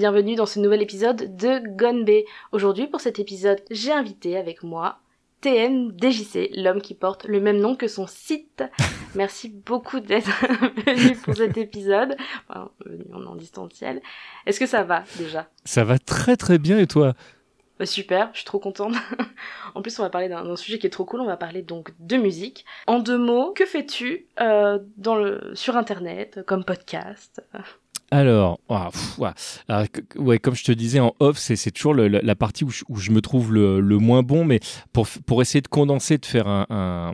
bienvenue dans ce nouvel épisode de Gone B. Aujourd'hui, pour cet épisode, j'ai invité avec moi TM DJC, l'homme qui porte le même nom que son site. Merci beaucoup d'être venu pour cet épisode. Enfin, venu en, en distanciel. Est-ce que ça va déjà? Ça va très très bien et toi? Bah, Super, je suis trop contente. en plus, on va parler d'un d'un sujet qui est trop cool. On va parler donc de musique. En deux mots, que fais-tu euh, dans le sur Internet comme podcast? Alors, ouais, comme je te disais en off, c'est toujours la, partie où je, me trouve le, moins bon, mais pour, essayer de condenser, de faire un,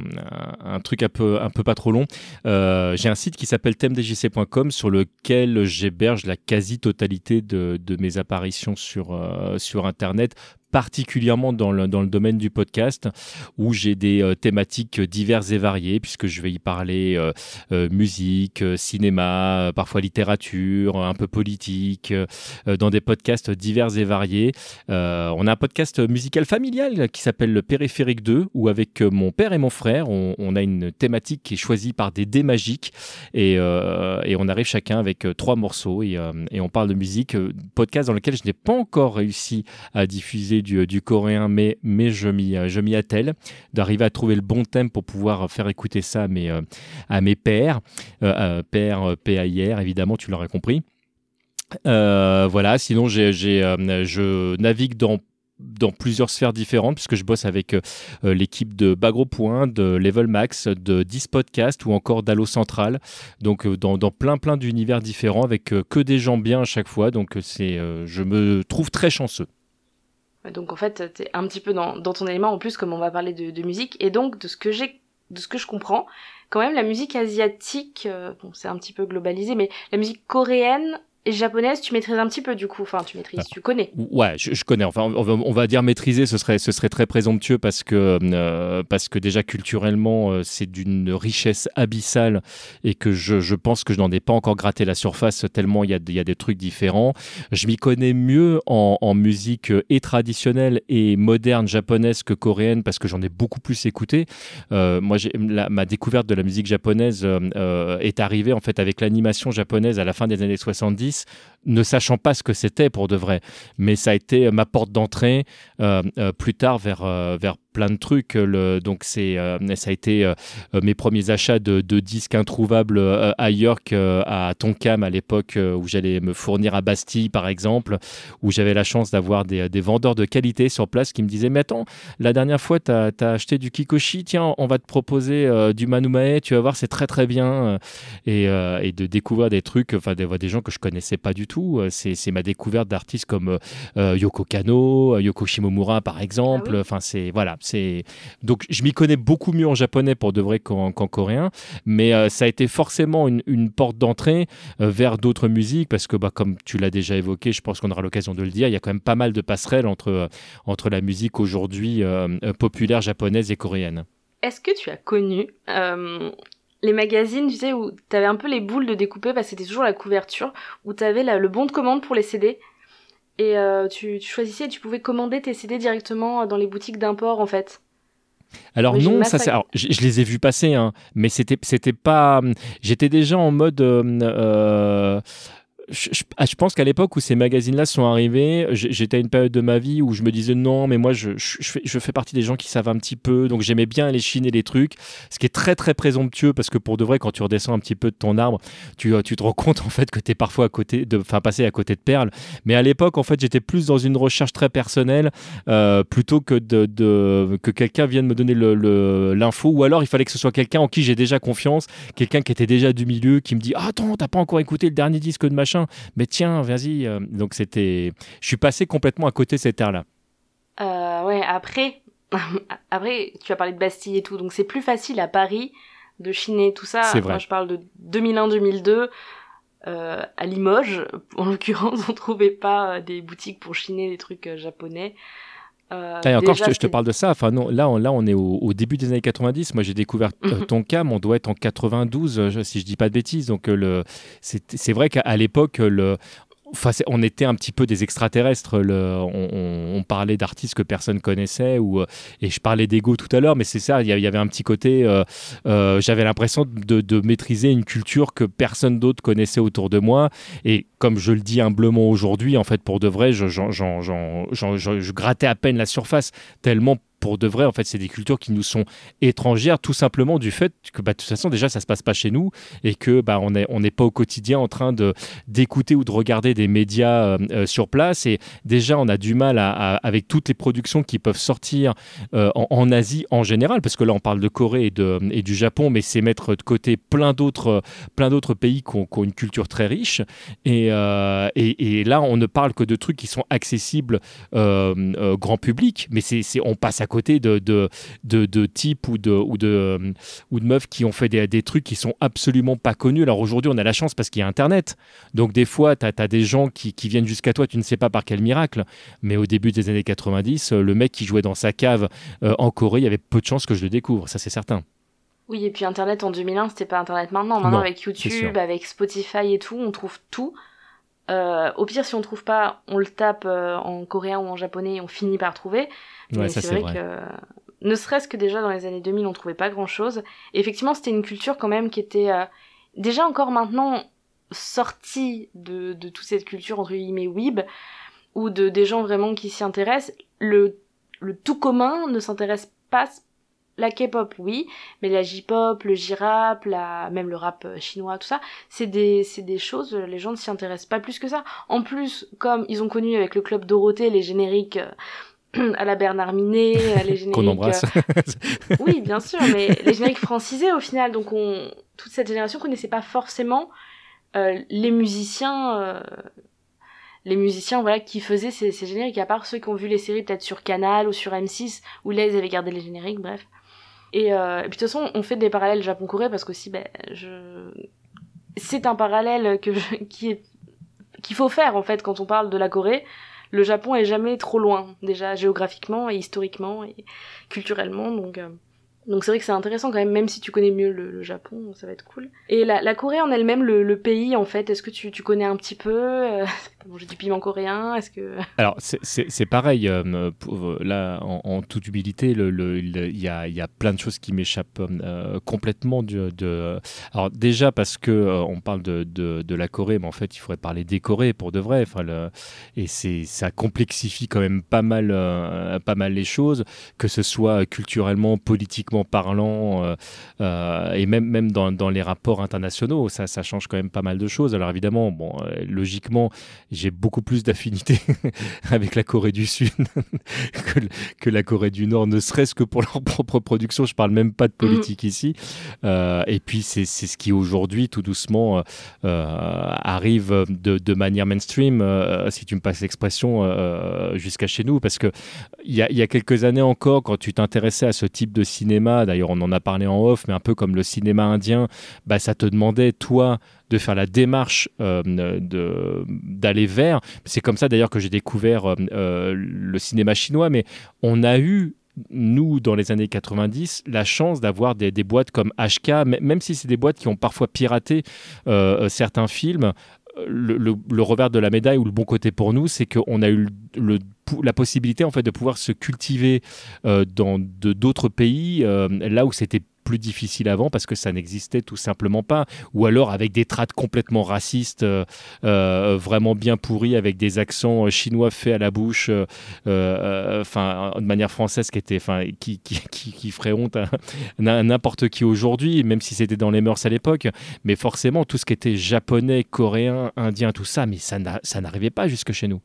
truc un peu, pas trop long, euh, j'ai un site qui s'appelle thèmedjc.com sur lequel j'héberge la quasi-totalité de, mes apparitions sur, euh, sur Internet particulièrement dans le, dans le domaine du podcast, où j'ai des euh, thématiques diverses et variées, puisque je vais y parler euh, euh, musique, cinéma, parfois littérature, un peu politique, dans des podcasts divers et variés. On a un podcast musical familial qui s'appelle le Périphérique 2, où avec mon père et mon frère, on, on a une thématique qui est choisie par des dés magiques, et, et on arrive chacun avec trois morceaux, et, et on parle de musique. podcast dans lequel je n'ai pas encore réussi à diffuser du, coréen, mais, mais je m'y euh, je m'y attelle, d'arriver à trouver le bon thème pour pouvoir faire écouter ça à mes, euh, à mes pairs. Euh, euh, père, euh, PAIR, évidemment, tu l'aurais compris. Voilà, sinon j'ai, euh, je navigue dans dans plusieurs sphères différentes puisque je bosse avec l'équipe de Bagro Point, de Level Max, de 10 Podcast ou encore d'Allo Central. Donc dans, plein plein d'univers différents avec que des gens bien à chaque fois. Donc c'est, je me trouve très chanceux. Donc en fait, t'es un petit peu dans, ton élément en plus, comme on va parler de, musique, et donc de ce que j'ai, de ce que je comprends, quand même la musique asiatique, euh, bon c'est un petit peu globalisé, mais la musique coréenne japonaise, tu maîtrises un petit peu du coup, enfin tu maîtrises, tu connais. Ouais, je, je connais. Enfin, on va, on va dire maîtriser, ce serait, ce serait très présomptueux parce que, euh, parce que déjà culturellement, euh, c'est d'une richesse abyssale et que je, je pense que je n'en ai pas encore gratté la surface tellement il y a, il y a des trucs différents. Je m'y connais mieux en, en musique euh, et traditionnelle et moderne japonaise que coréenne parce que j'en ai beaucoup plus écouté. Euh, moi, la- ma découverte de la musique japonaise est arrivée en fait avec l'animation japonaise à la fin des années 70 case ne sachant pas ce que c'était pour de vrai. Mais ça a été ma porte d'entrée euh, euh, plus tard vers, euh, vers plein de trucs. Donc c'est, euh, ça a été euh, euh, mes premiers achats de, disques introuvables euh, ailleurs qu'à Tonkam à l'époque euh, où j'allais me fournir à Bastille par exemple, où j'avais la chance d'avoir des, vendeurs de qualité sur place qui me disaient mais attends, la dernière fois tu as, acheté du Kikoshi, tiens on va te proposer euh, du Manumae, tu vas voir c'est très très bien et, euh, et de découvrir des trucs, enfin des, des gens que je connaissais pas du tout. Euh, C'est, ma découverte d'artistes comme euh, Yoko Kano, euh, Yoko Shimomura par exemple. Ah oui Enfin c'est voilà, c'est donc je m'y connais beaucoup mieux en japonais pour de vrai qu'en, coréen, mais euh, ça a été forcément une, une porte d'entrée euh, vers d'autres musiques parce que bah, comme tu l'as déjà évoqué, je pense qu'on aura l'occasion de le dire, il y a quand même pas mal de passerelles entre euh, entre la musique aujourd'hui euh, euh, populaire japonaise et coréenne. Est-ce que tu as connu euh, les magazines, tu sais, où t'avais un peu les boules de découper, parce que c'était toujours la couverture, où t'avais la- le bon de commande pour les CD, et euh, tu, tu choisissais et tu pouvais commander tes CD directement dans les boutiques d'import en fait. Alors non, ça c'est. Alors je, je les ai vus passer, hein, mais c'était c'était pas. J'étais déjà en mode. euh, euh, ah, je pense qu'à l'époque où ces magazines-là sont arrivés, j'étais à une période de ma vie où je me disais non, mais moi je, je, fais, je fais partie des gens qui savent un petit peu, donc j'aimais bien aller chiner les trucs, ce qui est très très présomptueux parce que pour de vrai, quand tu redescends un petit peu de ton arbre, tu, euh, tu te rends compte en fait que tu es parfois à côté, de, enfin passé à côté de perles. Mais à l'époque, en fait, j'étais plus dans une recherche très personnelle euh, plutôt que de, que quelqu'un vienne me donner l'info, ou alors il fallait que ce soit quelqu'un en qui j'ai déjà confiance, quelqu'un qui était déjà du milieu, qui me dit ah, attends, t'as pas encore écouté le dernier disque de machin, mais tiens, vas-y. euh, Donc c'était, je suis passé complètement à côté de cette ère-là. Euh, ouais, après, après, tu as parlé de Bastille et tout, donc c'est plus facile à Paris de chiner tout ça. C'est vrai. Moi, je parle de 2001-2002. Euh, à Limoges, en l'occurrence, on trouvait pas des boutiques pour chiner des trucs japonais. Euh, Ah, et encore, je te, je te c'était- parle de ça. Enfin, non, là, on, là, on est au, au début des années 90. Moi, j'ai découvert euh, Mhm. ton cam. On doit être en 92, euh, je- si je dis pas de bêtises. Donc, le, c'est c'est vrai qu'à l'époque, le, Enfin, on était un petit peu des extraterrestres. Le, on, parlait d'artistes que personne connaissait, ou, euh, et je parlais d'ego tout à l'heure, mais c'est ça, il y, avait un petit côté. euh, euh, J'avais l'impression de, maîtriser une culture que personne d'autre connaissait autour de moi. Et comme je le dis humblement aujourd'hui, en fait, pour de vrai, je- je grattais à peine la surface, tellement pour de vrai, en fait, c'est des cultures qui nous sont étrangères, tout simplement du fait que, bah, de toute façon, déjà, ça se passe pas chez nous et que bah, on n'est on n'est pas au quotidien en train d'écouter ou de regarder des médias euh, euh, sur place. Et déjà, on a du mal avec toutes les productions qui peuvent sortir euh, en, Asie en général, parce que là, on parle de Corée et, de, et du Japon, mais c'est mettre de côté plein d'autres pays qui ont, une culture très riche. Et, et, là, on ne parle que de trucs qui sont accessibles grand public, mais c'est- on passe à côté de, de, de, de types ou de, ou, de, euh, ou de meufs qui ont fait des, des trucs qui sont absolument pas connus. Alors aujourd'hui, on a la chance parce qu'il y a Internet. Donc des fois, tu as, des gens qui, qui viennent jusqu'à toi, tu ne sais pas par quel miracle. Mais au début des années 90, euh, le mec qui jouait dans sa cave euh, en Corée, il y avait peu de chances que je le découvre, ça c'est certain. Oui, et puis Internet en 2001, c'était pas Internet maintenant. Maintenant, Non, avec. YouTube, avec Spotify et tout, on trouve tout. Euh, au pire, si on trouve pas, on le tape euh, en coréen ou en japonais et on finit par trouver. Ouais, c'est vrai, vrai. que, ne serait-ce que déjà dans les années 2000, on trouvait pas grand-chose. Et effectivement, c'était une culture quand même qui était euh, déjà encore maintenant sortie de, de toute cette culture entre guillemets weeb, ou de des gens vraiment qui s'y intéressent. Le, le tout commun ne s'intéresse pas la K-pop, oui, mais la J-pop, le J-rap, la... même le rap euh, chinois, tout ça, c'est des, c'est des choses, les gens ne s'y intéressent pas plus que ça. En plus, comme ils ont connu avec le club Dorothée les génériques euh, à la Bernard Minet, euh, les génériques... Qu'on embrasse. euh, oui, bien sûr, mais les génériques francisés au final, donc on... toute cette génération connaissait pas forcément euh, les musiciens... euh, les musiciens voilà qui faisaient ces, ces génériques à part ceux qui ont vu les séries peut-être sur Canal ou sur M6 où là ils avaient gardé les génériques bref et, euh, et puis de toute façon on fait des parallèles Japon-Corée parce qu'aussi ben je c'est un parallèle que je- qui est qu'il faut faire en fait quand on parle de la Corée le Japon est jamais trop loin déjà géographiquement et historiquement et culturellement donc euh, donc c'est vrai que c'est intéressant quand même même si tu connais mieux le, Japon ça va être cool. Et la, la Corée en elle-même le, le pays en fait est-ce que tu, tu connais un petit peu mangé du piment coréen est-ce que Alors, c'est- pareil, euh, euh, là, en, toute humilité, le- le- le- il y, a, il y a plein de choses qui m'échappent euh, complètement. De... Alors, déjà, parce que on parle de, de, la Corée, mais en fait, il faudrait parler des Corées pour de vrai. Enfin, le... Et c'est- ça complexifie quand même pas mal, pas mal les choses, que ce soit culturellement, politiquement parlant, et même, même dans, dans les rapports internationaux, ça, ça change quand même pas mal de choses. Alors, évidemment, bon, logiquement, j'ai beaucoup plus d'affinité avec la Corée du Sud que, que la Corée du Nord, ne serait-ce que pour leur propre production. Je parle même pas de politique ici. Euh, et puis c'est ce qui aujourd'hui, tout doucement, euh, euh, arrive de, de manière mainstream, si tu me passes l'expression, jusqu'à chez nous. Parce que il y a, il y a quelques années encore, quand tu t'intéressais à ce type de cinéma, d'ailleurs on en a parlé en off, mais un peu comme le cinéma indien, bah, ça te demandait, toi, de faire la démarche euh, de- d'aller vers. C'est comme ça d'ailleurs que j'ai découvert euh, euh, le cinéma chinois, mais on a eu nous, dans les années 90, la chance d'avoir des, des boîtes comme HK, même si c'est des boîtes qui ont parfois piraté certains films, le, revers de la médaille ou le bon côté pour nous, c'est qu'on a eu le, la possibilité en fait de pouvoir se cultiver euh, dans d'autres pays, là où c'était plus difficile avant parce que ça n'existait tout simplement pas. Ou alors avec des trades complètement racistes euh, euh, vraiment bien pourris avec des accents euh, chinois faits à la bouche enfin de manière française qui était enfin qui, qui, ferait honte à, à n'importe qui aujourd'hui même si c'était dans les mœurs à l'époque. Mais forcément tout ce qui était japonais coréen indien tout ça mais ça n'arrivait pas jusque chez nous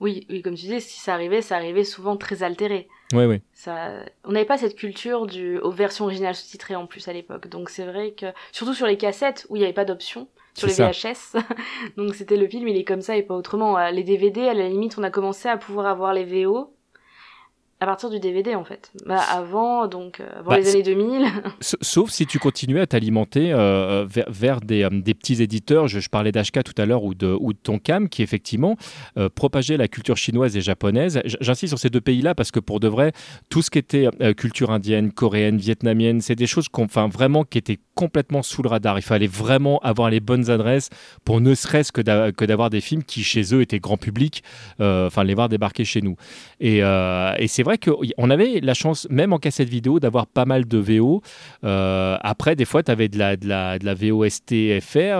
oui oui comme tu dis si ça arrivait ça arrivait souvent très altéré. Ouais ouais ça on n'avait pas cette culture du aux versions originales sous-titrées en plus à l'époque. Donc c'est vrai que surtout sur les cassettes où il n'y avait pas d'option sur les VHS. Donc c'était le film il est comme ça et pas autrement. Euh, les DVD à la limite on a commencé à pouvoir avoir les VO à partir du DVD en fait. Bah, avant donc euh, avant Bah, les années 2000 Sa- Sauf si tu continuais à t'alimenter euh, vers, vers des, euh, des petits éditeurs, je, je parlais d'HK tout à l'heure ou de, ou de Tonkam, qui effectivement euh, propageaient la culture chinoise et japonaise. J'insiste sur ces deux pays-là parce que pour de vrai, tout ce qui était euh, culture indienne, coréenne, vietnamienne, c'est des choses qu'on, enfin, vraiment qui étaient complètement sous le radar. Il fallait vraiment avoir les bonnes adresses pour ne serait-ce que d'avoir des films qui chez eux étaient grand public, euh, enfin les voir débarquer chez nous. Et, euh, c'est vrai qu'on avait la chance, même en cassette vidéo, d'avoir pas mal de VO. Euh, après, des fois, tu avais de la, de, la,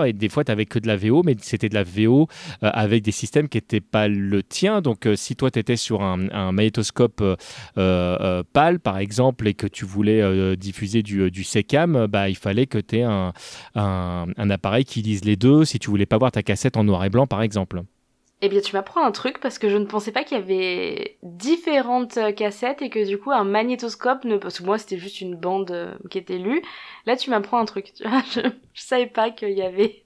et des fois, tu avais que de la VO, mais c'était de la VO avec des systèmes qui n'étaient pas le tien. Donc, si toi, tu étais sur un, un magnétoscope par exemple, et que tu voulais diffuser du, du SECAM, bah, il fallait que tu aies un, un, appareil qui lise les deux si tu voulais pas voir ta cassette en noir et blanc, par exemple. Eh bien, tu m'apprends un truc parce que je ne pensais pas qu'il y avait différentes euh, cassettes et que du coup un magnétoscope ne parce que moi c'était juste une bande euh, qui était lue. Là, tu m'apprends un truc. Je, je savais pas qu'il y avait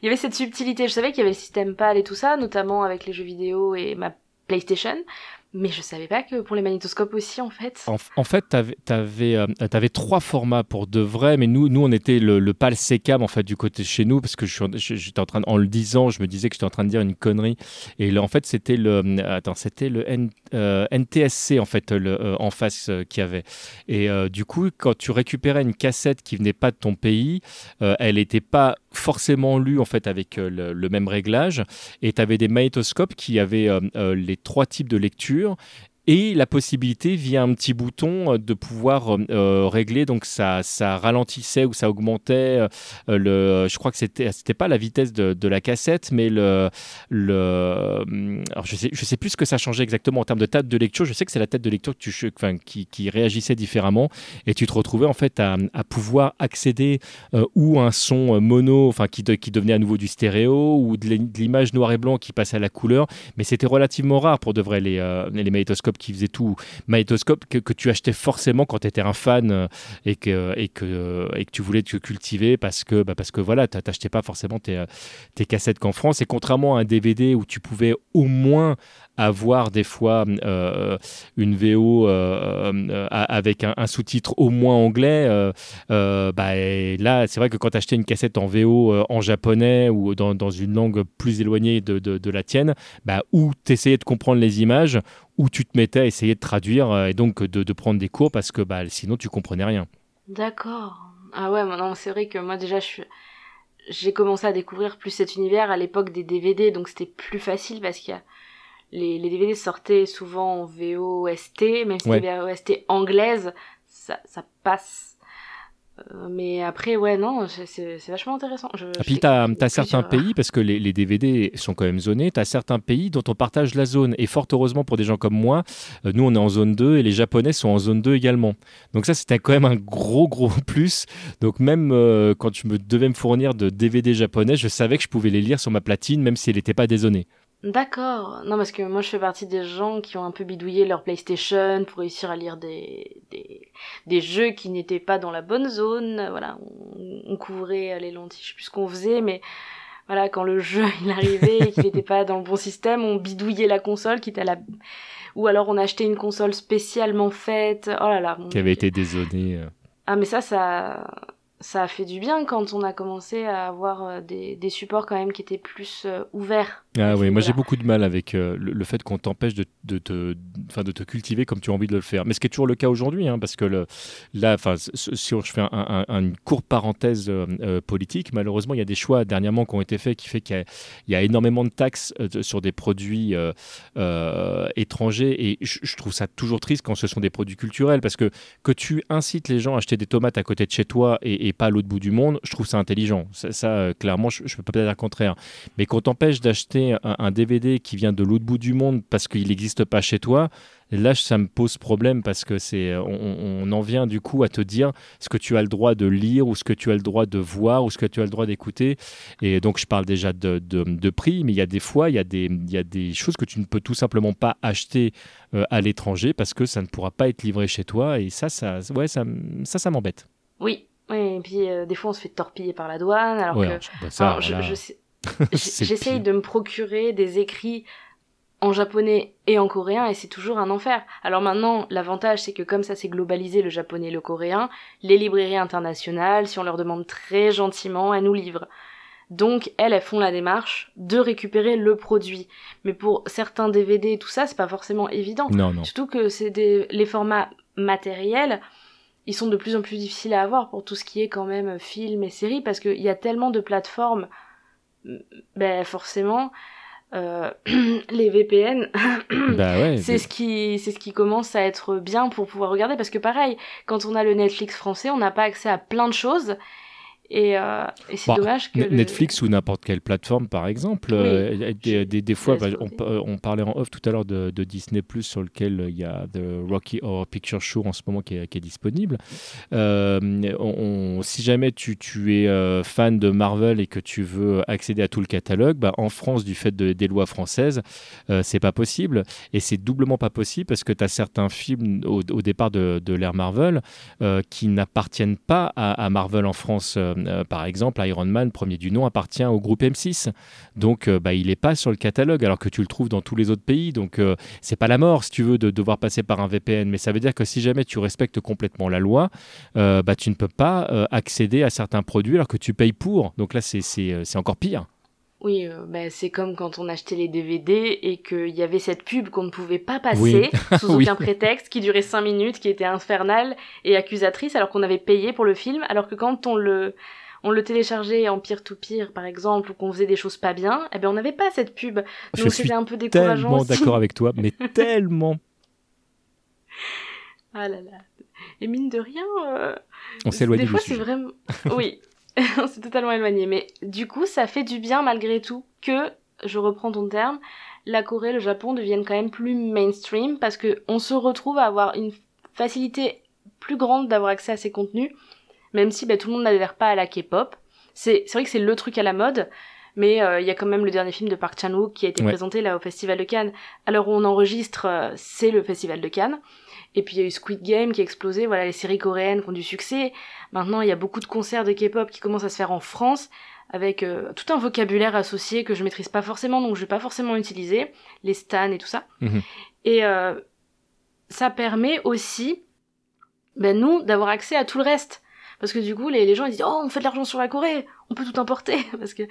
il y avait cette subtilité. Je savais qu'il y avait le système PAL et tout ça, notamment avec les jeux vidéo et ma PlayStation, mais je savais pas que pour les magnétoscopes aussi, en fait. En, fait, tu avais, euh, trois formats pour de vrai, mais nous, nous on était le, le PAL en fait, du côté de chez nous, parce que j'étais en train, en le disant, je me disais que j'étais en train de dire une connerie. Et là, en fait, c'était le, euh, attends, c'était le euh, NTSC en fait, le, en face qu'il y avait. Et du coup, quand tu récupérais une cassette qui venait pas de ton pays, elle n'était pas forcément lue en fait avec le, le, même réglage. Et tu avais des magnétoscopes qui avaient les trois types de lecture et la possibilité via un petit bouton euh, de pouvoir euh, euh, régler. Donc ça, ça ralentissait ou ça augmentait le je crois que c'était c'était pas la vitesse de, la cassette mais le le alors je sais je sais plus ce que ça changeait exactement en termes de tête de lecture. Je sais que c'est la tête de lecture qui, réagissait différemment. Et tu te retrouvais en fait à, pouvoir accéder ou un son mono enfin qui, qui devenait à nouveau du stéréo ou de l'image noir et blanc qui passait à la couleur. Mais c'était relativement rare pour de vrai les, les qui faisait tout, magnétoscope que, tu achetais forcément quand tu étais un fan euh, et, que, et, que, euh, et que tu voulais te cultiver parce que, bah parce que voilà, tu n'achetais pas forcément tes, euh, tes cassettes qu'en France. Et contrairement à un DVD où tu pouvais au moins avoir des fois euh, une VO euh, euh, avec un, sous-titre au moins anglais, bah, là, c'est vrai que quand tu achetais une cassette en VO en japonais ou dans, une langue plus éloignée de, la tienne, bah, ou tu essayais de comprendre les images, ou tu te mettais à essayer de traduire et donc de, prendre des cours parce que bah, sinon tu comprenais rien. D'accord. Ah ouais, non, c'est vrai que moi déjà j'ai commencé à découvrir plus cet univers à l'époque des DVD, donc c'était plus facile parce qu'il y a les, les DVD sortaient souvent en VOST, même si ouais. VOST anglaise, ça, ça passe. Euh, mais après, ouais, non, c'est vachement intéressant. Je, Et puis, tu as, as, certains pays, parce que les, les, DVD sont quand même zonés, tu as certains pays dont on partage la zone. Et fort heureusement pour des gens comme moi, euh, nous, on est en zone 2 et les Japonais sont en zone 2 également. Donc, ça, c'était quand même un gros, gros plus. Donc, même euh, quand je me devais me fournir de DVD japonais, je savais que je pouvais les lire sur ma platine, même si elle n'était pas dézonée. D'accord. Non, parce que moi, je fais partie des gens qui ont un peu bidouillé leur PlayStation pour réussir à lire des, des, des jeux qui n'étaient pas dans la bonne zone. Voilà, on, on couvrait les lentilles, je sais plus ce qu'on faisait, mais voilà, quand le jeu il arrivait et qu'il n'était pas dans le bon système, on bidouillait la console, quitte à la... Ou alors on achetait une console spécialement faite. Oh là là. Qui avait été dézonée. Euh. Ah, mais ça, ça ça a fait du bien quand on a commencé à avoir euh, des, des supports quand même qui étaient plus euh, ouverts. Ah oui, moi j'ai beaucoup de mal avec euh, le, fait qu'on t'empêche de, de, te, de te cultiver comme tu as envie de le faire. Mais ce qui est toujours le cas aujourd'hui, hein, parce que le, là, si je fais un, un, une courte parenthèse politique, malheureusement il y a des choix dernièrement qui ont été faits qui fait qu'il y, y, a énormément de taxes sur des produits étrangers et je, trouve ça toujours triste quand ce sont des produits culturels parce que que tu incites les gens à acheter des tomates à côté de chez toi et, et pas à l'autre bout du monde, je trouve ça intelligent. Ça, euh, clairement, je ne peux pas dire le contraire. Mais qu'on t'empêche d'acheter un, DVD qui vient de l'autre bout du monde parce qu'il n'existe pas chez toi, là, ça me pose problème parce que c'est, on, en vient du coup à te dire ce que tu as le droit de lire ou ce que tu as le droit de voir ou ce que tu as le droit d'écouter. Et donc, je parle déjà de, de, prix, mais il y a des fois, il y a des, il y a des choses que tu ne peux tout simplement pas acheter euh, à l'étranger parce que ça ne pourra pas être livré chez toi. Et ça, ça, ouais, ça, ça, ça m'embête. Oui, oui, et puis euh, des fois on se fait torpiller par la douane, alors ouais, que ça, je, j'essaye de me procurer des écrits en japonais et en coréen et c'est toujours un enfer. Alors maintenant, l'avantage c'est que comme ça c'est globalisé le japonais et le coréen, les librairies internationales, si on leur demande très gentiment, elles nous livrent. Donc elles, elles font la démarche de récupérer le produit. Mais pour certains DVD et tout ça, c'est pas forcément évident. Non, non. Surtout que c'est des les formats matériels ils sont de plus en plus difficiles à avoir pour tout ce qui est quand même film et série parce qu'il y a tellement de plateformes, ben forcément, euh, les VPN, bah c'est ce qui c'est ce qui commence à être bien pour pouvoir regarder. Parce que pareil, quand on a le Netflix français, on n'a pas accès à plein de choses et, euh, et c'est Bah, dommage que le- Netflix ou n'importe quelle plateforme, par exemple. Oui, euh, des, des- des fois, bah, on, parlait en off tout à l'heure de, de Disney sur lequel euh, il y a The Rocky Horror Picture Show en ce moment qui est, qui est disponible. Euh, on- on- si jamais tu, tu es euh, fan de Marvel et que tu veux accéder à tout le catalogue, bah, en France, du fait de- des lois françaises, euh, c'est pas possible. Et c'est doublement pas possible parce que tu as certains films au, au départ de, de l'ère Marvel euh, qui n'appartiennent pas à, à Marvel en France. Euh, par exemple, Iron Man, premier du nom, appartient au groupe M6. Donc, euh, bah, il n'est pas sur le catalogue alors que tu le trouves dans tous les autres pays. Donc, euh, c'est pas la mort, si tu veux, de devoir passer par un VPN. Mais ça veut dire que si jamais tu respectes complètement la loi, euh, bah, tu ne peux pas accéder à certains produits alors que tu payes pour. Donc là, c'est encore pire. Oui, euh, bah, c'est comme quand on achetait les DVD et qu'il y avait cette pub qu'on ne pouvait pas passer sous Oui. aucun prétexte, qui durait 5 minutes, qui était infernale et accusatrice, alors qu'on avait payé pour le film, alors que quand on le, on le téléchargeait en peer-to-peer, par exemple, ou qu'on faisait des choses pas bien, eh ben on n'avait pas cette pub. Je Donc suis c'était un peu décourageant tellement aussi. d'accord avec toi, mais tellement. Ah là là. Et mine de rien, euh, On s'éloigne Des fois, c'est vraiment. Oui, on s'est totalement éloigné. Mais du coup, ça fait du bien malgré tout que, je reprends ton terme, la Corée, le Japon deviennent quand même plus mainstream parce que on se retrouve à avoir une facilité plus grande d'avoir accès à ces contenus, même si bah, tout le monde n'adhère pas à la K-pop. C'est vrai que c'est le truc à la mode. Mais euh, il y a quand même le dernier film de Park Chan-wook qui a été Ouais. présenté là au Festival de Cannes. Alors où on enregistre, euh, c'est le Festival de Cannes. Et puis il y a eu Squid Game qui a explosé, voilà les séries coréennes qui ont du succès. Maintenant il y a beaucoup de concerts de K-pop qui commencent à se faire en France avec euh, tout un vocabulaire associé que je maîtrise pas forcément donc je vais pas forcément utiliser, les stans et tout ça. Mhm. Et euh, ça permet aussi ben, nous d'avoir accès à tout le reste. Parce que du coup, les, les gens ils disent Oh, on fait de l'argent sur la Corée, on peut tout importer. Parce que.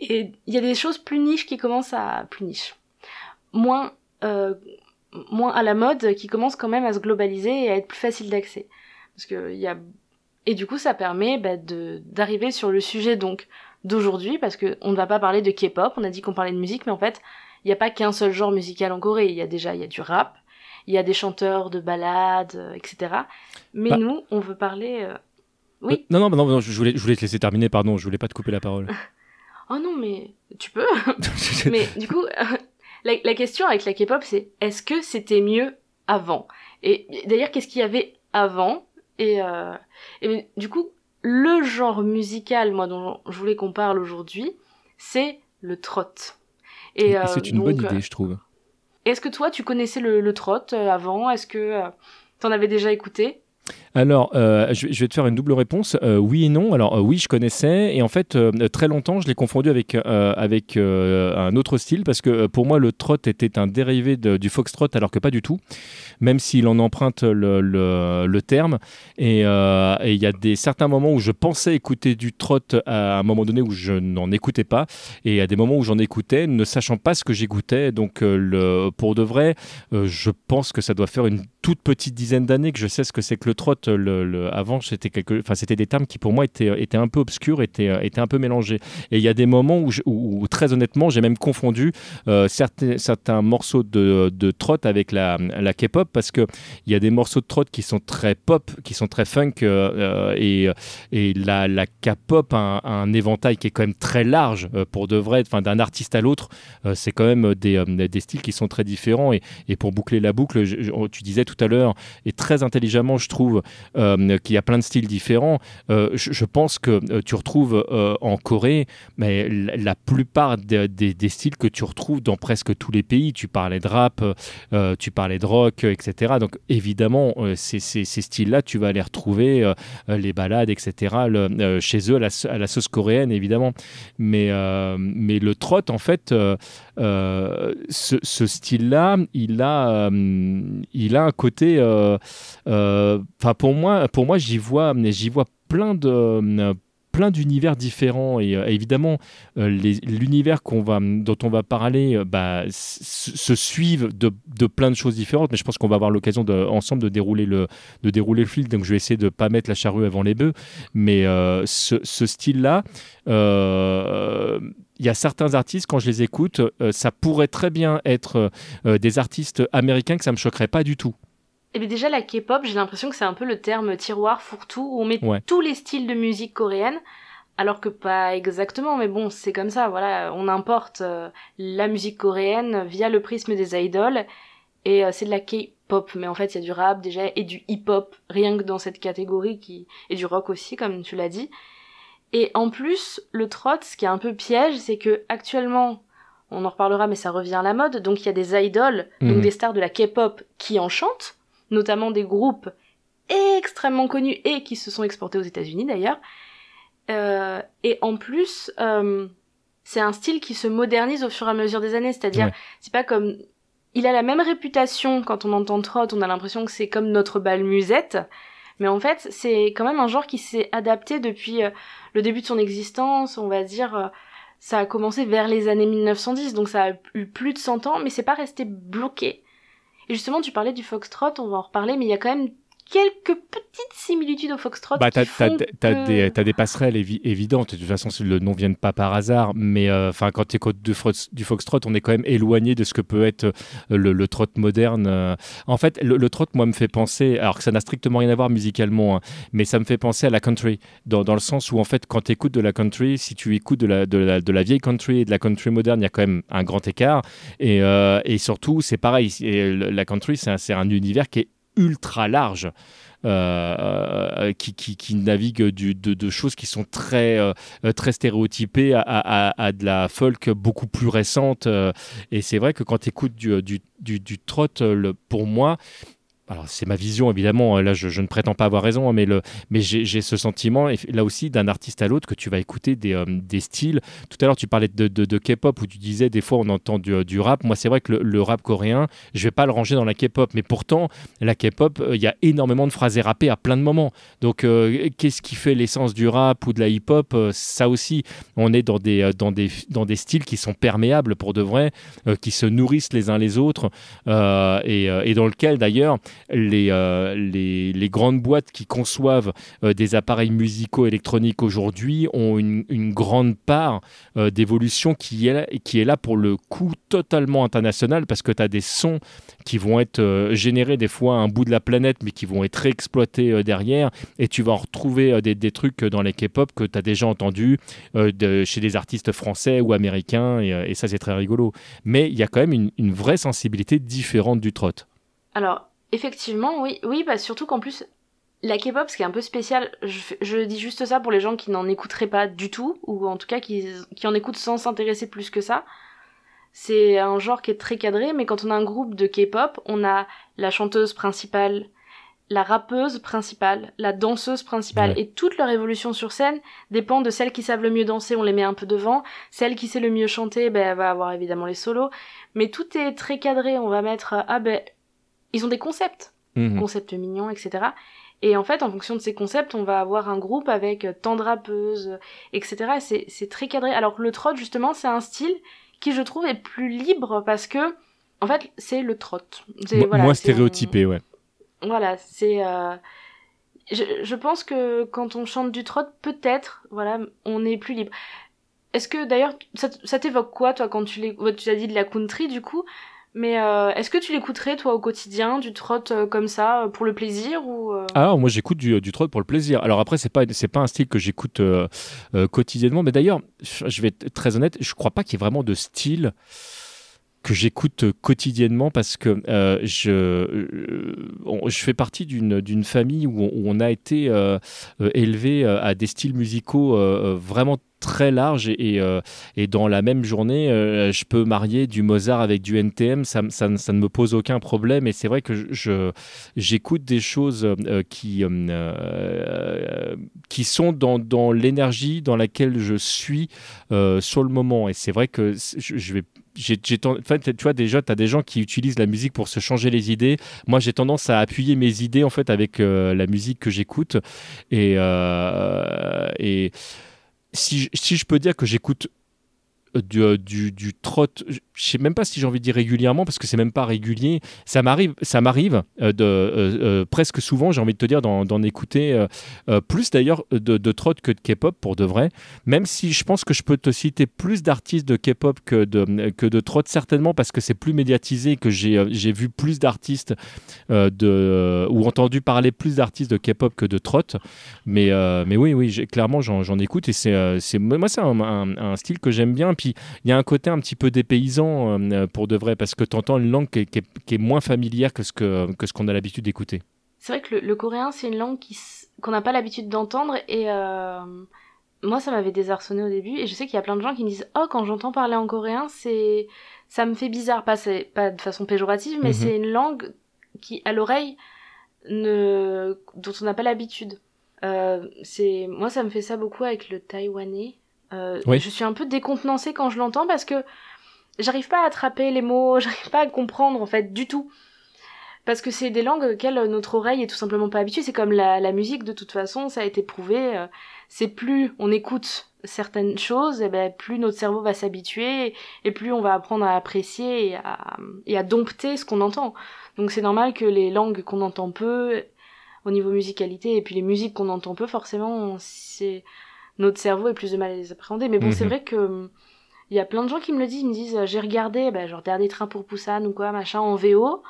Et il y a des choses plus niches qui commencent à. Plus niches. Moins. euh, moins à la mode, qui commencent quand même à se globaliser et à être plus facile d'accès. Parce que il y a. Et du coup, ça permet bah, de d'arriver sur le sujet donc d'aujourd'hui, parce que on ne va pas parler de K-pop, on a dit qu'on parlait de musique, mais en fait, il n'y a pas qu'un seul genre musical en Corée. Il y a déjà il y a du rap, il y a des chanteurs de ballades, euh, etc. Mais Bah. nous, on veut parler. euh, Oui. Euh, non, non, non, non, je voulais, je voulais te laisser terminer, pardon, je voulais pas te couper la parole. Oh non, mais tu peux. mais du coup, la, la question avec la K-pop, c'est est-ce que c'était mieux avant? Et d'ailleurs, qu'est-ce qu'il y avait avant? Et, euh, et du coup, le genre musical, moi, dont je voulais qu'on parle aujourd'hui, c'est le trot. Et, Et euh, c'est une donc, bonne idée, je trouve. Est-ce que toi, tu connaissais le, le trot euh, avant? Est-ce que t'en avais déjà écouté? Alors, euh, je, vais- te faire une double réponse. Euh, oui et non. Alors, euh, oui, je connaissais. Et en fait, très longtemps, je l'ai confondu avec, avec un autre style parce que pour moi, le trot était un dérivé du foxtrot, alors que pas du tout, même s'il en emprunte le, le- terme. Et il y a des, certains moments où je pensais écouter du trot à un moment donné où je n'en écoutais pas. Et à des moments où j'en écoutais, ne sachant pas ce que j'écoutais. Donc, le, pour de vrai, je pense que ça doit faire une toute petite dizaine d'années que je sais ce que c'est que le trot. Avant, c'était des termes qui pour moi étaient, un peu obscurs, étaient, euh, étaient un peu mélangés. Et il y a des moments où, très honnêtement, j'ai même confondu euh, certains, morceaux de, de trot avec la, K-pop parce que il y a des morceaux de trot qui sont très pop, qui sont très funk euh, et, la, K-pop a un, éventail qui est quand même très large pour de vrai. D'un artiste à l'autre, c'est quand même des, styles qui sont très différents. Et, pour boucler la boucle, tu disais tout à l'heure, et très intelligemment, je trouve euh, qu'il y a plein de styles différents. Euh, je, pense que euh, tu retrouves euh, en Corée, mais la, plupart des, styles que tu retrouves dans presque tous les pays. Tu parlais de rap, tu parlais de rock, etc. Donc évidemment, ces, styles-là, tu vas les retrouver, les balades, etc. chez eux à la, sauce coréenne, évidemment. Mais, le trot, en fait, ce, style-là, il a, il a un côté. Enfin, pour moi, j'y vois, vois plein d'univers différents. Et évidemment l'univers qu'on va, dont on va parler bah, se suivent de, plein de choses différentes, mais je pense qu'on va avoir l'occasion ensemble de dérouler, le, de fil, donc je vais essayer de ne pas mettre la charrue avant les bœufs, mais ce, ce style-là, il y a certains artistes, quand je les écoute, euh, ça pourrait très bien être euh, des artistes américains que ça me choquerait pas du tout. Et eh bien déjà la K-pop, j'ai l'impression que c'est un peu le terme tiroir fourre-tout où on met tous les styles de musique coréenne, alors que pas exactement, mais bon, c'est comme ça, voilà, on importe euh, la musique coréenne via le prisme des idoles, et c'est de la K-pop, mais en fait il y a du rap déjà et du hip-hop, rien que dans cette catégorie qui et du rock aussi, comme tu l'as dit. Et en plus, le trot, ce qui est un peu piège, c'est que actuellement, on en reparlera, mais ça revient à la mode. Donc il y a des idoles, donc mhm. des stars de la K-pop qui en chantent, notamment des groupes extrêmement connus et qui se sont exportés aux États-Unis d'ailleurs. Euh, et en plus, euh, c'est un style qui se modernise au fur et à mesure des années. C'est-à-dire, c'est pas comme il a la même réputation quand on entend trot, on a l'impression que c'est comme notre bal musette. Mais en fait, c'est quand même un genre qui s'est adapté depuis euh, le début de son existence, on va dire. Euh, ça a commencé vers les années 1910, donc ça a eu plus de 100 ans, mais c'est pas resté bloqué. Et justement, tu parlais du foxtrot, on va en reparler, mais il y a quand même quelques petites similitudes au foxtrot. Bah, t'as, des, des, passerelles évidentes. De toute façon, le nom vient pas par hasard. Mais euh, quand tu écoutes du, du, foxtrot, on est quand même éloigné de ce que peut être euh, le, le trot moderne. Euh. En fait, le, trot, moi, me fait penser, alors que ça n'a strictement rien à voir musicalement, hein, mais ça me fait penser à la country, dans, dans le sens où, en fait, quand tu écoutes de la country, si tu écoutes de la, de la, de la vieille country et de la country moderne, il y a quand même un grand écart. Et, et surtout, c'est pareil. la country, c'est un, un univers qui est ultra large. Euh, euh, qui, qui, navigue du, de, choses qui sont très, euh, très stéréotypées à, à, de la folk beaucoup plus récente. et c'est vrai que quand tu écoutes du, du, du, du trot, pour moi, alors c'est ma vision évidemment, là je, ne prétends pas avoir raison, hein, mais, le, mais j'ai ce sentiment, là aussi d'un artiste à l'autre, que tu vas écouter des, euh, des, styles. Tout à l'heure tu parlais de, de, K-pop où tu disais des fois on entend du, du rap. Moi c'est vrai que le, rap coréen, je vais pas le ranger dans la K-pop, mais pourtant la K-pop, euh, il y a énormément de phrases rappées à plein de moments. Donc euh, qu'est-ce qui fait l'essence du rap ou de la hip-hop Ça aussi, on est dans des, dans, des, dans des styles qui sont perméables pour de vrai, qui se nourrissent les uns les autres, et, et dans lequel d'ailleurs euh, les, grandes boîtes qui conçoivent euh, des appareils musicaux électroniques aujourd'hui ont une, grande part euh, d'évolution qui est, là pour le coup totalement international parce que tu as des sons qui vont être générés des fois à un bout de la planète mais qui vont être réexploités derrière et tu vas en retrouver des, des, trucs dans les K-pop que tu as déjà entendu de, chez des artistes français ou américains et, ça c'est très rigolo. Mais il y a quand même une, une vraie sensibilité différente du trot. Alors, Effectivement, oui, oui, bah surtout qu'en plus, la K-pop, ce qui est un peu spécial, je, dis juste ça pour les gens qui n'en écouteraient pas du tout, ou en tout cas qui, qui en écoutent sans s'intéresser plus que ça. C'est un genre qui est très cadré, mais quand on a un groupe de K-pop, on a la chanteuse principale, la rappeuse principale, la danseuse principale, et toute leur évolution sur scène dépend de celles qui savent le mieux danser, on les met un peu devant, celle qui sait le mieux chanter, ben, elle va avoir évidemment les solos, mais tout est très cadré, on va mettre, ah ben, ils ont des concepts, mhm. concepts mignons, etc. Et en fait, en fonction de ces concepts, on va avoir un groupe avec euh, tant de rappeuses, etc. C'est très cadré. Alors que le trot, justement, c'est un style qui, je trouve, est plus libre parce que, en fait, c'est le trot. Voilà, moins stéréotypé, ouais. Voilà, c'est... Euh, je, pense que quand on chante du trot, peut-être, voilà, on est plus libre. Est-ce que, d'ailleurs, ça, ça t'évoque quoi, toi, quand tu, tu as dit de la country, du coup? Mais euh, est-ce que tu l'écouterais toi au quotidien du trot euh, comme ça euh, pour le plaisir ou Ah moi j'écoute du, du, trot pour le plaisir. Alors après c'est pas c'est pas un style que j'écoute quotidiennement, mais d'ailleurs je vais être très honnête, je crois pas qu'il y ait vraiment de style que j'écoute quotidiennement parce que je, je fais partie d'une famille où on, a été élevé à des styles musicaux vraiment très large et, et, dans la même journée, je peux marier du Mozart avec du NTM, ça, ça, ça ne me pose aucun problème. Et c'est vrai que je, j'écoute des choses qui, qui sont dans, dans l'énergie dans laquelle je suis sur le moment. Et c'est vrai que je vais j'ai, tu vois déjà tu as des gens qui utilisent la musique pour se changer les idées. Moi j'ai tendance à appuyer mes idées en fait avec euh, la musique que j'écoute. Et, euh, et si, si je peux dire que j'écoute du, euh, du, du trot, je sais même pas si j'ai envie de dire régulièrement parce que c'est même pas régulier. Ça m'arrive, ça m'arrive euh, de euh, presque souvent, j'ai envie de te dire d'en, écouter plus d'ailleurs de, de trot que de K-pop pour de vrai. Même si je pense que je peux te citer plus d'artistes de K-pop que de que trot certainement parce que c'est plus médiatisé que j'ai vu plus d'artistes de ou entendu parler plus d'artistes de K-pop que de trot. Mais mais oui oui clairement j'en, écoute et c'est moi c'est un, un, un, style que j'aime bien. Puis il y a un côté un petit peu dépaysant euh, pour de vrai, parce que tu entends une langue qui est, moins familière que ce qu'on que ce qu'on a l'habitude d'écouter. C'est vrai que le, coréen, c'est une langue qu'on n'a pas l'habitude d'entendre et euh, moi, ça m'avait désarçonné au début et je sais qu'il y a plein de gens qui me disent Oh, quand j'entends parler en coréen, c'est ça me fait bizarre. Pas, pas de façon péjorative, mais mhm. c'est une langue qui, à l'oreille, ne... dont on n'a pas l'habitude. Euh, c'est moi ça me fait ça beaucoup avec le taïwanais euh, je suis un peu décontenancée quand je l'entends parce que j'arrive pas à attraper les mots, j'arrive pas à comprendre en fait du tout. Parce que c'est des langues auxquelles notre oreille est tout simplement pas habituée. C'est comme la, musique de toute façon, ça a été prouvé. Euh, c'est plus on écoute certaines choses, et ben plus notre cerveau va s'habituer et plus on va apprendre à apprécier et à, et à dompter ce qu'on entend. Donc c'est normal que les langues qu'on entend peu au niveau musicalité et puis les musiques qu'on entend peu, forcément, c'est notre cerveau est plus de mal à les appréhender. Mais bon, c'est mhm. vrai que il y a plein de gens qui me le disent, ils me disent j'ai regardé, bah, genre Dernier Train pour Poussan ou quoi, machin, en VO.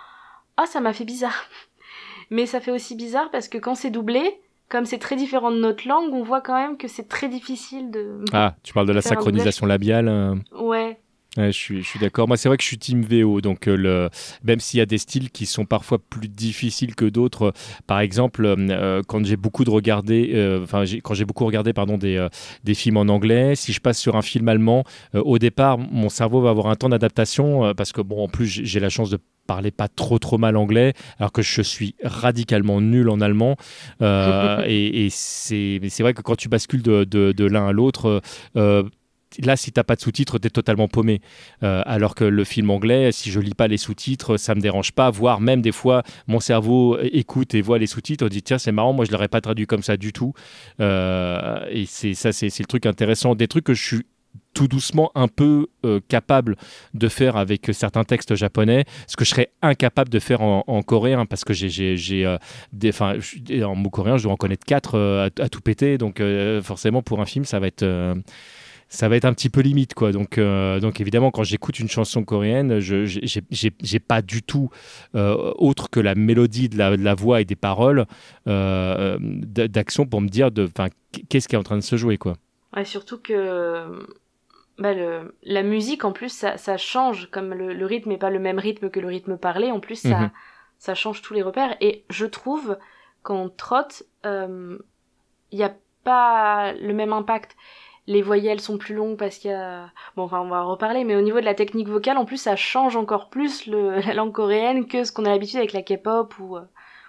Ah, ça m'a fait bizarre. Mais ça fait aussi bizarre parce que quand c'est doublé, comme c'est très différent de notre langue, on voit quand même que c'est très difficile de. Ah, tu parles de la synchronisation labiale euh. Ouais, je suis, je suis d'accord. Moi, c'est vrai que je suis team VO. Donc, euh, le, même s'il y a des styles qui sont parfois plus difficiles que d'autres, par exemple, euh, quand j'ai beaucoup de regarder, euh, enfin, quand j'ai beaucoup regardé, pardon, des, des films en anglais, si je passe sur un film allemand, au départ, mon cerveau va avoir un temps d'adaptation parce que, bon, en plus, j'ai la chance de parler pas trop trop mal anglais, alors que je suis radicalement nul en allemand. et, et c'est vrai que quand tu bascules de, de, de l'un à l'autre, là, si t'as pas de sous-titres, t'es totalement paumé. Euh, alors que le film anglais, si je lis pas les sous-titres, ça me dérange pas. Voire même des fois, mon cerveau écoute et voit les sous-titres, dit tiens c'est marrant, moi je l'aurais pas traduit comme ça du tout. Euh, et c'est ça, c'est le truc intéressant, des trucs que je suis tout doucement un peu euh, capable de faire avec certains textes japonais, ce que je serais incapable de faire en, coréen parce que j'ai en mot coréen, je dois en connaître quatre à, tout péter, donc forcément pour un film ça va être ça va être un petit peu limite quoi. Donc euh, donc évidemment quand j'écoute une chanson coréenne je j'ai pas du tout euh, autre que la mélodie de la, voix et des paroles euh, d'action pour me dire de qu'est-ce qui est en train de se jouer quoi. Ouais, surtout que bah, le, la musique en plus ça, ça change comme le, rythme est pas le même rythme que le rythme parlé en plus ça mhm. ça change tous les repères. Et je trouve qu'en trotte il n'y a pas le même impact les voyelles sont plus longues parce qu'il y a... Bon, enfin, on va reparler, mais au niveau de la technique vocale, en plus, ça change encore plus la langue coréenne que ce qu'on a l'habitude avec la K-pop ou, euh,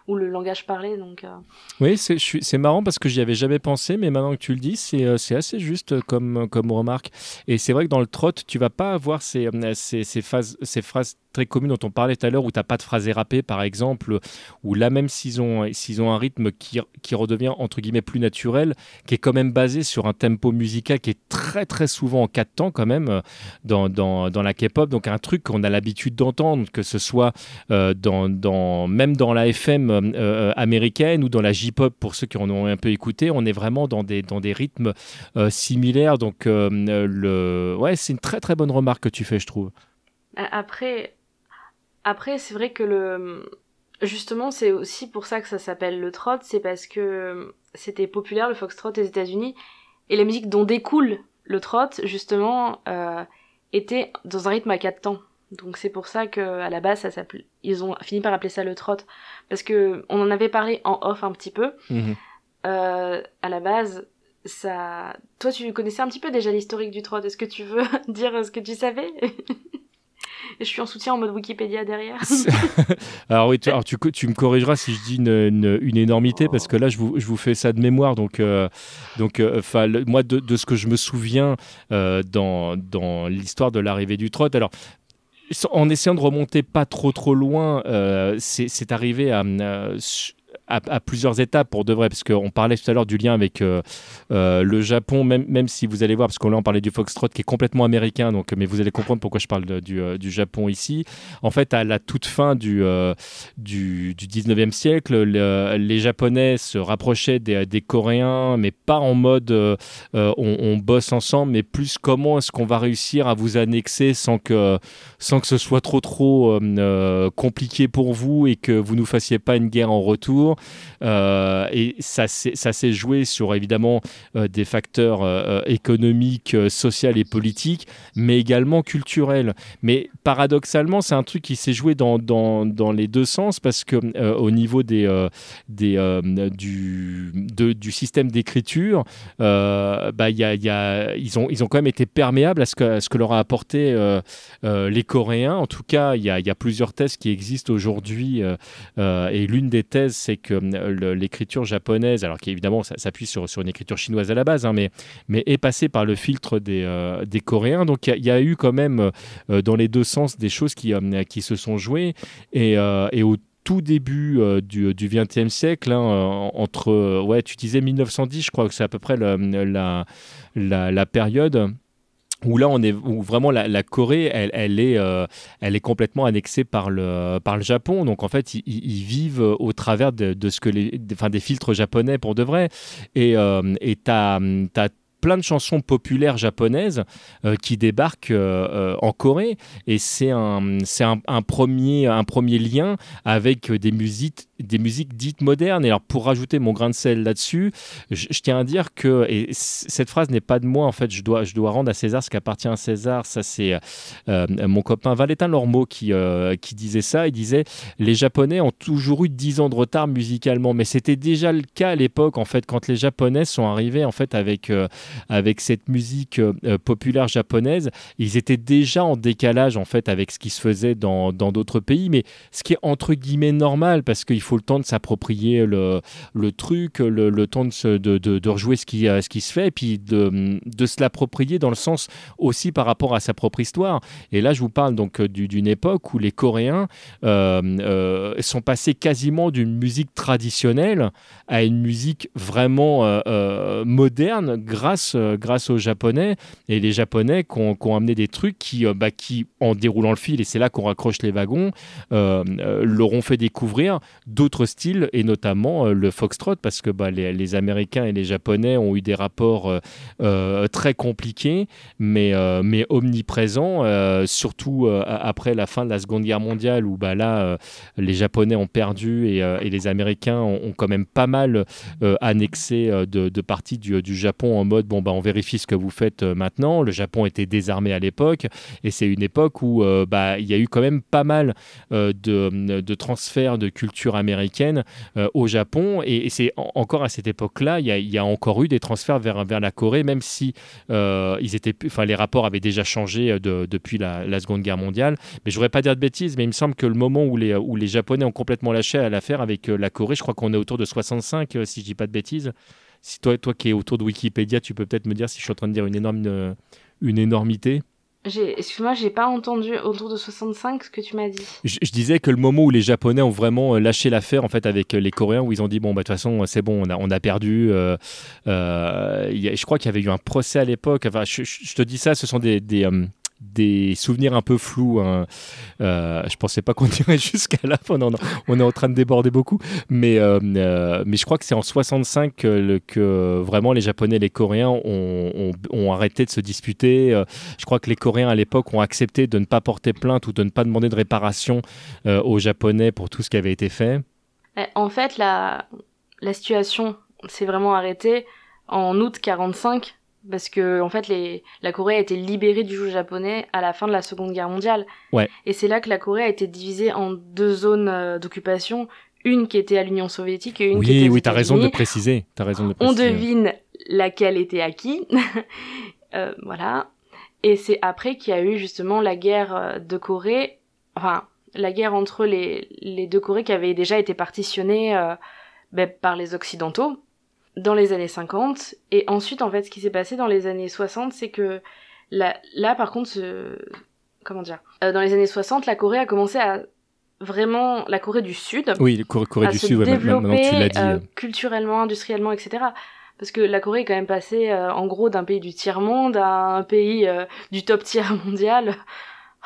le langage parlé. Donc, euh. Oui, c'est marrant parce que j'y avais jamais pensé, mais maintenant que tu le dis, c'est euh, assez juste comme, comme remarque. Et c'est vrai que dans le trot, tu vas pas avoir ces, ces, ces, phases, ces phrases très commune dont on parlait tout à l'heure, où tu n'as pas de phrase érapée, par exemple, ou là même s'ils ont, s'ils ont un rythme qui, qui redevient, entre guillemets, plus naturel, qui est quand même basé sur un tempo musical qui est très très souvent en quatre temps quand même dans, dans, dans la K-pop, donc un truc qu'on a l'habitude d'entendre, que ce soit euh, dans, dans, même dans la FM euh, euh, américaine ou dans la J-pop, pour ceux qui en ont un peu écouté, on est vraiment dans des, dans des rythmes similaires, donc le... ouais, c'est une très très bonne remarque que tu fais, je trouve. Après, après, c'est vrai que le. Justement, c'est aussi pour ça que ça s'appelle le trot, c'est parce que c'était populaire le foxtrot aux États-Unis et la musique dont découle le trot, justement, euh, était dans un rythme à quatre temps. Donc c'est pour ça que à la base, ça s'appelle. Ils ont fini par appeler ça le trot parce que on en avait parlé en off un petit peu. Mhm. Euh, à la base, ça. Toi, tu connaissais un petit peu déjà l'historique du trot. Est-ce que tu veux dire ce que tu savais? Je suis en soutien en mode Wikipédia derrière. alors oui, tu, alors tu, tu, me corrigeras si je dis une, une, énormité parce que là je vous, je vous, fais ça de mémoire. Donc, euh, donc euh, moi de, de, ce que je me souviens euh, dans, dans l'histoire de l'arrivée du trot. Alors en essayant de remonter pas trop trop loin, c'est arrivé à, à, plusieurs étapes pour de vrai, parce qu'on parlait tout à l'heure du lien avec euh, euh, le Japon, même, même si vous allez voir, parce qu'on là on parlait du foxtrot qui est complètement américain, donc, mais vous allez comprendre pourquoi je parle du, euh, du, Japon ici. En fait, à la toute fin du, du, du, 19e siècle, les Japonais se rapprochaient des, des, Coréens, mais pas en mode on, on, bosse ensemble, mais plus comment est-ce qu'on va réussir à vous annexer sans que, sans que ce soit trop trop compliqué pour vous et que vous nous fassiez pas une guerre en retour. Euh, et ça s'est joué sur évidemment euh, des facteurs euh, économiques, sociaux et politiques, mais également culturels. Mais paradoxalement, c'est un truc qui s'est joué dans, les deux sens parce que au niveau du, système d'écriture, ils, ont, quand même été perméables à ce que, que leur a apporté les Coréens. En tout cas, il y a, plusieurs thèses qui existent aujourd'hui et l'une des thèses, c'est euh, l'écriture japonaise, alors qu'évidemment ça s'appuie sur, une écriture chinoise à la base, hein, mais, est passée par le filtre des, euh, Coréens. Donc il y, a eu quand même euh, dans les deux sens des choses qui, se sont jouées. Et, au tout début du, 20e siècle, hein, entre, ouais, tu disais 1910, je crois que c'est à peu près la période où là on est vraiment la, Corée elle, est euh, elle est complètement annexée par le par le Japon. Donc en fait ils, vivent au travers de, ce que les enfin des filtres japonais pour de vrai. Et euh, et t'as as plein de chansons populaires japonaises euh, qui débarquent euh, euh, en Corée et c'est un, c'est un, premier, un premier lien avec des musiques, des musiques dites modernes. Et alors pour rajouter mon grain de sel là-dessus, je, tiens à dire que, et cette phrase n'est pas de moi en fait, je dois, je dois rendre à César ce qui appartient à César. Ça c'est mon copain Valentin Lormeau qui, qui disait ça. Il disait les Japonais ont toujours eu 10 ans de retard musicalement, mais c'était déjà le cas à l'époque en fait quand les Japonais sont arrivés en fait avec avec cette musique euh, euh, populaire japonaise, ils étaient déjà en décalage en fait avec ce qui se faisait dans d'autres pays, mais ce qui est entre guillemets normal parce qu'il faut le temps de s'approprier le, truc, le, temps de, rejouer ce qui, euh, ce qui se fait, et puis de, de se l'approprier dans le sens aussi par rapport à sa propre histoire. Et là, je vous parle donc d'une époque où les Coréens sont passés quasiment d'une musique traditionnelle à une musique vraiment moderne grâce euh, grâce aux Japonais et les Japonais qui ont, amené des trucs qui, euh, bah, qui, en déroulant le fil, et c'est là qu'on raccroche les wagons, euh, leur ont fait découvrir d'autres styles et notamment le foxtrot parce que bah, les, Américains et les Japonais ont eu des rapports très compliqués mais, omniprésents, surtout après la fin de la Seconde Guerre mondiale où bah, là, les Japonais ont perdu et, les Américains ont, quand même pas mal annexé de, de parties du, du Japon en mode bon, bah, on vérifie ce que vous faites euh, maintenant. Le Japon était désarmé à l'époque et c'est une époque où euh, bah, il y a eu quand même pas mal euh, de, de, transferts de culture américaine au Japon et, c'est encore à cette époque-là, il y, a encore eu des transferts vers, vers la Corée, même si ils étaient, enfin, les rapports avaient déjà changé depuis la, Seconde Guerre mondiale. Mais je voudrais pas dire de bêtises, mais il me semble que le moment où les, où les Japonais ont complètement lâché à l'affaire avec la Corée, je crois qu'on est autour de 65, si je dis pas de bêtises si toi, toi qui es autour de Wikipédia, tu peux peut-être me dire si je suis en train de dire une, énorme, euh, une énormité Excuse-moi, j'ai pas entendu autour de 65 ce que tu m'as dit. Je, disais que le moment où les Japonais ont vraiment euh, lâché l'affaire en fait avec euh, les Coréens, où ils ont dit bon bah de toute façon c'est bon, on a, on a perdu. je crois qu'il y avait eu un procès à l'époque. Enfin, je, te dis ça, ce sont des, des, des souvenirs un peu flous. Hein. Euh, je pensais pas qu'on irait jusqu'à là. On, on, est en train de déborder beaucoup. Mais, euh, euh, mais je crois que c'est en 65 que, vraiment les Japonais et les Coréens ont, ont, arrêté de se disputer. Euh, je crois que les Coréens à l'époque ont accepté de ne pas porter plainte ou de ne pas demander de réparation aux Japonais pour tout ce qui avait été fait. Eh, en fait, la, la situation s'est vraiment arrêtée en août 45 parce que en fait les... la Corée a été libérée du joug japonais à la fin de la Seconde Guerre mondiale. Ouais. Et c'est là que la Corée a été divisée en deux zones euh, d'occupation, une qui était à l'Union soviétique et une oui, qui était Oui, oui, t'as raison de préciser. As raison de préciser. On devine laquelle était acquis. Euh, voilà. Et c'est après qu'il y a eu justement la guerre euh, de Corée, enfin la guerre entre les, les deux Corées qui avaient déjà été partitionnées euh, ben, par les Occidentaux dans les années 50. Et ensuite, en fait, ce qui s'est passé dans les années 60, c'est que là, là par contre, ce... comment dire, euh, dans les années 60, la Corée a commencé à vraiment la Corée du Sud Oui, Corée, Corée à du se Sud, ouais, développer tu l'as dit. euh, euh. culturellement, industriellement, etc. Parce que la Corée est quand même passée, euh, en gros, d'un pays du tiers-monde à un pays euh, du top tiers mondial.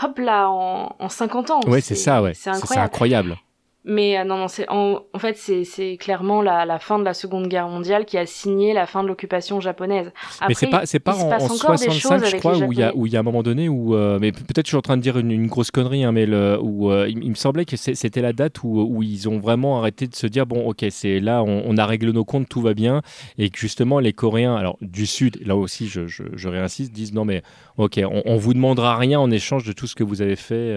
Hop là, en, en 50 ans. Ouais, c'est ça, ouais. C'est incroyable. Mais euh, non, non, c'est en, en fait c'est clairement la, la fin de la Seconde Guerre mondiale qui a signé la fin de l'occupation japonaise. Après, mais c'est pas, c'est pas en, en encore des 65, choses je crois, où il y a, où il y a un moment donné où, euh, mais peut-être je suis en train de dire une, une grosse connerie, hein, mais le, où euh, il, il me semblait que c'était la date où, où ils ont vraiment arrêté de se dire bon, ok, c'est là, on, on a réglé nos comptes, tout va bien, et que justement les Coréens, alors du Sud, là aussi, je, je, je réinsiste, disent non mais ok, on, on vous demandera rien en échange de tout ce que vous avez fait.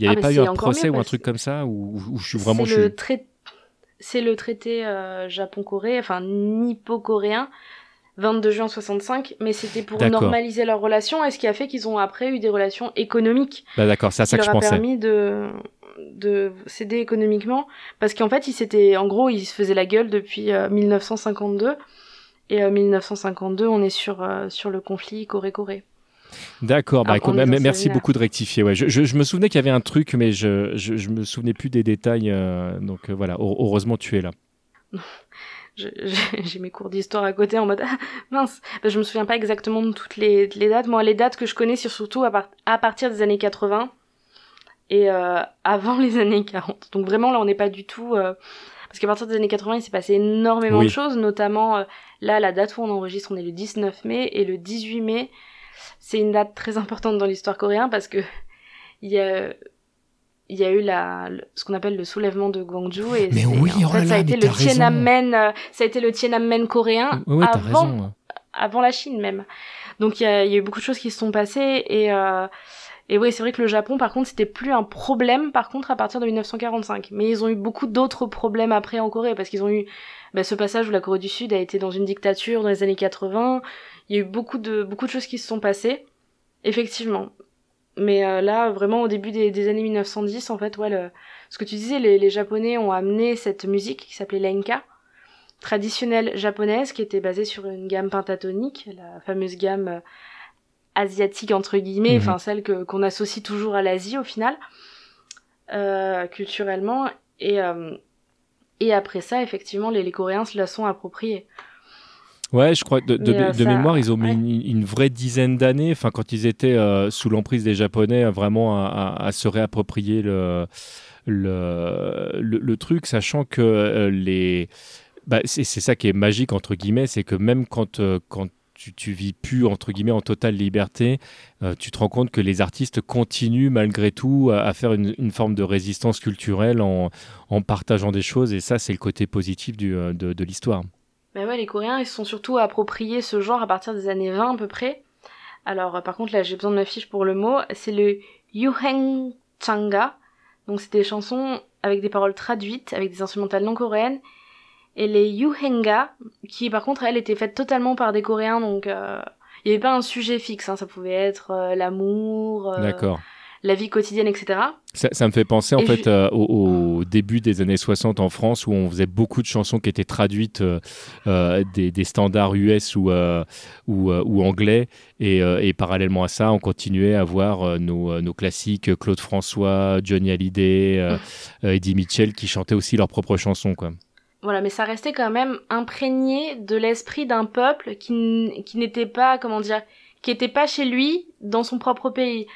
Euh. Il n'y Ah, avait mais pas eu un procès ou un truc comme ça où, où je suis vraiment c'est le trai- c'est le traité euh, Japon-Corée, enfin nippo-coréen, 22 juin 65, mais c'était pour normaliser leurs relations et ce qui a fait qu'ils ont après eu des relations économiques Bah d'accord, c'est à ça qui que je leur a pensais. permis de de céder économiquement parce qu'en fait ils s'étaient en gros ils se faisaient la gueule depuis euh, 1952 et euh, 1952 on est sur euh, sur le conflit Corée-Corée. D'accord, bah, Ah, bah, merci beaucoup de rectifier. Ouais. Je, je- je me souvenais qu'il y avait un truc, mais je, je, je me souvenais plus des détails. euh, donc euh, voilà, Heu- heureusement tu es là. J'ai mes cours d'histoire à côté en mode ah, mince, Bah, je me souviens pas exactement de toutes les, les dates. Moi, les dates que je connais, c'est surtout à, par- à partir des années 80 et euh, avant les années 40. Donc vraiment, là, on n'est pas du tout... euh, Parce qu'à partir des années 80, il s'est passé énormément Oui. de choses, notamment euh, là, la date où on enregistre, on est le 19 mai, et le 18 mai, c'est une date très importante dans l'histoire coréenne parce que il y a... Il y a eu la, ce qu'on appelle le soulèvement de Gwangju et Mais oui, en oh là ça a mais le. Tiananmen, euh, ça a été le Tiananmen coréen Ouais, avant, raison. avant la Chine même. Donc il y, a il y a eu beaucoup de choses qui se sont passées et euh, et oui c'est vrai que le Japon par contre c'était plus un problème par contre à partir de 1945. Mais ils ont eu beaucoup d'autres problèmes après en Corée parce qu'ils ont eu bah, ce passage où la Corée du Sud a été dans une dictature dans les années 80. Il y a eu beaucoup de beaucoup de choses qui se sont passées effectivement. Mais euh, là vraiment au début des, des années 1910 en fait ouais le, ce que tu disais les, les Japonais ont amené cette musique qui s'appelait l'enka traditionnelle japonaise qui était basée sur une gamme pentatonique, la fameuse gamme euh, asiatique entre guillemets, Mhm. enfin celle que qu'on associe toujours à l'Asie au final, euh, culturellement. Et et après ça, effectivement, les, les Coréens se la sont appropriés. Ouais, je crois de, de, euh, de ça- mémoire, ils ont mis ouais. une, une vraie dizaine d'années. Enfin, quand ils étaient euh, sous l'emprise des Japonais, vraiment à, à- à se réapproprier le, le, le, le truc, sachant que euh, les, bah, c'est ça qui est magique entre guillemets, c'est que même quand quand tu, tu vis plus entre guillemets en totale liberté, euh, tu te rends compte que les artistes continuent malgré tout à, à faire une, une forme de résistance culturelle en, en partageant des choses, et ça, c'est le côté positif du, de, de l'histoire. Mais ouais, les Coréens, ils se sont surtout appropriés ce genre à partir des années 20 à peu près. Alors, euh, par contre, là, j'ai besoin de ma fiche pour le mot. C'est le Yuheng Changa. Donc, c'est des chansons avec des paroles traduites, avec des instrumentales non coréennes. Et les Yuhenga, qui par contre, elles étaient faites totalement par des Coréens, donc euh, il n'y avait pas un sujet fixe. Hein, ça pouvait être euh, l'amour, euh, D'accord. La vie quotidienne, etc. Ça, ça me fait penser en Et fait je- euh, au, au début des années 60 en France où on faisait beaucoup de chansons qui étaient traduites euh, euh, des, des standards US ou, euh, ou, ou anglais et, et parallèlement à ça on continuait à voir nos, nos classiques Claude François, Johnny Hallyday, euh, Eddie Mitchell qui chantaient aussi leurs propres chansons quoi. Voilà, mais ça restait quand même imprégné de l'esprit d'un peuple qui, qui n'était pas, comment dire, qui était pas chez lui dans son propre pays.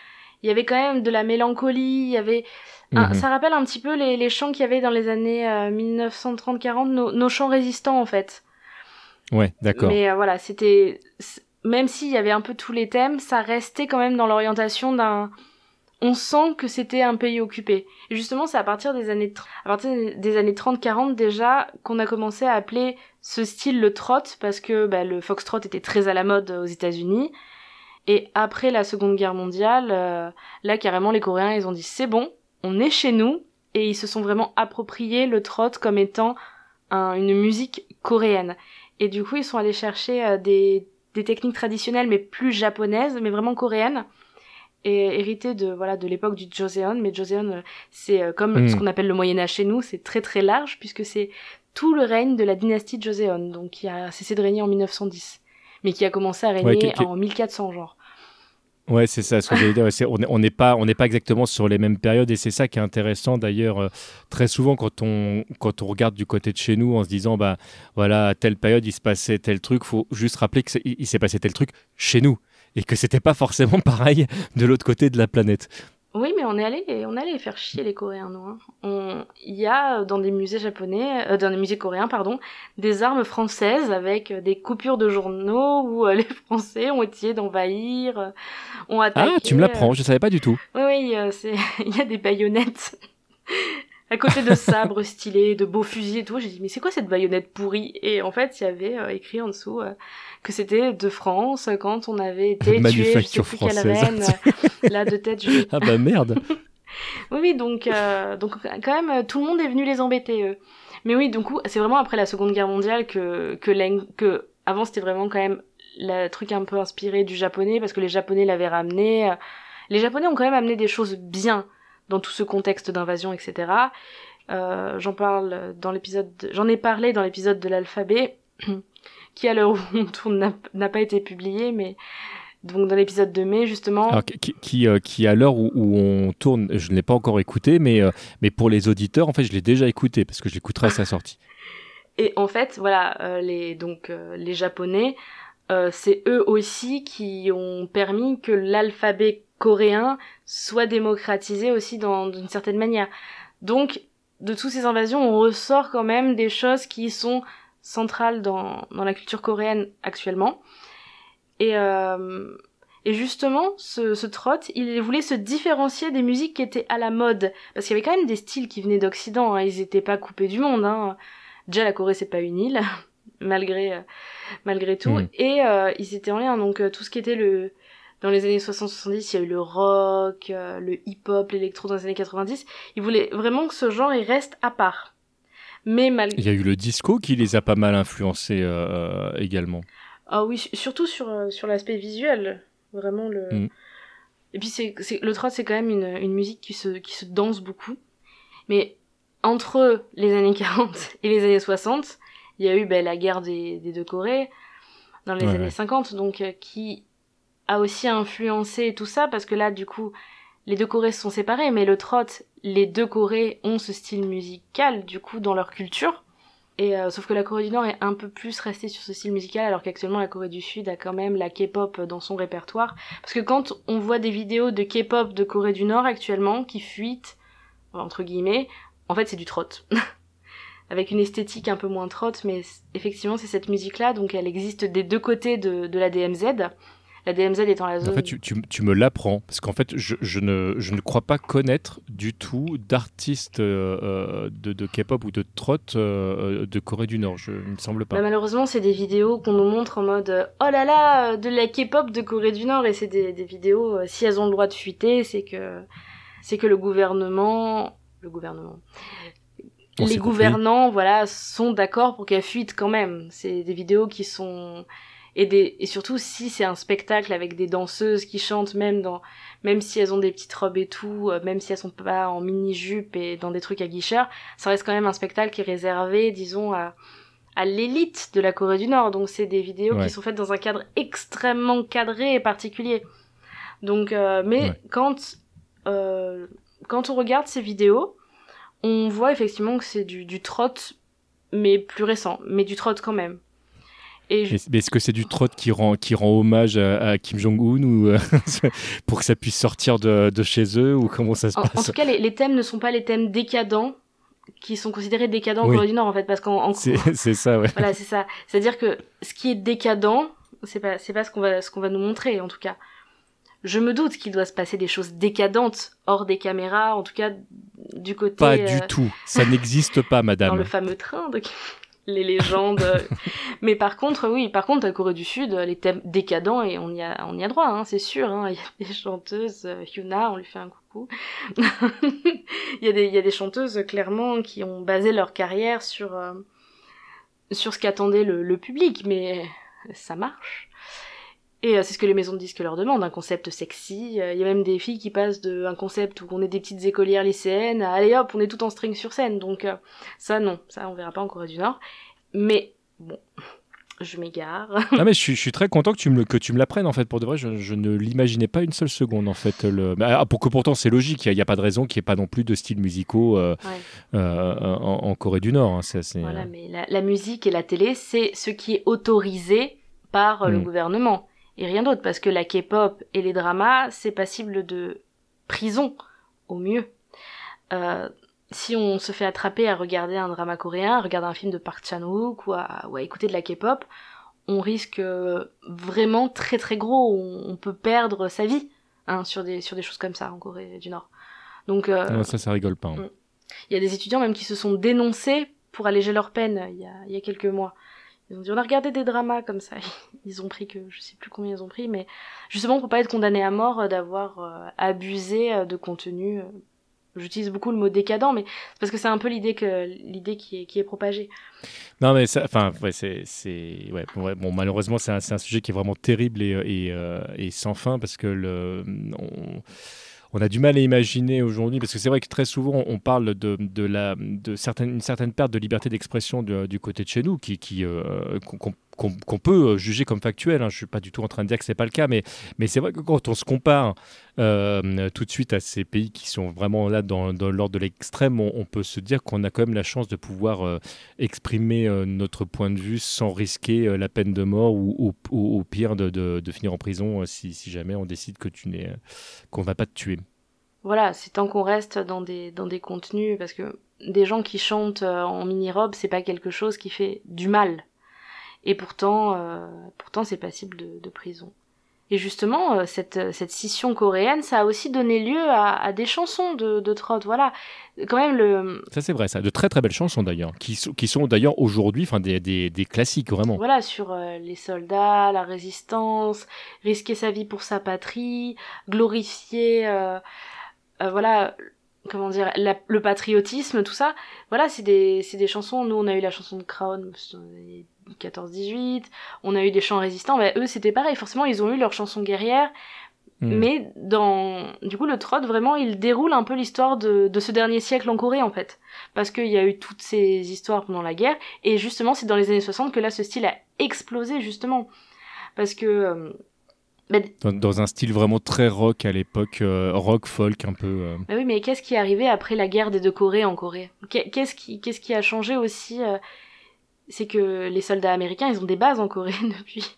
Il y avait quand même de la mélancolie, il y avait... un- Mhm. ça rappelle un petit peu les, les chants qu'il y avait dans les années euh, 1930-40, nos, nos chants résistants en fait. Ouais, d'accord. Mais euh, voilà, c'était... Même s'il y avait un peu tous les thèmes, ça restait quand même dans l'orientation d'un... On sent que c'était un pays occupé. Et justement, c'est à partir des années, à partir des années 30-40 déjà qu'on a commencé à appeler ce style le trot parce que bah, le foxtrot était très à la mode aux États-Unis. Et après la Seconde Guerre mondiale, euh, là carrément les Coréens ils ont dit c'est bon, on est chez nous et ils se sont vraiment appropriés le trot comme étant un- une musique coréenne. Et du coup, ils sont allés chercher euh, des, des techniques traditionnelles, mais plus japonaises, mais vraiment coréennes. Et héritées de voilà de l'époque du Joseon, mais Joseon euh, c'est euh, comme Mm. ce qu'on appelle le Moyen Âge chez nous, c'est très très large puisque c'est tout le règne de la dynastie Joseon, donc qui a cessé de régner en 1910, mais qui a commencé à régner Ouais, qui- qui- en 1400 genre. Ouais, c'est ça. Ce que dire, on n'est pas, on n'est pas exactement sur les mêmes périodes, et c'est ça qui est intéressant. D'ailleurs, euh, très souvent quand on regarde du côté de chez nous, en se disant, bah voilà, à telle période il se passait tel truc, faut juste rappeler que il s'est passé tel truc chez nous, et que c'était pas forcément pareil de l'autre côté de la planète. Oui, mais on est allé, on est allé faire chier les Coréens, nous. hein. On- Il y a euh, dans des musées japonais, euh, dans des musées coréens, pardon, des armes françaises avec euh, des coupures de journaux où euh, les Français ont essayé d'envahir, euh, ont attaqué. Ah, tu me l'apprends, je savais pas du tout. Oui, oui, euh, c'est, il y a des baïonnettes. À côté de sabres stylés, de beaux fusils et tout, j'ai dit mais c'est quoi cette baïonnette pourrie? Et en fait, il y avait euh, écrit en dessous euh, que c'était de France quand on avait été tué, je sais Manufacture plus quelle française. reine. euh, Là de tête, je Ah bah merde. oui, oui, donc, euh, donc quand même, tout le monde est venu les embêter, eux. Mais oui, du coup, c'est vraiment après la Seconde Guerre mondiale que, que, que avant c'était vraiment quand même le truc un peu inspiré du japonais, parce que les japonais l'avaient ramené. Les japonais ont quand même amené des choses bien dans tout ce contexte d'invasion, etc. Euh, j'en parle dans l'épisode, de- j'en ai parlé dans l'épisode de l'alphabet, qui à l'heure où on tourne n'a- pas été publié, mais donc dans l'épisode de mai justement. Alors, qui, qui, euh, qui, à l'heure où, où on tourne, je ne l'ai pas encore écouté, mais, euh, mais pour les auditeurs, en fait, je l'ai déjà écouté parce que je l'écouterai à sa sortie. Et en fait, voilà, les donc les Japonais, c'est eux aussi qui ont permis que l'alphabet coréen soit démocratisé aussi dans d'une certaine manière. Donc, de toutes ces invasions, on ressort quand même des choses qui sont centrales dans dans la culture coréenne actuellement. Et euh, et justement, ce, ce trot, il voulait se différencier des musiques qui étaient à la mode. Parce qu'il y avait quand même des styles qui venaient d'Occident, hein, ils étaient pas coupés du monde. Hein. Déjà, la Corée, c'est pas une île, malgré, euh, malgré tout. Mm. Et euh, ils étaient en lien, donc euh, tout ce qui était le... Dans les années 60-70, il y a eu le rock, euh, le hip-hop, l'électro dans les années 90. Ils voulaient vraiment que ce genre, il reste à part. Mais malgré... Il y a eu le disco qui les a pas mal influencés euh, également. Ah oui, su- surtout sur, euh, sur l'aspect visuel. Vraiment le. Mm. Et puis c'est, c'est, le trot, c'est quand même une, une musique qui se, qui se danse beaucoup. Mais entre les années 40 et les années 60, il y a eu ben, la guerre des, des deux Corées dans les Ouais, années ouais. 50, donc euh, qui a aussi influencé tout ça parce que là, du coup, les deux Corées se sont séparées, mais le trot, les deux Corées ont ce style musical du coup dans leur culture. Et euh, sauf que la Corée du Nord est un peu plus restée sur ce style musical, alors qu'actuellement la Corée du Sud a quand même la K-pop dans son répertoire. Parce que quand on voit des vidéos de K-pop de Corée du Nord actuellement qui fuitent, entre guillemets, en fait c'est du trot. Avec une esthétique un peu moins trot, mais effectivement c'est cette musique-là, donc elle existe des deux côtés de, de la DMZ. La DMZ étant la zone... En fait, tu, tu- tu me l'apprends, parce qu'en fait, je, je ne, je ne crois pas connaître du tout d'artistes euh, euh, de, de K-pop ou de trot euh, de Corée du Nord. Je, il me semble pas. Bah, malheureusement, c'est des vidéos qu'on nous montre en mode oh là là, de la K-pop de Corée du Nord et c'est des, des vidéos si elles ont le droit de fuiter, c'est que c'est que le gouvernement, le gouvernement, On les compris. gouvernants, voilà, sont d'accord pour qu'elles fuitent quand même. C'est des vidéos qui sont et des et surtout si c'est un spectacle avec des danseuses qui chantent même dans même si elles ont des petites robes et tout, euh, même si elles sont pas en mini jupe et dans des trucs à guicheurs, ça reste quand même un spectacle qui est réservé, disons à à l'élite de la Corée du Nord. Donc c'est des vidéos Ouais. qui sont faites dans un cadre extrêmement cadré et particulier. Donc, euh, mais Ouais. quand euh, quand on regarde ces vidéos, on voit effectivement que c'est du, du trot, mais plus récent, mais du trot quand même. Et je- Mais, mais est-ce que c'est du trot qui rend, qui rend hommage à, à Kim Jong-un ou euh, pour que ça puisse sortir de, de chez eux ou comment ça se en, en passe tout cas, les, les thèmes ne sont pas les thèmes décadents qui sont considérés décadents en Oui. Corée du Nord en fait, parce qu'en en- C'est ça, ouais. Voilà, c'est ça. C'est-à-dire que ce qui est décadent, c'est pas, c'est pas ce qu'on va, ce qu'on va nous montrer, en tout cas. Je me doute qu'il doit se passer des choses décadentes hors des caméras, en tout cas du côté Pas euh, du tout. Ça n'existe pas, dans madame. le fameux train de les légendes. Mais par contre, oui, par contre, à Corée du Sud, les thèmes décadents et on y a, on y a droit, hein, c'est sûr. Hein. Il y a des chanteuses, euh, Hyuna, on lui fait un coucou. il y a des, il y a des chanteuses clairement qui ont basé leur carrière sur euh, sur ce qu'attendait le, le public, mais ça marche. Et euh, c'est ce que les maisons de disques leur demandent, un concept sexy. Euh, Il y a même des filles qui passent de un concept où on est des petites écolières lycéennes à allez hop, on est tout en string sur scène. Donc euh, ça non, ça on verra pas en Corée du Nord. Mais bon, je m'égare. Ah mais je suis, je suis très content que tu me, que tu me l'apprennes en fait pour de vrai. Je, je ne l'imaginais pas une seule seconde en fait. Le... ah, pour que pourtant c'est logique. Il n'y a, pas de raison qu'il n'y ait pas non plus de styles musicaux euh, Ouais. euh, en, en Corée du Nord. hein. C'est assez- Voilà, mais la, la musique et la télé, c'est ce qui est autorisé par euh, le Mm. gouvernement. Et rien d'autre, parce que la K-pop et les dramas, c'est passible de prison, au mieux. Euh, si on se fait attraper à regarder un drama coréen, à regarder un film de Park Chan-wook ou à, ou à écouter de la K-pop, on risque euh, vraiment très très gros. On, peut perdre sa vie hein, sur, des, sur des choses comme ça en Corée du Nord. Donc, euh, Non, ça, ça rigole pas. hein. Mm. il y a des étudiants même qui se sont dénoncés pour alléger leur peine il y a, il y a quelques mois. Ils ont dit on a regardé des dramas comme ça. Ils ont pris que je sais plus combien ils ont pris, mais justement pour pas être condamné à mort euh, d'avoir euh, abusé euh, de contenu. J'utilise beaucoup le mot décadent, mais c'est parce que c'est un peu l'idée que l'idée qui est, qui est propagée. Non, mais enfin, ouais, c'est, ouais, ouais, bon, malheureusement, c'est un, un sujet qui est vraiment terrible et, et, et sans fin parce que le, on, on a du mal à imaginer aujourd'hui, parce que c'est vrai que très souvent on parle de, certaines, une certaine perte de liberté d'expression de- du côté de chez nous, qui, euh, qu'on- peut juger comme factuel. hein. Je suis pas du tout en train de dire que c'est pas le cas, mais, mais c'est vrai que quand on se compare euh, tout de suite à ces pays qui sont vraiment là dans, dans l'ordre de l'extrême, on, peut se dire qu'on a quand même la chance de pouvoir euh, exprimer euh, notre point de vue sans risquer euh, la peine de mort ou au, pire de, de- de finir en prison euh, si, si jamais on décide que tu n'es, qu'on va pas te tuer. Voilà, c'est tant qu'on reste dans des, dans des contenus, parce que des gens qui chantent euh, en mini-robe, c'est pas quelque chose qui fait du mal. Et pourtant, euh, pourtant c'est passible de, de prison. Et justement, euh, cette, cette scission coréenne, ça a aussi donné lieu à, à des chansons de, de trot. Voilà, quand même le, Ça c'est vrai, ça. De très très belles chansons d'ailleurs, qui, sont- qui sont d'ailleurs aujourd'hui, enfin des, des, des classiques vraiment. voilà sur euh, les soldats, la résistance, risquer sa vie pour sa patrie, glorifier, euh, euh, voilà, comment dire, la- le patriotisme, tout ça. Voilà, c'est des, des chansons. Nous, on a eu la chanson de Crown, 14-18. On a eu des chants résistants. Bah, eux, c'était pareil. Forcément, ils ont eu leur chanson guerrière. Mm. Mais dans, du coup, le trot, vraiment, il déroule un peu l'histoire de, de ce dernier siècle en Corée, en fait. Parce qu'il y a eu toutes ces histoires pendant la guerre. Et justement, c'est dans les années 60 que là, ce style a explosé, justement. Parce que, euh, Dans, dans un style vraiment très rock à l'époque, euh, rock folk un peu. euh. bah oui, mais qu'est-ce qui est arrivé après la guerre des deux Corées en Corée? Qu'est- Qu'est-ce qui, qu'est-ce qui a changé aussi euh, C'est que les soldats américains, ils ont des bases en Corée depuis.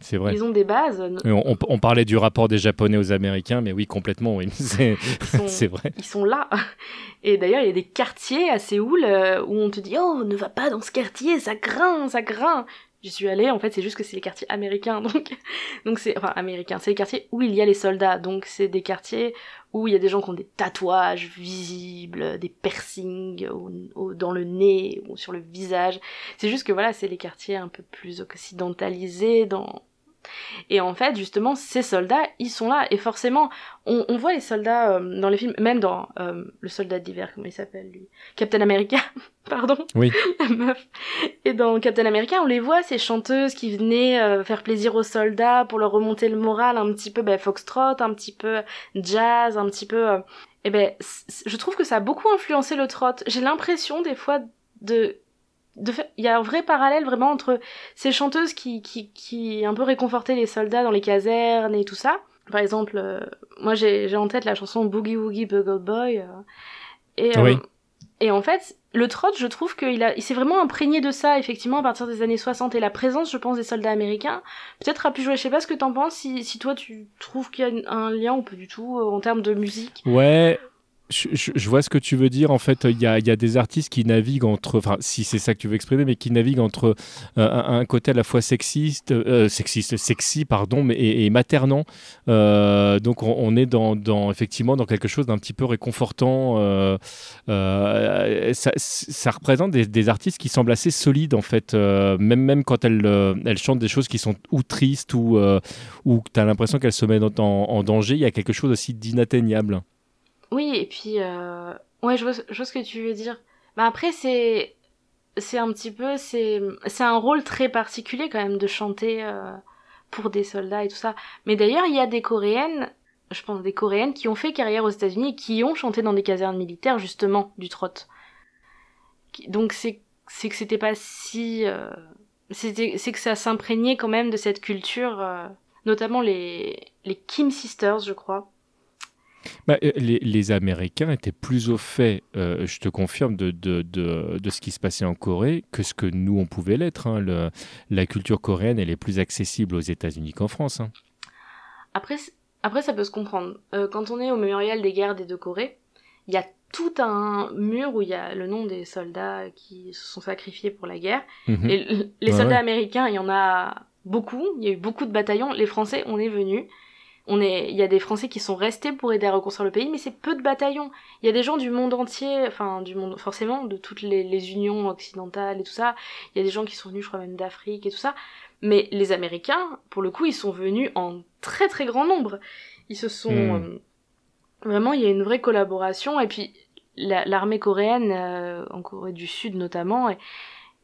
C'est vrai. Ils ont des bases. On, on- on parlait du rapport des Japonais aux Américains, mais oui, complètement, oui. C'est vrai. ils sont là. Et d'ailleurs, il y a des quartiers à Séoul où on te dit Oh, ne va pas dans ce quartier, ça craint, ça craint. J'y suis allée, en fait, c'est juste que c'est les quartiers américains. Donc, donc c'est. Enfin, américains. C'est les quartiers où il y a les soldats. Donc, c'est des quartiers où il y a des gens qui ont des tatouages visibles, des piercings dans le nez ou sur le visage. C'est juste que voilà, c'est les quartiers un peu plus occidentalisés dans. Et en fait, justement, ces soldats, ils sont là. Et forcément, on, on voit les soldats euh, dans les films, même dans euh, Le soldat d'hiver, comment il s'appelle lui? Captain America, pardon. Oui. La meuf. Et dans Captain America, on les voit, ces chanteuses qui venaient euh, faire plaisir aux soldats pour leur remonter le moral, un petit peu ben, foxtrot, un petit peu jazz, un petit peu... Et ben, je trouve que ça a beaucoup influencé le trot. J'ai l'impression des fois de... De faire... Il y a un vrai parallèle vraiment entre ces chanteuses qui, qui, qui un peu réconfortaient les soldats dans les casernes et tout ça. Par exemple, euh, moi j'ai j'ai en tête la chanson Boogie Woogie Bugle Boy. euh, et, euh, Oui. et en fait, le trot, je trouve qu'il a, il s'est vraiment imprégné de ça, effectivement, à partir des années 60. Et la présence, je pense, des soldats américains, peut-être a pu jouer. Je sais pas ce que t'en penses, si, si toi tu trouves qu'il y a un lien ou pas du tout, euh, en termes de musique. Ouais. Je, vois ce que tu veux dire. En fait, il y a, des artistes qui naviguent entre, enfin, si c'est ça que tu veux exprimer, mais qui naviguent entre euh, un, côté à la fois sexiste, euh, sexiste, sexy, pardon, mais et, maternant. Euh, donc, on, est dans, effectivement dans quelque chose d'un petit peu réconfortant. ça, représente des, artistes qui semblent assez solides, en fait, même même quand elles, chantent des choses qui sont ou tristes ou ou tu as l'impression qu'elles se mettent en, en danger. Il y a quelque chose aussi d'inatteignable. Oui, et puis, euh... ouais, je vois, je vois ce que tu veux dire. Bah après, c'est. c'est un petit peu, c'est, c'est un rôle très particulier quand même de chanter euh, pour des soldats et tout ça. Mais d'ailleurs, il y a des Coréennes, je pense des Coréennes qui ont fait carrière aux États-Unis et qui ont chanté dans des casernes militaires justement du trot. Donc c'est, c'est que c'était pas si, euh, c'était, c'est que ça s'imprégnait quand même de cette culture, euh, notamment les les Kim Sisters, je crois. Bah, euh, les, les Américains étaient plus au fait, euh, je te confirme, de, de, de, de ce qui se passait en Corée que ce que nous, on pouvait l'être. hein. La culture coréenne, elle est plus accessible aux États-Unis qu'en France. hein. Après, après ça peut se comprendre. Euh, quand on est au mémorial des guerres des deux Corées, il y a tout un mur où il y a le nom des soldats qui se sont sacrifiés pour la guerre. Mhm. Et les Ouais, soldats ouais. américains, il y en a beaucoup. Il y a eu beaucoup de bataillons. Les Français, on est venus. On est, il y a des Français qui sont restés pour aider à reconstruire le pays, mais c'est peu de bataillons. Il y a des gens du monde entier, enfin du monde, forcément, de toutes les, les unions occidentales et tout ça. Il y a des gens qui sont venus, je crois même d'Afrique et tout ça. Mais les Américains, pour le coup, ils sont venus en très très grand nombre. Ils se sont Hmm. euh, vraiment, il y a une vraie collaboration. Et puis la- l'armée coréenne, euh, en Corée du Sud notamment, et,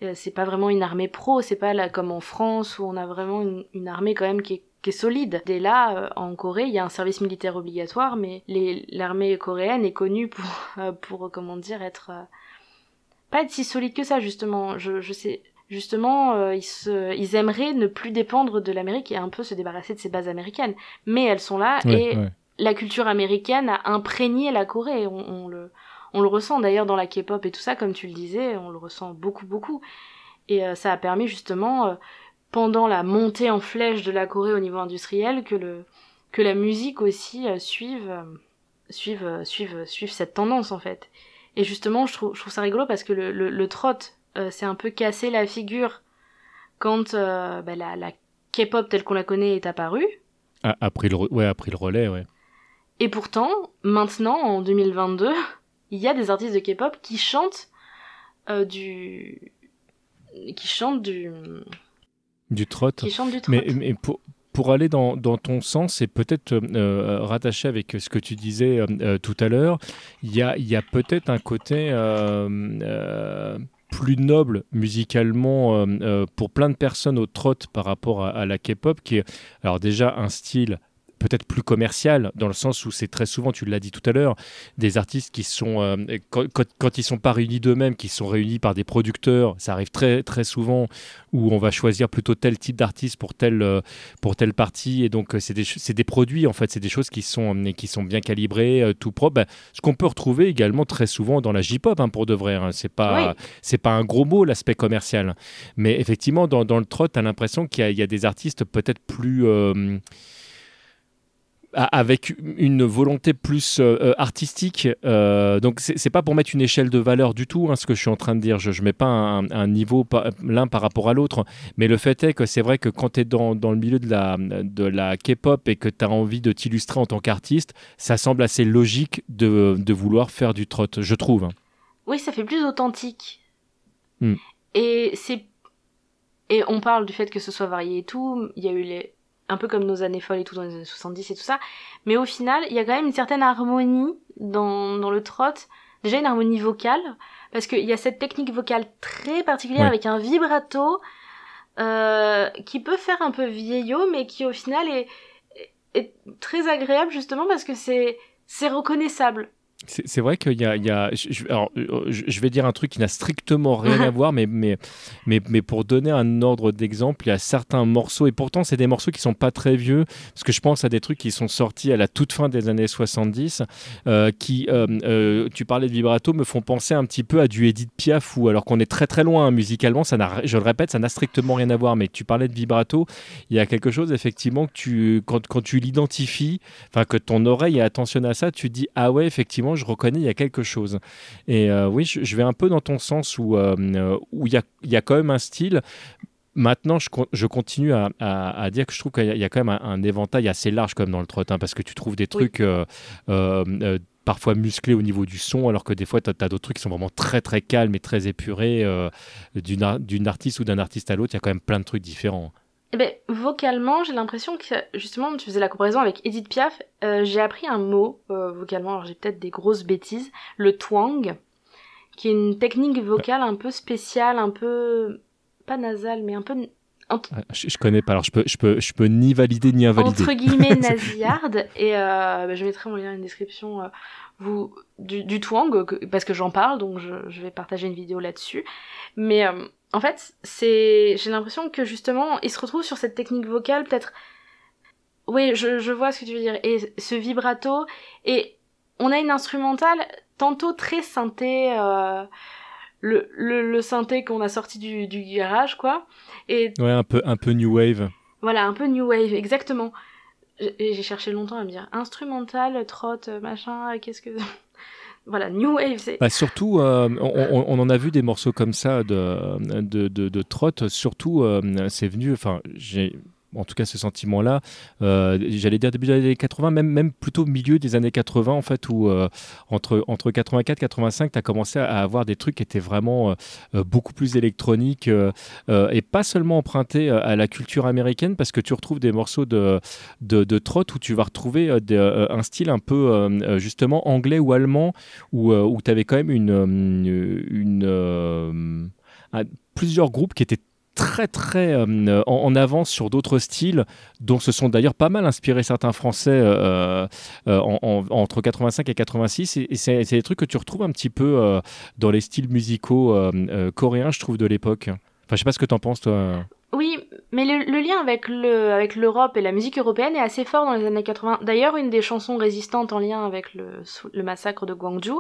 euh, c'est pas vraiment une armée pro, c'est pas là comme en France où on a vraiment une, une armée quand même qui est, qui est solide. Dès là, euh, en Corée, il y a un service militaire obligatoire, mais l'armée coréenne est connue pour, euh, pour comment dire, être euh, pas être si solide que ça justement. Je, je sais. Justement, euh, ils, se, ils aimeraient ne plus dépendre de l'Amérique et un peu se débarrasser de ces bases américaines. Mais elles sont là et la culture américaine a imprégné la Corée. On, on le, on le ressent d'ailleurs dans la K-pop et tout ça, comme tu le disais, on le ressent beaucoup, beaucoup. Et euh, ça a permis justement, euh, pendant la montée en flèche de la Corée au niveau industriel, que, le, que la musique aussi euh, suive, euh, suive, euh, suive, suive cette tendance en fait. Et justement, je trouve, je trouve ça rigolo parce que le, le, le trot euh, s'est un peu cassé la figure quand euh, bah, la, la K-pop telle qu'on la connaît est apparue. A, a pris le, ouais, a pris le relais, ouais. Et pourtant, maintenant, en 2022, il y a des artistes de K-pop qui chantent euh, du... qui chantent du... Du trot. qui chantent du trot. Mais, mais pour, pour aller dans, dans ton sens et peut-être euh, rattaché avec ce que tu disais euh, euh, tout à l'heure, il y a, il y a peut-être un côté euh, euh, plus noble musicalement euh, euh, pour plein de personnes au trot par rapport à, à la K-pop, qui est alors déjà un style peut-être plus commercial, dans le sens où c'est très souvent, tu l'as dit tout à l'heure, des artistes qui sont, euh, quand, quand, ils sont pas réunis d'eux-mêmes, qui sont réunis par des producteurs, ça arrive très, très souvent, où on va choisir plutôt tel type d'artiste pour telle, euh, pour telle partie, et donc euh, c'est des, des produits, en fait, c'est des choses qui sont, qui sont bien calibrées, tout propre, Ben, ce qu'on peut retrouver également très souvent dans la J-pop, hein, pour de vrai, hein. c'est pas, Oui. c'est pas un gros mot, l'aspect commercial, mais effectivement, dans, dans le trot, tu as l'impression qu'il y, a- il y a des artistes peut-être plus... euh, avec une volonté plus euh, euh, artistique. euh, donc c'est pas pour mettre une échelle de valeur du tout, hein, ce que je suis en train de dire. Je, je mets pas un, un niveau l'un par rapport à l'autre, mais le fait est que c'est vrai que quand tu es dans, dans le milieu de la, de la K-pop et que tu as envie de t'illustrer en tant qu'artiste, ça semble assez logique de, de vouloir faire du trot, je trouve. hein. Oui, ça fait plus authentique. Hmm. Et c'est et on parle du fait que ce soit varié et tout. Il y a eu les un peu comme nos années folles et tout dans les années 70 et tout ça. Mais au final, il y a quand même une certaine harmonie dans, dans le trot. Déjà une harmonie vocale, parce qu'il y a cette technique vocale très particulière Ouais. avec un vibrato euh, qui peut faire un peu vieillot, mais qui au final est, est très agréable justement parce que c'est c'est reconnaissable. C'est vrai qu'il y a, il y a je, alors, euh, je- vais dire un truc qui n'a strictement rien à voir, mais, mais, mais, mais pour donner un ordre d'exemple, il y a certains morceaux, et pourtant c'est des morceaux qui sont pas très vieux, parce que je pense à des trucs qui sont sortis à la toute fin des années 70, euh, qui, euh, euh, tu parlais de vibrato, me font penser un petit peu à du Edith Piaf, ou alors qu'on est très très loin hein, musicalement, ça n'a, je le répète, ça n'a strictement rien à voir, mais tu parlais de vibrato, il y a quelque chose effectivement que tu, quand, quand tu l'identifies, enfin que ton oreille est attentionnée à ça, tu dis ah ouais effectivement je reconnais il y a quelque chose. Et euh, oui je, je vais un peu dans ton sens où euh, où il y a, il y a quand même un style. Maintenant, je, con- je continue à, à- à dire que je trouve qu'il y, a- il y a quand même un, un éventail assez large comme dans le trot, hein, parce que tu trouves des trucs euh, euh, euh, parfois musclés au niveau du son, alors que des fois, tu as, d'autres trucs qui sont vraiment très très calmes et très épurés. euh, d'une artiste ou d'un artiste à l'autre, il y a quand même plein de trucs différents. Eh ben, vocalement, j'ai l'impression que, justement, tu faisais la comparaison avec Edith Piaf, euh, j'ai appris un mot, euh, vocalement, alors j'ai peut-être des grosses bêtises, le twang, qui est une technique vocale un peu spéciale, un peu pas nasale, mais un peu entre, Je, je connais pas, alors je peux, je peux, je peux ni valider ni invalider. entre guillemets nasillarde. Et euh, bah, je mettrai mon lien une description euh, vous, du, du twang parce que j'en parle, donc je, je vais partager une vidéo là-dessus. Mais euh, en fait, c'est j'ai l'impression que justement, il se retrouve sur cette technique vocale peut-être. Oui, je, je vois ce que tu veux dire. Et ce vibrato et on a une instrumentale tantôt très synthé. Euh, le, le, le synthé qu'on a sorti du, du garage, quoi. Et Ouais, un peu, un peu new wave. voilà, un peu new wave, exactement. J'ai cherché longtemps à me dire instrumental, trot, machin, qu'est-ce que. Voilà, new wave. Bah, surtout, euh, on, on- en a vu des morceaux comme ça de, de, de. Surtout, euh, c'est venu, enfin, j'ai en tout cas ce sentiment-là, euh, j'allais dire début des années 80, même, même plutôt milieu des années 80, en fait, où euh, entre, entre 84 et 85, tu as commencé à avoir des trucs qui étaient vraiment euh, euh, beaucoup plus électroniques et pas seulement empruntés à la culture américaine, parce que tu retrouves des morceaux de, de, trot où tu vas retrouver un style un peu justement anglais ou allemand, où, où tu avais quand même une, une, un- plusieurs groupes qui étaient très très euh, en, avance sur d'autres styles dont se sont d'ailleurs pas mal inspirés certains français euh, euh, en- en- entre 85 et 86 et, et c'est des trucs que tu retrouves un petit peu dans les styles musicaux coréens je trouve de l'époque enfin je sais pas ce que t'en penses toi Oui, mais le, lien avec le avec l'Europe et la musique européenne est assez fort dans les années 80. D'ailleurs, une des chansons résistantes en lien avec le, massacre de Gwangju,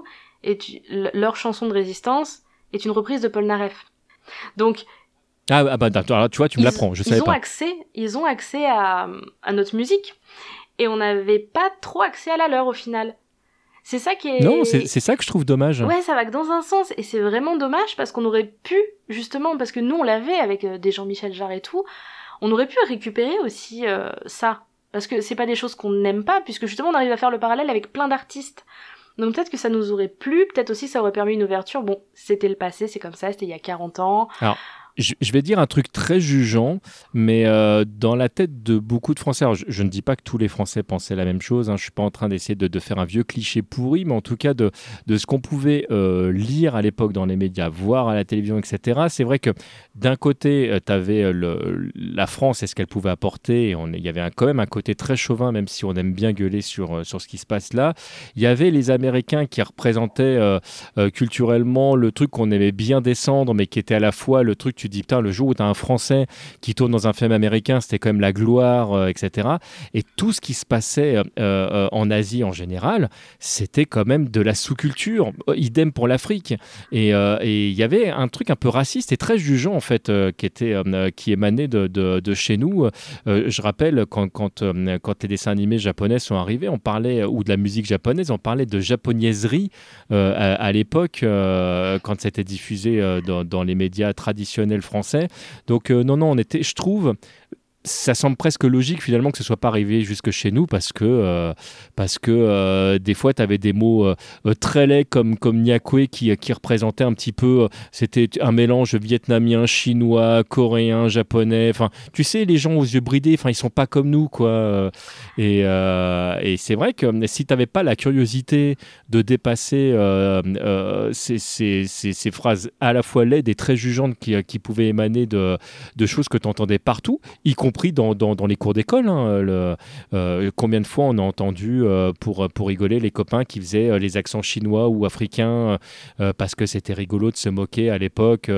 une- leur chanson de résistance est une reprise de Paul Naref. Donc, ah, ah bah alors, tu vois tu me ils- l'apprends je ils savais ont pas accès, ils ont accès à, à notre musique et on n'avait pas trop accès à la leur au final. C'est ça qui est. non c'est ça que je trouve dommage Ouais, ça va que dans un sens, et c'est vraiment dommage parce qu'on aurait pu, justement, parce que nous on l'avait avec euh, des Jean-Michel Jarre et tout, on aurait pu récupérer aussi euh, ça. Parce que c'est pas des choses qu'on n'aime pas, puisque justement on arrive à faire le parallèle avec plein d'artistes. Donc peut-être que ça nous aurait plu, peut-être aussi ça aurait permis une ouverture. Bon, c'était le passé, c'est comme ça, c'était il y a 40 ans. je, je vais dire un truc très jugeant, mais euh, dans la tête de beaucoup de Français, je, ne dis pas que tous les Français pensaient la même chose, hein, je suis pas en train d'essayer de, faire un vieux cliché pourri, mais en tout cas de, ce qu'on pouvait euh, lire à l'époque dans les médias, voir à la télévision, etc. C'est vrai que d'un côté, tu avais la France et ce qu'elle pouvait apporter, il y avait quand même un côté très chauvin, même si on aime bien gueuler sur, euh, ce qui se passe là. Il y avait les Américains qui représentaient euh, euh, culturellement le truc qu'on aimait bien descendre, mais qui était à la fois le truc, tu te dis, putain, le jour où tu as un Français qui tourne dans un film américain, c'était quand même la gloire, euh, etc. Et tout ce qui se passait euh, euh, en Asie en général, c'était quand même de la sous-culture. Idem pour l'Afrique. Et il y avait un truc un peu raciste et très jugeant, en fait, qui, était, qui émanait de, de, chez nous. Je rappelle, quand, quand, quand les dessins animés japonais sont arrivés, on parlait, ou de la musique japonaise, on parlait de japonaiserie à, l'époque, quand c'était diffusé dans les médias traditionnels français. Donc, euh, non, non, on était, je trouve, ça semble presque logique finalement que ce soit pas arrivé jusque chez nous parce que euh, parce que euh, des fois tu avais des mots euh, très laids comme comme nyakwe qui qui représentait un petit peu c'était un mélange vietnamien, chinois, coréen, japonais. Enfin, tu sais les gens aux yeux bridés, enfin ils sont pas comme nous quoi. Et et c'est vrai que si tu n'avais pas la curiosité de dépasser ces, ces phrases à la fois laides et très jugeantes qui, qui pouvaient émaner de, de choses que tu entendais partout, y compris dans, les cours d'école. hein, euh, combien de fois on a entendu euh, pour, pour rigoler les copains qui faisaient euh, les accents chinois ou africains parce que c'était rigolo de se moquer à l'époque.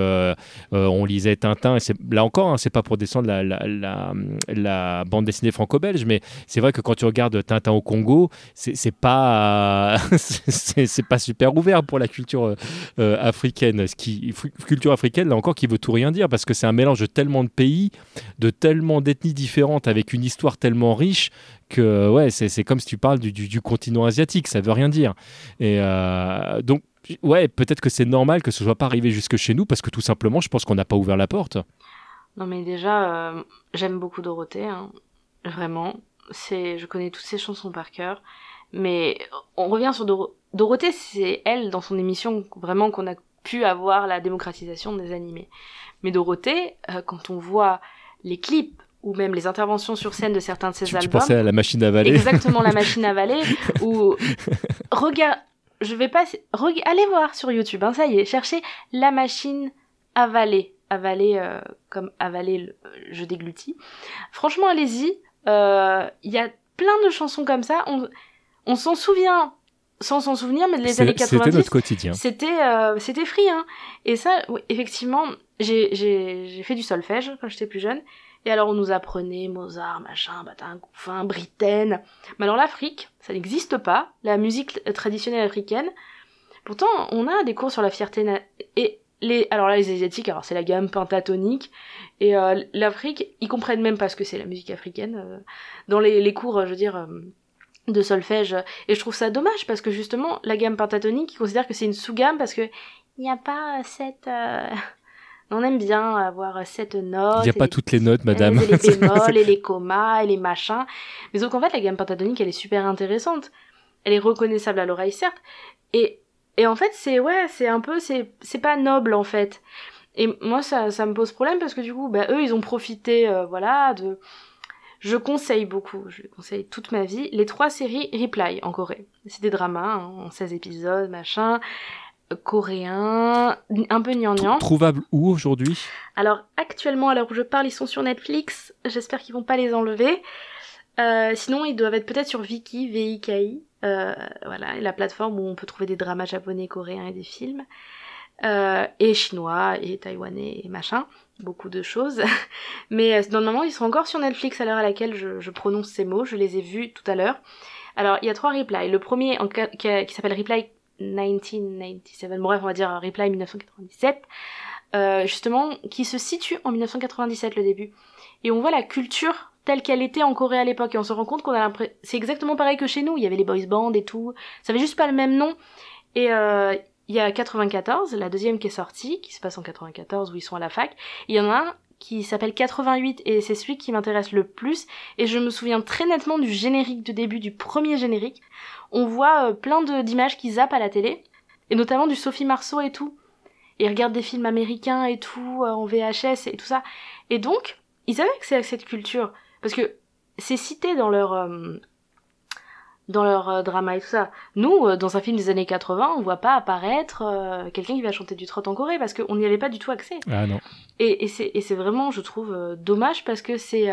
on lisait Tintin, et là encore, hein, c'est pas pour descendre la, bande dessinée franco-belge, mais c'est vrai que quand tu regardes Tintin au Congo, c'est pas c'est pas super ouvert pour la culture africaine. Ce qui culture africaine là encore qui veut tout rien dire parce que c'est un mélange de tellement de pays, de tellement d'ethnies différentes avec une histoire tellement riche que ouais c'est comme si tu parles du, du, continent asiatique, ça veut rien dire. Et euh, donc ouais peut-être que c'est normal que ce soit pas arrivé jusque chez nous parce que tout simplement je pense qu'on n'a pas ouvert la porte. Non mais déjà, euh, j'aime beaucoup Dorothée, hein. vraiment. C'est, je connais toutes ses chansons par cœur. Mais on revient sur Doro- Dorothée, c'est elle dans son émission vraiment qu'on a pu avoir la démocratisation des animés. Mais Dorothée, euh, quand on voit les clips ou même les interventions sur scène de certains de ses Tu, tu albums, pensais à la machine à valer exactement la machine à valer, ou regarde, je vais pas allez voir sur YouTube hein, ça y est cherchez la machine avaler avaler euh, comme avaler le je déglutis franchement allez-y Euh, il y a plein de chansons comme ça on, on s'en souvient sans s'en souvenir mais les C'est- années C'était 90 notre quotidien. c'était euh, c'était free hein. Et ça oui, effectivement, j'ai j'ai j'ai fait du solfège quand j'étais plus jeune et alors on nous apprenait Mozart, machin, Batin, Couffin, Britten. Mais alors l'Afrique, ça n'existe pas, la musique traditionnelle africaine. Pourtant, on a des cours sur la fierté et les alors là les asiatiques, alors c'est la gamme pentatonique et euh, l'Afrique, ils comprennent même pas ce que c'est la musique africaine euh, dans les les cours, je veux dire euh, de solfège et je trouve ça dommage parce que justement la gamme pentatonique ils considèrent que c'est une sous-gamme parce que il n'y a pas cette euh, on aime bien avoir cette note Il n'y a pas toutes les notes, madame. et les bémols et les comas et les machins. Mais donc en fait la gamme pentatonique elle est super intéressante. Elle est reconnaissable à l'oreille certes. Et et en fait c'est ouais c'est un peu c'est c'est pas noble en fait. Et moi ça ça me pose problème parce que du coup bah eux ils ont profité euh, voilà de je conseille beaucoup, je conseille toute ma vie, les trois séries Reply en Corée. C'est des dramas, hein, en 16 épisodes, machin, coréen, un peu gnangnan. Trouvable où aujourd'hui? Alors actuellement, à l'heure où je parle, ils sont sur Netflix, j'espère qu'ils vont pas les enlever. Euh, sinon, ils doivent être peut-être sur Viki, V-I-K-I, euh, voilà, la plateforme où on peut trouver des dramas japonais, coréens et des films. Euh, et chinois, et taïwanais, et machin beaucoup de choses. Mais euh, normalement, ils sont encore sur Netflix à l'heure à laquelle je, je prononce ces mots. Je les ai vus tout à l'heure. Alors, il y a trois replies. Le premier, en, qui, qui s'appelle Reply 1997, bon, bref, on va dire Reply 1997, euh, justement, qui se situe en 1997, le début. Et on voit la culture telle qu'elle était en Corée à l'époque. Et on se rend compte qu'on a l'impression... C'est exactement pareil que chez nous. Il y avait les boys bands et tout. Ça avait juste pas le même nom. Et euh, il y a 94, la deuxième qui est sortie, qui se passe en 94 où ils sont à la fac. Il y en a un qui s'appelle 88 et c'est celui qui m'intéresse le plus et je me souviens très nettement du générique de début du premier générique. On voit euh, plein d'images qui zappent à la télé et notamment du Sophie Marceau et tout. Ils regardent des films américains et tout euh, en VHS et tout ça. Et donc, ils avaient accès à cette culture parce que c'est cité dans leur euh, dans leur euh, drama et tout ça. Nous, euh, dans un film des années 80, on voit pas apparaître euh, quelqu'un qui va chanter du trot en Corée parce qu'on n'y avait pas du tout accès. Ah non. Et, et c'est vraiment, je trouve, dommage parce que c'est.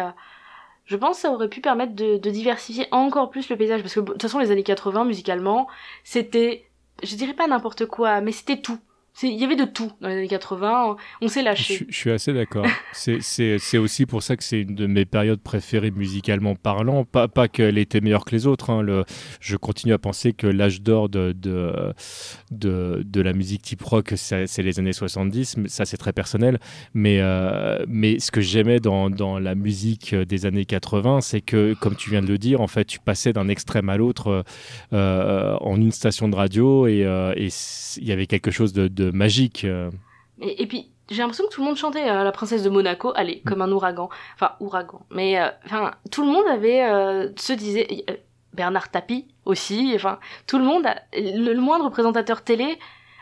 je pense que ça aurait pu permettre de, de diversifier encore plus le paysage parce que de toute façon, les années 80, musicalement, c'était. Je dirais pas n'importe quoi, mais c'était tout. Il y avait de tout dans les années 80, on s'est lâché. je suis assez d'accord. C'est- aussi pour ça que c'est une de mes périodes préférées musicalement parlant. Pas, pas qu'elle était meilleure que les autres. hein. Le, je continue à penser que l'âge d'or de, de, de, de la musique type rock, c'est les années 70. Mais ça, c'est très personnel. Mais, euh, mais ce que j'aimais dans, dans la musique des années 80, c'est que, comme tu viens de le dire, en fait, tu passais d'un extrême à l'autre euh, en une station de radio et euh, il y avait quelque chose de, de magique. euh. Et, et puis, j'ai l'impression que tout le monde chantait euh, la princesse de Monaco, allez, comme un ouragan. Enfin, ouragan. Mais, euh, enfin, tout le monde avait, euh, se disait, Bernard Tapie aussi, enfin, tout le monde, a- le, le moindre présentateur télé,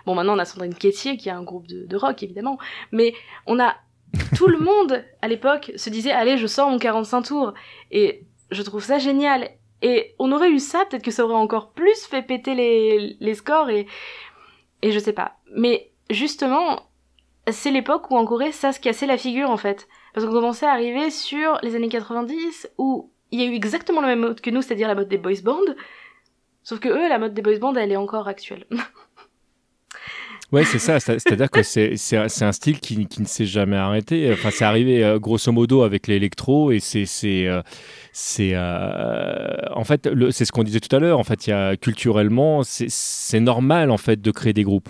bon, maintenant on a Sandrine Quétier qui a un groupe de, de rock, évidemment, mais on a, tout le monde, à l'époque, se disait, allez, je sors mon 45 tours. Et je trouve ça génial. Et on aurait eu ça, peut-être que ça aurait encore plus fait péter les, les scores et, et je sais pas. Mais justement, c'est l'époque où en Corée ça se cassait la figure en fait. Parce qu'on commençait à arriver sur les années 90 où il y a eu exactement la même mode que nous, c'est-à-dire la mode des boys bands. Sauf que eux, la mode des boys bands, elle est encore actuelle. Ouais, c'est ça. C'est- C'est-à-dire que c'est un, style qui, qui ne s'est jamais arrêté. Enfin, c'est arrivé euh, grosso modo avec l'électro et c'est c'est euh, euh, en fait c'est ce qu'on disait tout à l'heure. En fait, il y a culturellement c'est normal en fait de créer des groupes.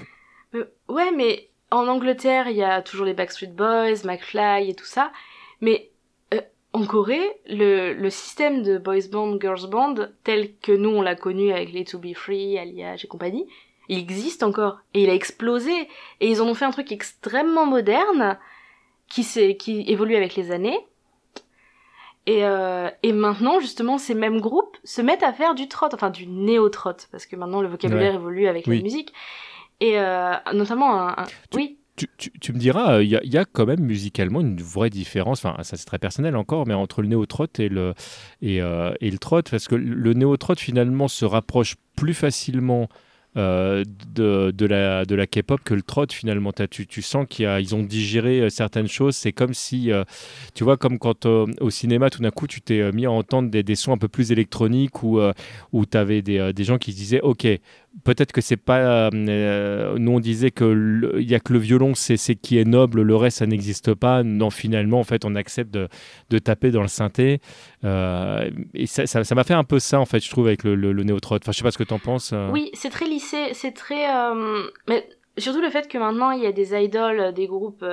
Ouais, mais en Angleterre, il y a toujours les Backstreet Boys, McFly et tout ça. Mais euh, en Corée, le, le système de boys band, girls band, tel que nous on l'a connu avec les To Be Free, Alliage et compagnie, il existe encore. Et il a explosé. Et ils en ont fait un truc extrêmement moderne qui, qui évolue avec les années. Et, euh, et maintenant, justement, ces mêmes groupes se mettent à faire du trot, enfin du néo-trot, parce que maintenant le vocabulaire Ouais. évolue avec Oui. la musique. Et euh, notamment un, un- Tu- Oui, Tu, tu- tu me diras, euh, il y, y a quand même musicalement une vraie différence, enfin ça c'est très personnel encore, mais entre le néo-trot et le, et, euh, et le trot, parce que le néo-trot finalement se rapproche plus facilement euh, de, de, la, de la K-pop que le trot finalement. Tu, tu sens qu'ils ont digéré certaines choses. C'est comme si, euh, tu vois, comme quand au cinéma, tout d'un coup, tu t'es mis à entendre des, des, sons un peu plus électroniques ou où tu avais des, des gens qui se disaient, OK, peut-être que c'est pas. Euh, nous, on disait que il y a que le violon, c'est qui est noble, le reste, ça n'existe pas. Non, finalement, en fait, on accepte de, de taper dans le synthé. Euh, et ça ça, m'a fait un peu ça, en fait, je trouve, avec le, le, le. Enfin, je sais pas ce que tu en penses. Euh. Oui, c'est très lissé, c'est très. mais surtout le fait que maintenant, il y a des idoles, des groupes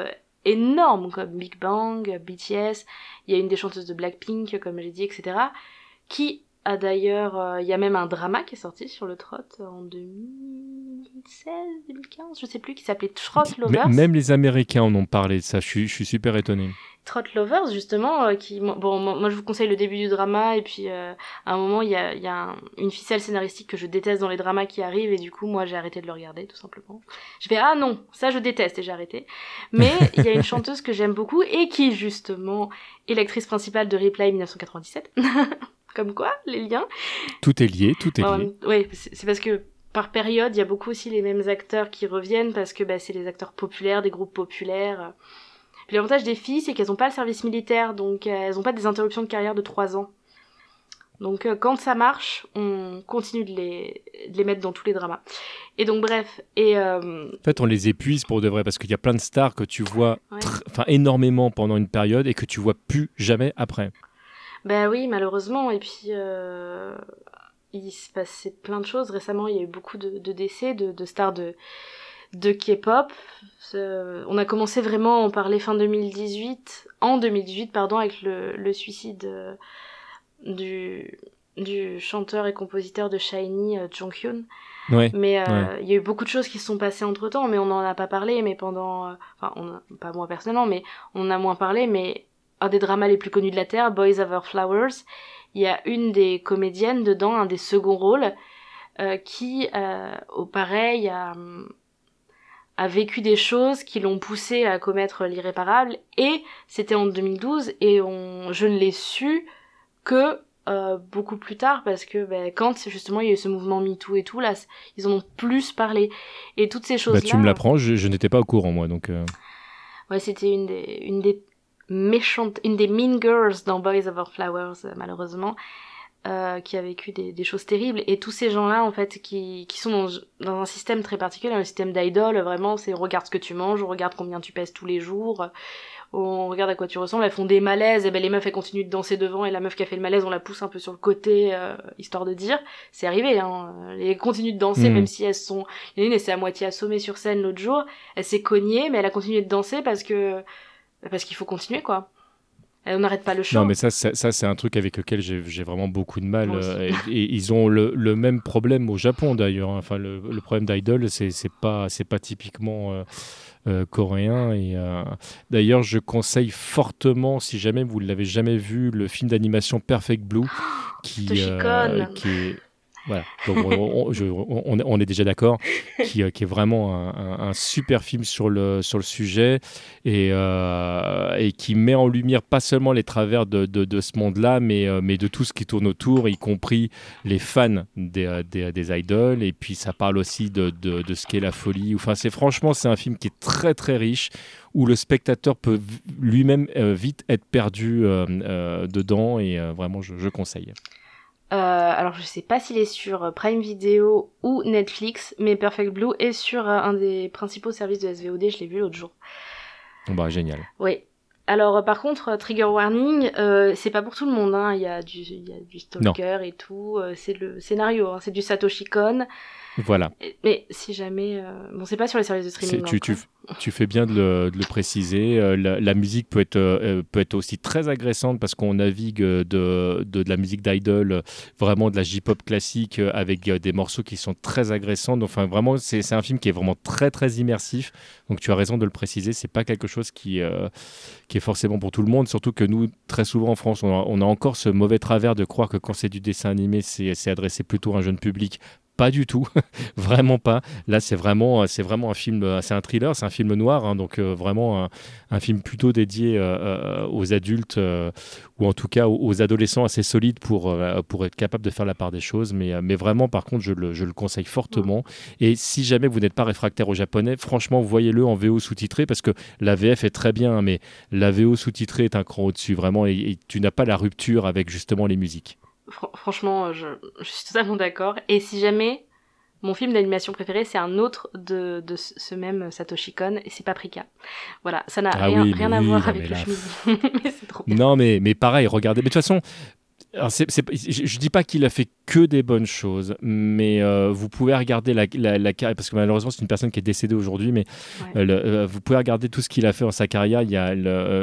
énormes comme Big Bang, BTS. Il y a une des chanteuses de Blackpink, comme j'ai dit, etc. qui ah d'ailleurs, euh, il y a même un drama qui est sorti sur le trot en 2016, 2015, je sais plus, qui s'appelait Trot Lovers. même les Américains en ont parlé de ça, je suis, je suis super étonné. Trot Lovers, justement, euh, qui, bon, moi je vous conseille le début du drama, et puis euh, à un moment, il y a, y a une ficelle scénaristique que je déteste dans les dramas qui arrivent, et du coup, moi j'ai arrêté de le regarder, tout simplement. Je fais, ah non, ça je déteste, et j'ai arrêté. Mais il y a une chanteuse que j'aime beaucoup, et qui, justement, est l'actrice principale de Replay 1997. Comme quoi, les liens. Tout est lié, tout est lié. oui, c'est parce que par période, il y a beaucoup aussi les mêmes acteurs qui reviennent parce que bah, c'est les acteurs populaires, des groupes populaires. Puis l'avantage des filles, c'est qu'elles n'ont pas le service militaire, donc euh, elles n'ont pas des interruptions de carrière de 3 ans. Donc euh, quand ça marche, on continue de les, de les, mettre dans tous les dramas. Et donc bref, et... Euh, en fait, on les épuise pour de vrai, parce qu'il y a plein de stars que tu vois enfin énormément pendant une période et que tu vois plus jamais après. Ben oui, malheureusement. Et puis, euh, il se passait plein de choses. Récemment, il y a eu beaucoup de, décès de, stars de, de K-pop. On a commencé vraiment à en parler fin 2018, en 2018, pardon, avec le, le suicide euh, du, du chanteur et compositeur de Shiny, euh, Jonghyun. Ouais, mais il y a eu beaucoup de choses qui se sont passées entre temps, mais on n'en a pas parlé. Mais pendant, enfin, on pas moi personnellement, mais on a moins parlé. Mais un des dramas les plus connus de la Terre, Boys Over Flowers, il y a une des comédiennes dedans, un des seconds rôles, euh, qui, euh, au pareil, a, a, vécu des choses qui l'ont poussé à commettre l'irréparable. Et c'était en 2012, et on, je ne l'ai su que euh, beaucoup plus tard, parce que ben, quand justement il y a eu ce mouvement MeToo et tout, là, ils en ont plus parlé. Et toutes ces choses-là... Bah, tu me l'apprends, je, je n'étais pas au courant, moi, donc... Ouais, c'était une des, une des méchante, une des mean girls dans Boys Over Flowers, euh, malheureusement, euh, qui a vécu des, des, choses terribles. Et tous ces gens-là, en fait, qui, qui sont dans, dans, un système très particulier, un système d'idol, vraiment, c'est on regarde ce que tu manges, on regarde combien tu pèses tous les jours, on regarde à quoi tu ressembles, elles font des malaises, et ben les meufs elles continuent de danser devant, et la meuf qui a fait le malaise, on la pousse un peu sur le côté, euh, histoire de dire, c'est arrivé, hein, elles continuent de danser, hmm. même si elles sont, il y en a une, elle s'est à moitié assommée sur scène l'autre jour, elle s'est cognée, mais elle a continué de danser parce que parce qu'il faut continuer, quoi. on n'arrête pas le show. Non, mais ça, ça, c'est un truc avec lequel j'ai vraiment beaucoup de mal. Euh, et, ils ont le, le, même problème au Japon, d'ailleurs. Hein. Enfin, le, le problème d'Idol, c'est pas, pas typiquement euh, euh, coréen. Et d'ailleurs, je conseille fortement, si jamais vous ne l'avez jamais vu, le film d'animation Perfect Blue, qui, qui est voilà, donc on, est déjà d'accord, qui, euh, est vraiment un, super film sur le, sur le sujet et, euh, et, qui met en lumière pas seulement les travers de, de, ce monde-là, mais, euh, mais de tout ce qui tourne autour, y compris les fans des, des, des idoles. Et puis ça parle aussi de, de ce qu'est la folie. Enfin, c'est franchement, c'est un film qui est très très riche où le spectateur peut lui-même vite être perdu dedans et vraiment je, je conseille. Euh, alors je sais pas s'il est sur euh, Prime Video ou Netflix, mais Perfect Blue est sur euh, un des principaux services de SVOD, je l'ai vu l'autre jour. Bah génial. Oui. Alors par contre, Trigger Warning, c'est pas pour tout le monde, hein. il, y a du, il y a du Stalker et tout, c'est le scénario, hein. c'est du Satoshi Kon. Voilà. Mais si jamais, euh, bon, c'est pas sur les services de streaming. Tu, tu, tu, fais bien de le, de le préciser. Euh, la, la, musique peut être, euh, peut être aussi très agressante parce qu'on navigue de, de, de, la musique d'idol, vraiment de la J-pop classique avec des morceaux qui sont très agressants. Enfin, vraiment, c'est un film qui est vraiment très, très immersif. Donc, tu as raison de le préciser. C'est pas quelque chose qui, qui est forcément pour tout le monde. Surtout que nous, très souvent en France, on a, on a encore ce mauvais travers de croire que quand c'est du dessin animé, c'est adressé plutôt à un jeune public pas du tout, vraiment pas. Là, c'est vraiment, c'est vraiment un film, c'est un thriller, c'est un film noir, hein, donc euh, vraiment un, film plutôt dédié euh, euh, aux adultes ou en tout cas aux, adolescents assez solides pour, pour être capable de faire la part des choses. Mais, mais vraiment, par contre, je le, je le conseille fortement. Et si jamais vous n'êtes pas réfractaire au japonais, franchement, voyez-le en VO sous-titré parce que la VF est très bien, mais la VO sous-titré est un cran au-dessus, vraiment, et tu n'as pas la rupture avec justement les musiques franchement, je, suis totalement d'accord. Et si jamais mon film d'animation préféré, c'est un autre de, ce même Satoshi Kon, et c'est Paprika. Voilà, ça n'a ah rien, à voir avec le mais c'est trop bien. Non, mais, mais pareil, regardez. Mais de toute façon, alors je, ne dis pas qu'il a fait que des bonnes choses, mais euh, vous pouvez regarder la, carrière, parce que malheureusement c'est une personne qui est décédée aujourd'hui, mais euh, euh, vous pouvez regarder tout ce qu'il a fait dans sa carrière. Il y a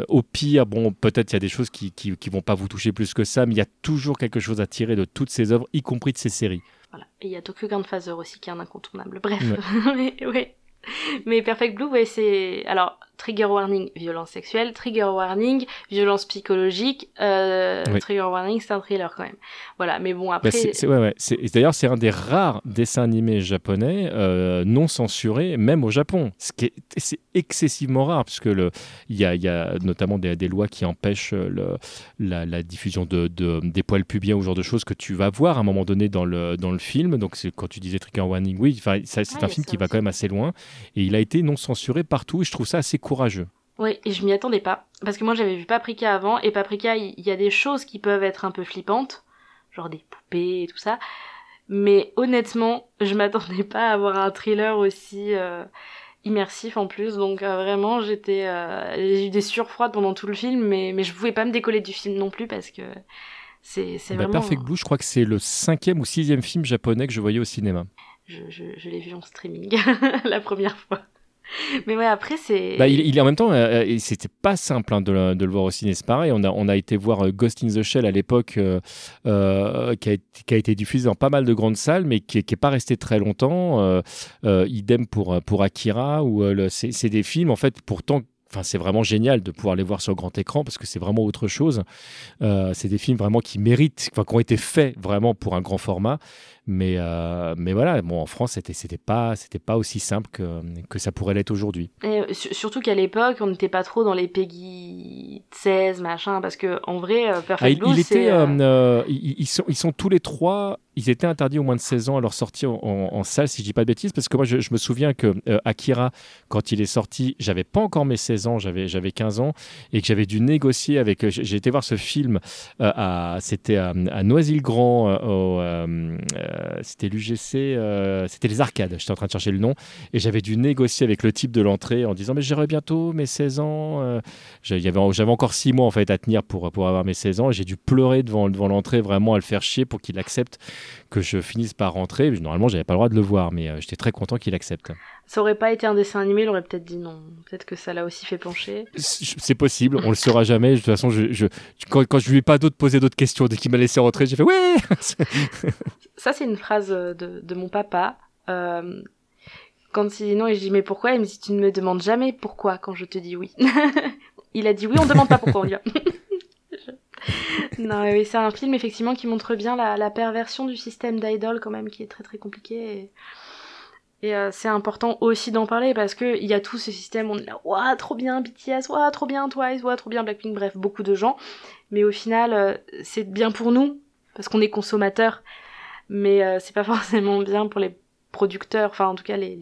au pire, bon, peut-être il y a des choses qui, qui, vont pas vous toucher plus que ça, mais il y a toujours quelque chose à tirer de toutes ses œuvres, y compris de ses séries. Voilà. Et il y a Tokyo Grandfather aussi qui est un incontournable. Bref, ouais. mais Perfect Blue, ouais, c'est alors trigger warning violence sexuelle, trigger warning violence psychologique, euh, trigger warning c'est un thriller quand même. Voilà, mais bon après. ouais, ouais. D'ailleurs, c'est un des rares dessins animés japonais euh, non censurés, même au Japon. Ce qui est, c'est excessivement rare puisque le, il y a, y a notamment des, des, lois qui empêchent le, la, la, diffusion de, de, des poils pubiens ou ce genre de choses que tu vas voir à un moment donné dans le, dans le film. Donc c'est quand tu disais trigger warning, oui, c'est un film qui va quand même assez loin et il a été non censuré partout. Et je trouve ça assez courageux. Oui, et je m'y attendais pas. Parce que moi j'avais vu Paprika avant, et Paprika, il y, a des choses qui peuvent être un peu flippantes, genre des poupées et tout ça. Mais honnêtement, je m'attendais pas à avoir un thriller aussi euh, immersif en plus. Donc euh, vraiment, j'étais, euh, j'ai eu des surfroides pendant tout le film, mais, mais je pouvais pas me décoller du film non plus parce que c'est, c'est bah, vraiment... Perfect Blue, je crois que c'est le cinquième ou sixième film japonais que je voyais au cinéma. Je, je, je l'ai vu en streaming la première fois. Mais ouais, après, c'est. Bah, il, est en même temps, euh, euh c'était pas simple hein, de, le, voir au ciné, c'est pareil. On a, on a été voir euh, Ghost in the Shell à l'époque, euh, qui, a, été diffusé dans pas mal de grandes salles, mais qui n'est pas resté très longtemps. idem pour, pour Akira, où c'est des films, en fait, pourtant Enfin, c'est vraiment génial de pouvoir les voir sur grand écran parce que c'est vraiment autre chose. C'est des films vraiment qui méritent, enfin, qui ont été faits vraiment pour un grand format. Mais, euh, mais voilà, bon, en France, c'était, c'était pas, c'était pas aussi simple que, que ça pourrait l'être aujourd'hui. Et surtout qu'à l'époque, on n'était pas trop dans les Peggy 16, machin, parce que en vrai, euh, Perfect ah, il, était, ils, sont, ils sont tous les trois ils étaient interdits au moins de 16 ans à leur sortie en, salle, si je dis pas de bêtises, parce que moi, je, me souviens que euh, Akira, quand il est sorti, j'avais pas encore mes 16 ans, j'avais, j'avais 15 ans, et que j'avais dû négocier avec. Euh, j'ai été voir ce film, euh, à, c'était à, Noisy-le-Grand, c'était l'UGC, c'était les arcades, j'étais en train de chercher le nom, et j'avais dû négocier avec le type de l'entrée en disant, mais j'aurai bientôt mes 16 ans. j'avais, j'avais encore 6 mois en fait à tenir pour, pour avoir mes 16 ans, et j'ai dû pleurer devant, devant l'entrée, vraiment à le faire chier pour qu'il accepte que je finisse par rentrer. Normalement, j'avais pas le droit de le voir, mais euh, j'étais très content qu'il accepte. Ça aurait pas été un dessin animé, il aurait peut-être dit non. Peut-être que ça l'a aussi fait pencher. C'est possible, on le saura jamais. De toute façon, je, quand, quand, je lui ai pas d'autres posé d'autres questions, dès qu'il m'a laissé rentrer, j'ai fait ouais. ça, c'est une phrase de, de mon papa. Euh, quand il dit non et je dis mais pourquoi, il me dit tu ne me demandes jamais pourquoi quand je te dis oui. il a dit oui, on demande pas pourquoi, on dit non, oui, c'est un film effectivement qui montre bien la, perversion du système d'idol quand même, qui est très très compliqué. Et, euh, c'est important aussi d'en parler parce que il y a tout ce système, on est là, ouah, trop bien BTS, ouah, trop bien Twice, ouah, trop bien Blackpink, bref, beaucoup de gens. Mais au final, euh, c'est bien pour nous parce qu'on est consommateurs, mais euh, c'est pas forcément bien pour les producteurs, enfin en tout cas les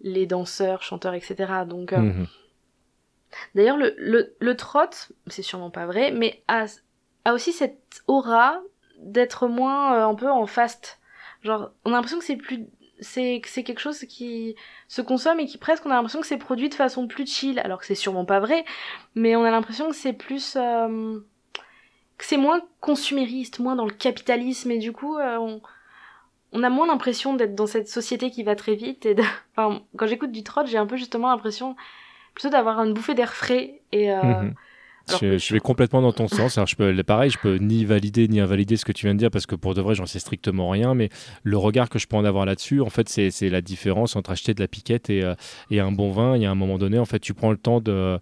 les, danseurs, chanteurs, etc. Donc mhm. D'ailleurs, le, le, le trot, c'est sûrement pas vrai, mais a, a aussi cette aura d'être moins euh, un peu en fast. Genre, on a l'impression que c'est plus c'est c'est quelque chose qui se consomme et qui presque on a l'impression que c'est produit de façon plus chill alors que c'est sûrement pas vrai mais on a l'impression que c'est plus euh, que c'est moins consumériste moins dans le capitalisme et du coup euh, on, on a moins l'impression d'être dans cette société qui va très vite et quand j'écoute du trot j'ai un peu justement l'impression plutôt d'avoir une bouffée d'air frais et euh, mhm. Je, je vais complètement dans ton sens. Alors, je peux, pareil, je peux ni valider ni invalider ce que tu viens de dire parce que pour de vrai, j'en sais strictement rien. Mais le regard que je peux en avoir là-dessus, en fait, c'est la différence entre acheter de la piquette et, euh, et un bon vin. Il y a un moment donné, en fait, tu prends le temps euh,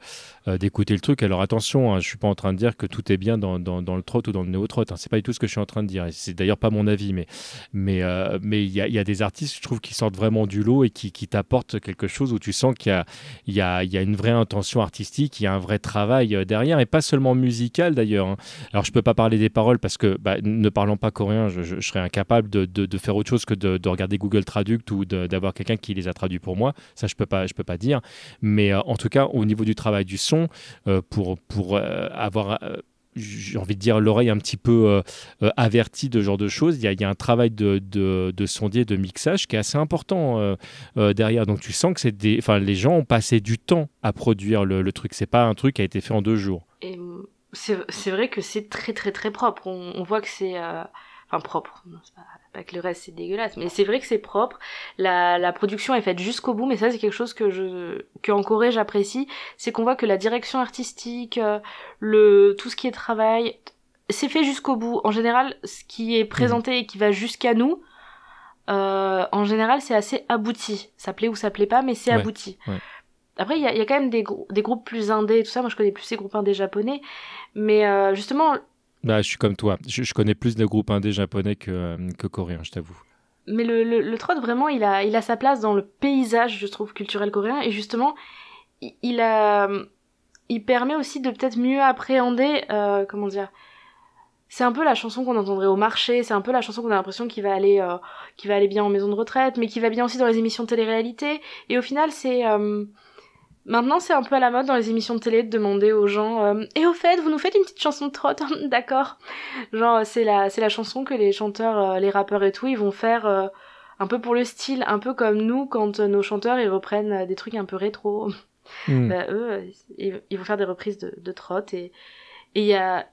d'écouter le truc. Alors attention, hein, je suis pas en train de dire que tout est bien dans, le trot ou dans le néo-trot. Hein. C'est pas du tout ce que je suis en train de dire. C'est d'ailleurs pas mon avis, mais euh, il y, a, des artistes, je trouve, qui sortent vraiment du lot et qui, t'apportent quelque chose où tu sens qu'il y a, y, a, une vraie intention artistique, il y a un vrai travail euh, et pas seulement musical d'ailleurs. hein. Alors je peux pas parler des paroles parce que bah, ne parlant pas coréen, je, serais incapable de, faire autre chose que de, de regarder Google Traduct ou d'avoir quelqu'un qui les a traduits pour moi. Ça, je peux peux pas dire. Mais euh, en tout cas, au niveau du travail du son, euh, pour, pour euh, avoir j'ai envie de dire l'oreille un petit peu euh, euh, avertie de ce genre de choses. Il y a, un travail de, de, sondier, de mixage qui est assez important euh, euh, derrière. Donc tu sens que c'est des, les gens ont passé du temps à produire le, le truc. C'est pas un truc qui a été fait en deux jours. Et c'est vrai que c'est très très très propre. On, voit que c'est. Enfin, propre. Non, pas, pas que le reste c'est dégueulasse, mais c'est vrai que c'est propre. La, la production est faite jusqu'au bout, mais ça c'est quelque chose que je que en Corée j'apprécie, c'est qu'on voit que la direction artistique, euh, le tout ce qui est travail, c'est fait jusqu'au bout. En général, ce qui est présenté et qui va jusqu'à nous, euh, en général c'est assez abouti. Ça plaît ou ça plaît pas, mais c'est Ouais, abouti. ouais. Après, il y a, il y a quand même des, des groupes plus indés et tout ça. Moi, je connais plus ces groupes indés japonais. Mais euh, justement, Bah, je suis comme toi. Je, connais plus de groupes indés japonais que, euh, coréens, je t'avoue. mais le, le, trot, vraiment, il a, il a sa place dans le paysage, je trouve, culturel coréen. Et justement, il, a, il permet aussi de peut-être mieux appréhender, euh, comment dire, c'est un peu la chanson qu'on entendrait au marché, c'est un peu la chanson qu'on a l'impression qui va aller, euh, va aller bien en maison de retraite, mais qui va bien aussi dans les émissions de télé-réalité. Et au final, c'est, euh, maintenant, c'est un peu à la mode dans les émissions de télé de demander aux gens, euh, et au fait, vous nous faites une petite chanson de trot, d'accord Genre, c'est la, c'est la chanson que les chanteurs, euh, les rappeurs et tout, ils vont faire. euh, un peu pour le style, un peu comme nous quand euh, nos chanteurs ils reprennent euh, des trucs un peu rétro. Hmm. Bah, eux, ils, ils vont faire des reprises de, de trot et et il y a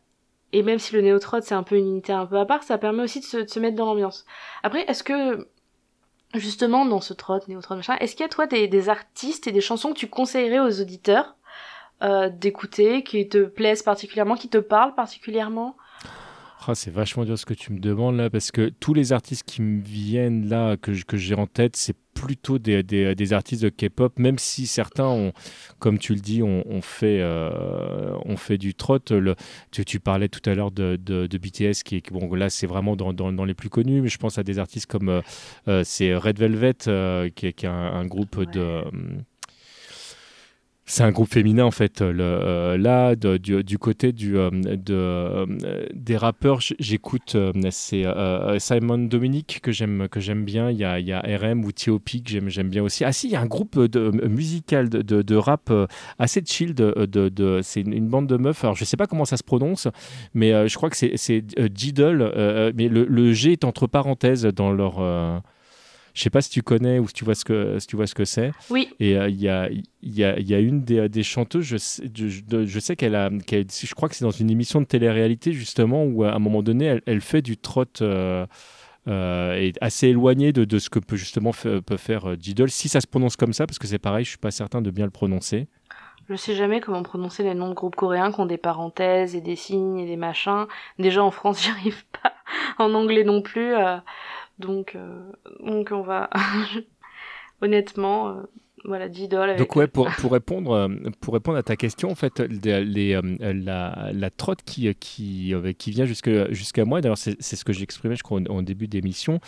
et même si le néo trot c'est un peu une unité un peu à part, ça permet aussi de se, de se mettre dans l'ambiance. Après, est-ce que justement dans ce trot, néo trot machin, est-ce qu'il y a toi des, artistes et des chansons que tu conseillerais aux auditeurs euh, d'écouter, qui te plaisent particulièrement, qui te parlent particulièrement? Ah, c'est vachement dur ce que tu me demandes là, parce que tous les artistes qui me viennent là, que, que j'ai en tête, c'est plutôt des, des, artistes de K-pop, même si certains ont, comme tu le dis, ont, fait, euh, ont fait du trot. Le, tu, parlais tout à l'heure de, de, BTS, qui est, bon, là c'est vraiment dans, dans, les plus connus, mais je pense à des artistes comme euh, euh, c'est Red Velvet, qui, est, un groupe de. C'est un groupe féminin en fait. Euh, là, du, côté euh, euh, des rappeurs, j'écoute c'est Simon Dominic que j'aime bien. Il y a, RM ou T.O.P. que j'aime bien aussi. Ah si, il y a un groupe musical de, rap assez chill. C'est une, bande de meufs. Alors je sais pas comment ça se prononce, mais je crois que c'est Jiddle, mais le G est entre parenthèses dans leur. Euh, je sais pas si tu connais ou si tu vois ce que si tu vois ce que c'est. Oui, Et euh, il y, a, il y, a, y a une des, des chanteuses, je sais, je, je- sais qu'elle a, qu'elle- je crois que c'est dans une émission de télé-réalité justement où à un moment donné elle, elle fait du trot euh, euh, et assez éloigné de, de ce que peut justement peut faire euh, Jiddle, si ça se prononce comme ça, parce que c'est pareil, je suis pas certain de bien le prononcer. Je sais jamais comment prononcer les noms de groupes coréens qui ont des parenthèses et des signes et des machins. Déjà en France, j'y arrive pas. En anglais non plus. euh, donc, euh, donc on va. Honnêtement, euh, voilà, d'idole. Donc ouais, pour, pour répondre euh, pour répondre à ta question, en fait, les, les, euh, la, la trotte qui qui euh, qui vient jusque jusqu'à moi. D'ailleurs, c'est ce que j'ai exprimé, je crois, en, en début d'émission.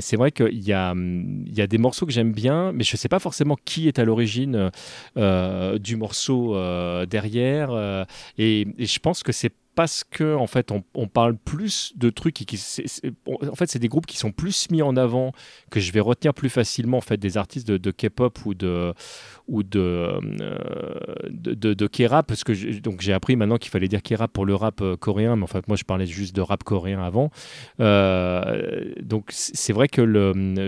C'est vrai qu'il y a il y a des morceaux que j'aime bien, mais je sais pas forcément qui est à l'origine euh, du morceau euh, derrière. euh, et, et je pense que c'est parce que en fait on, parle plus de trucs qui, en fait c'est des groupes qui sont plus mis en avant que je vais retenir plus facilement en fait des artistes de, K-pop ou de ou de euh, de, K-rap parce que donc j'ai appris maintenant qu'il fallait dire K-rap pour le rap euh, coréen mais en fait moi je parlais juste de rap coréen avant. Euh, donc c'est vrai que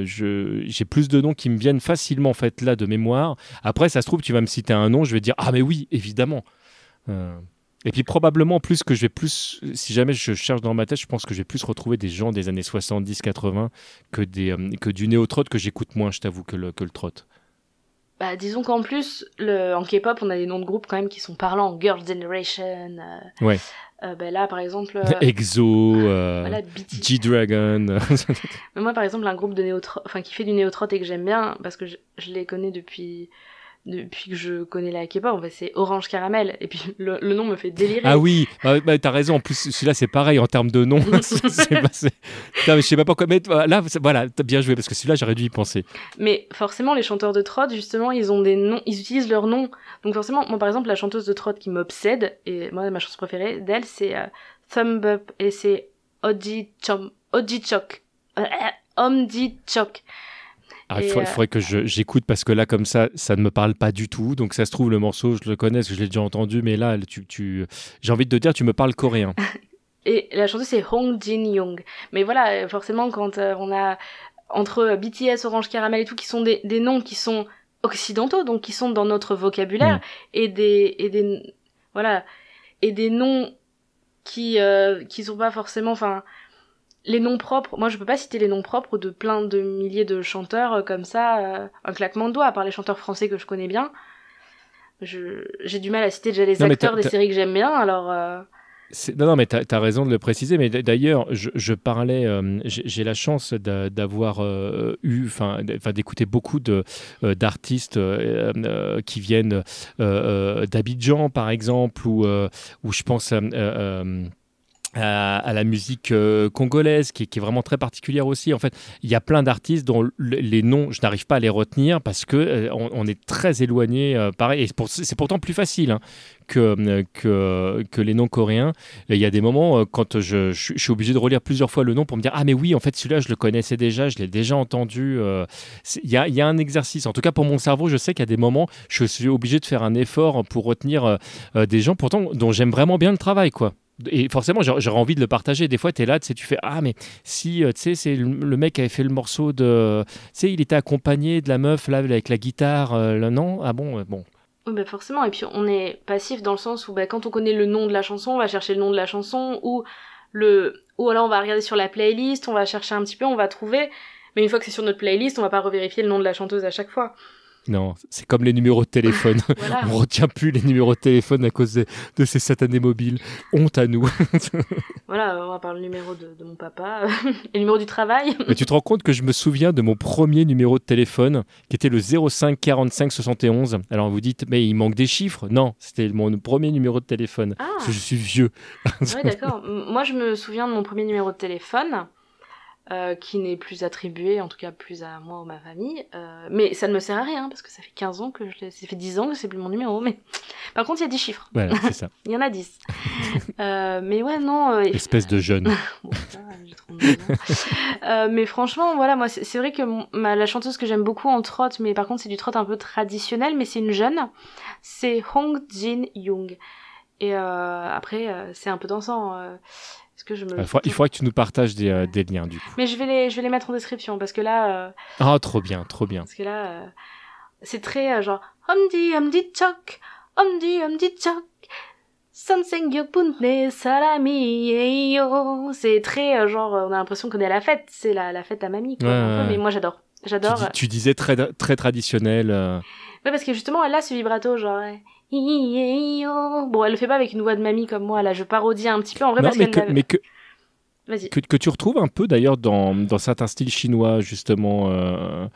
j'ai plus de noms qui me viennent facilement en fait là de mémoire. Après ça se trouve tu vas me citer un nom je vais dire ah mais oui évidemment et puis probablement plus que je vais plus, si jamais je cherche dans ma tête, je pense que je vais plus retrouver des gens des années 70-80 que, des, euh, que du néo-trot que j'écoute moins, je t'avoue, que le, que le trot. bah, disons qu'en plus, le, en K-pop, on a des noms de groupes quand même qui sont parlants. Girls' Generation. euh, Ouais. euh, bah, là, par exemple, euh, EXO, euh, voilà, BTS. G-Dragon. Mais moi, par exemple, un groupe de néo enfin, qui fait du néo-trot et que j'aime bien, parce que je, je les connais depuis, depuis que je connais la K-pop, en fait, c'est Orange Caramel. Et puis, le, le nom me fait délirer. ah oui, bah, bah, t'as raison. En plus, celui-là, c'est pareil en termes de nom. Je sais pas pourquoi. Mais là, voilà, t'as bien joué parce que celui-là, j'aurais dû y penser. Mais forcément, les chanteurs de trot, justement, ils ont des noms, ils utilisent leurs noms. Donc forcément, moi, par exemple, la chanteuse de trot qui m'obsède, et moi, ma chanson préférée d'elle, c'est euh, Thumb Up, et c'est Oji Chom, Oji Chok. Euh, euh, Omji Chok. Ah, il faut- euh, faudrait que j'écoute parce que là, comme ça, ça ne me parle pas du tout. Donc, ça se trouve, le morceau, je le connais, parce que je l'ai déjà entendu. Mais là, tu, tu... j'ai envie de te dire, tu me parles coréen. Et la chanteuse, c'est Hong Jin Young. Mais voilà, euh, forcément, quand euh, on a entre BTS, Orange Caramel et tout, qui sont des, des noms qui sont occidentaux, donc qui sont dans notre vocabulaire, Mm. et des, et des, voilà, et des noms qui, euh, qui sont pas forcément, enfin, les noms propres. Moi, je peux pas citer les noms propres de plein de milliers de chanteurs euh, comme ça, euh, un claquement de doigts, à part les chanteurs français que je connais bien. J'ai du mal à citer déjà les Non, acteurs des séries que j'aime bien, alors. euh, C'est- Non, non, mais tu as, raison de le préciser. Mais d'ailleurs, je, je parlais, euh, j'ai la chance d'a- d'avoir euh, eu, enfin, d'écouter beaucoup de, d'artistes euh, qui viennent d'Abidjan, par exemple, ou, ou je pense. euh, à, la musique euh, congolaise qui, est- vraiment très particulière aussi. En fait, il y a plein d'artistes dont le- les noms, je n'arrive pas à les retenir parce que euh, on, est très éloigné. euh, pareil, et c'est pour- c'est pourtant plus facile hein, que, que, les noms coréens. Il y a des moments quand je, suis obligé de relire plusieurs fois le nom pour me dire ah mais oui en fait celui-là je le connaissais déjà, je l'ai déjà entendu. Il y, a, y a un exercice. En tout cas pour mon cerveau, je sais a des moments je suis obligé de faire un effort pour retenir des gens pourtant dont j'aime vraiment bien le travail quoi. Et forcément, j'aurais envie de le partager. Des fois, tu es là, tu fais Ah, mais si, euh, tu sais, c'est le, le mec qui avait fait le morceau de. Tu sais, il était accompagné de la meuf, là, avec la guitare. euh, là, non? Ah bon euh, Bon. Oui, bah forcément. Et puis on est passif dans le sens où bah, quand on connaît le nom de la chanson, on va chercher le nom de la chanson ou le ou alors on va regarder sur la playlist, on va chercher un petit peu, on va trouver. Mais une fois que c'est sur notre playlist, on va pas revérifier le nom de la chanteuse à chaque fois. Non, c'est comme les numéros de téléphone. Voilà. On retient plus les numéros de téléphone à cause de, de ces satanés mobiles. Honte à nous. voilà, on va par le numéro de, de mon papa, et le numéro du travail. Mais tu te rends compte que je me souviens de mon premier numéro de téléphone, qui était le 05 45 71. Alors vous dites, mais il manque des chiffres? Non, c'était mon premier numéro de téléphone. Ah, Parce que je suis vieux. ouais, d'accord. Moi, je me souviens de mon premier numéro de téléphone. Euh, qui n'est plus attribué, en tout cas plus à moi ou ma famille. Euh, mais ça ne me sert à rien, parce que ça fait 15 ans que je l'ai... Ça fait 10 ans que c'est plus mon numéro, mais... Par contre, il y a 10 chiffres. Voilà, c'est ça. Il y en a 10. Euh, mais ouais, non... euh, Espèce de jeune. Bon, ça, j'ai 32 ans. Euh, mais franchement, voilà, moi, c'est vrai que ma, la chanteuse que j'aime beaucoup en trot, mais par contre, c'est du trot un peu traditionnel, mais c'est une jeune, c'est Hong Jin Young. Et euh, après, euh, c'est un peu dansant. Il faudra, que tu nous partages euh, des, liens du coup. Mais je vais les, je vais les mettre en description parce que là. Euh, ah, trop bien, trop bien. Parce que là, euh, c'est très genre. Omdi, omdi, chok, omdi, omdi, chok. Salami, eh, C'est très genre, on a l'impression qu'on est à la fête, c'est la, la fête à mamie, quoi, mais moi j'adore. J'adore. Tu, disais très, très traditionnel. Ouais, parce que justement, elle a ce vibrato, genre. Bon, elle le fait pas avec une voix de mamie comme moi là, je parodie un petit peu en vrai Non, parce mais qu'elle que, mais que, que, que tu retrouves un peu d'ailleurs dans, dans certains styles chinois, justement, euh,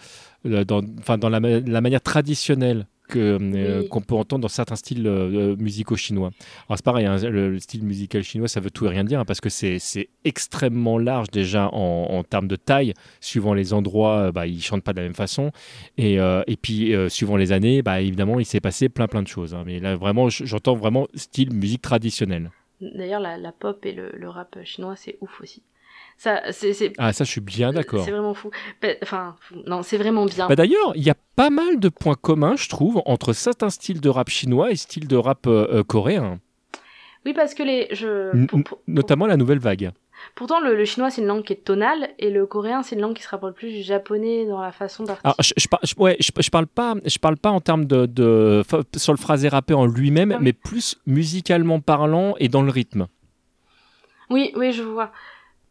dans, dans la manière traditionnelle que, euh, Oui. qu'on peut entendre dans certains styles euh, euh, musicaux chinois. Alors c'est pareil, hein, le, le style musical chinois, ça veut tout et rien dire, hein, parce que c'est, c'est extrêmement large déjà en, en termes de taille. Suivant les endroits, bah, ils chantent pas de la même façon. Et, euh, et puis, suivant les années, bah, évidemment, il s'est passé plein plein de choses. hein. Mais là, vraiment, j'entends vraiment style musique traditionnelle. D'ailleurs la, la pop et le, le rap chinois c'est ouf aussi. Ça c'est c'est Ah, ça, je suis bien d'accord. C'est vraiment fou. Enfin, non, c'est vraiment bien. Bah D'ailleurs, il y a pas mal de points communs, je trouve, entre certains styles de rap chinois et styles de rap euh, euh, coréen, Oui, parce que les. Je, N- pour- pour- notamment la nouvelle vague. pourtant, le, le chinois, c'est une langue qui est tonale, et le coréen, c'est une langue qui se rapproche plus du japonais dans la façon d'articuler. Alors, je, je, ouais, je, je parle pas, je parle pas en termes de, de sur le phrasé rappé en lui-même, Ah oui. mais plus musicalement parlant et dans le rythme. Oui, oui, je vois.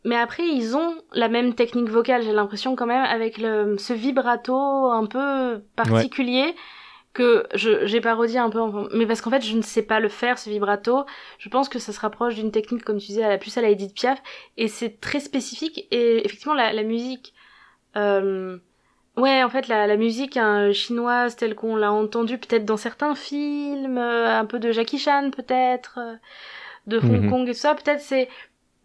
Mais après, ils ont la même technique vocale, j'ai l'impression quand même, avec le, ce vibrato un peu particulier. que je j'ai parodié un peu, en- mais parce qu'en fait je ne sais pas le faire ce vibrato. Je pense que ça se rapproche d'une technique comme tu disais à la plus à la Edith Piaf et c'est très spécifique et effectivement la, la musique. Euh, ouais, en fait la, la musique hein, chinoise telle qu'on l'a entendue peut-être dans certains films, euh, un peu de Jackie Chan peut-être, euh, de Hong Mhm. Kong et tout ça. Peut-être c'est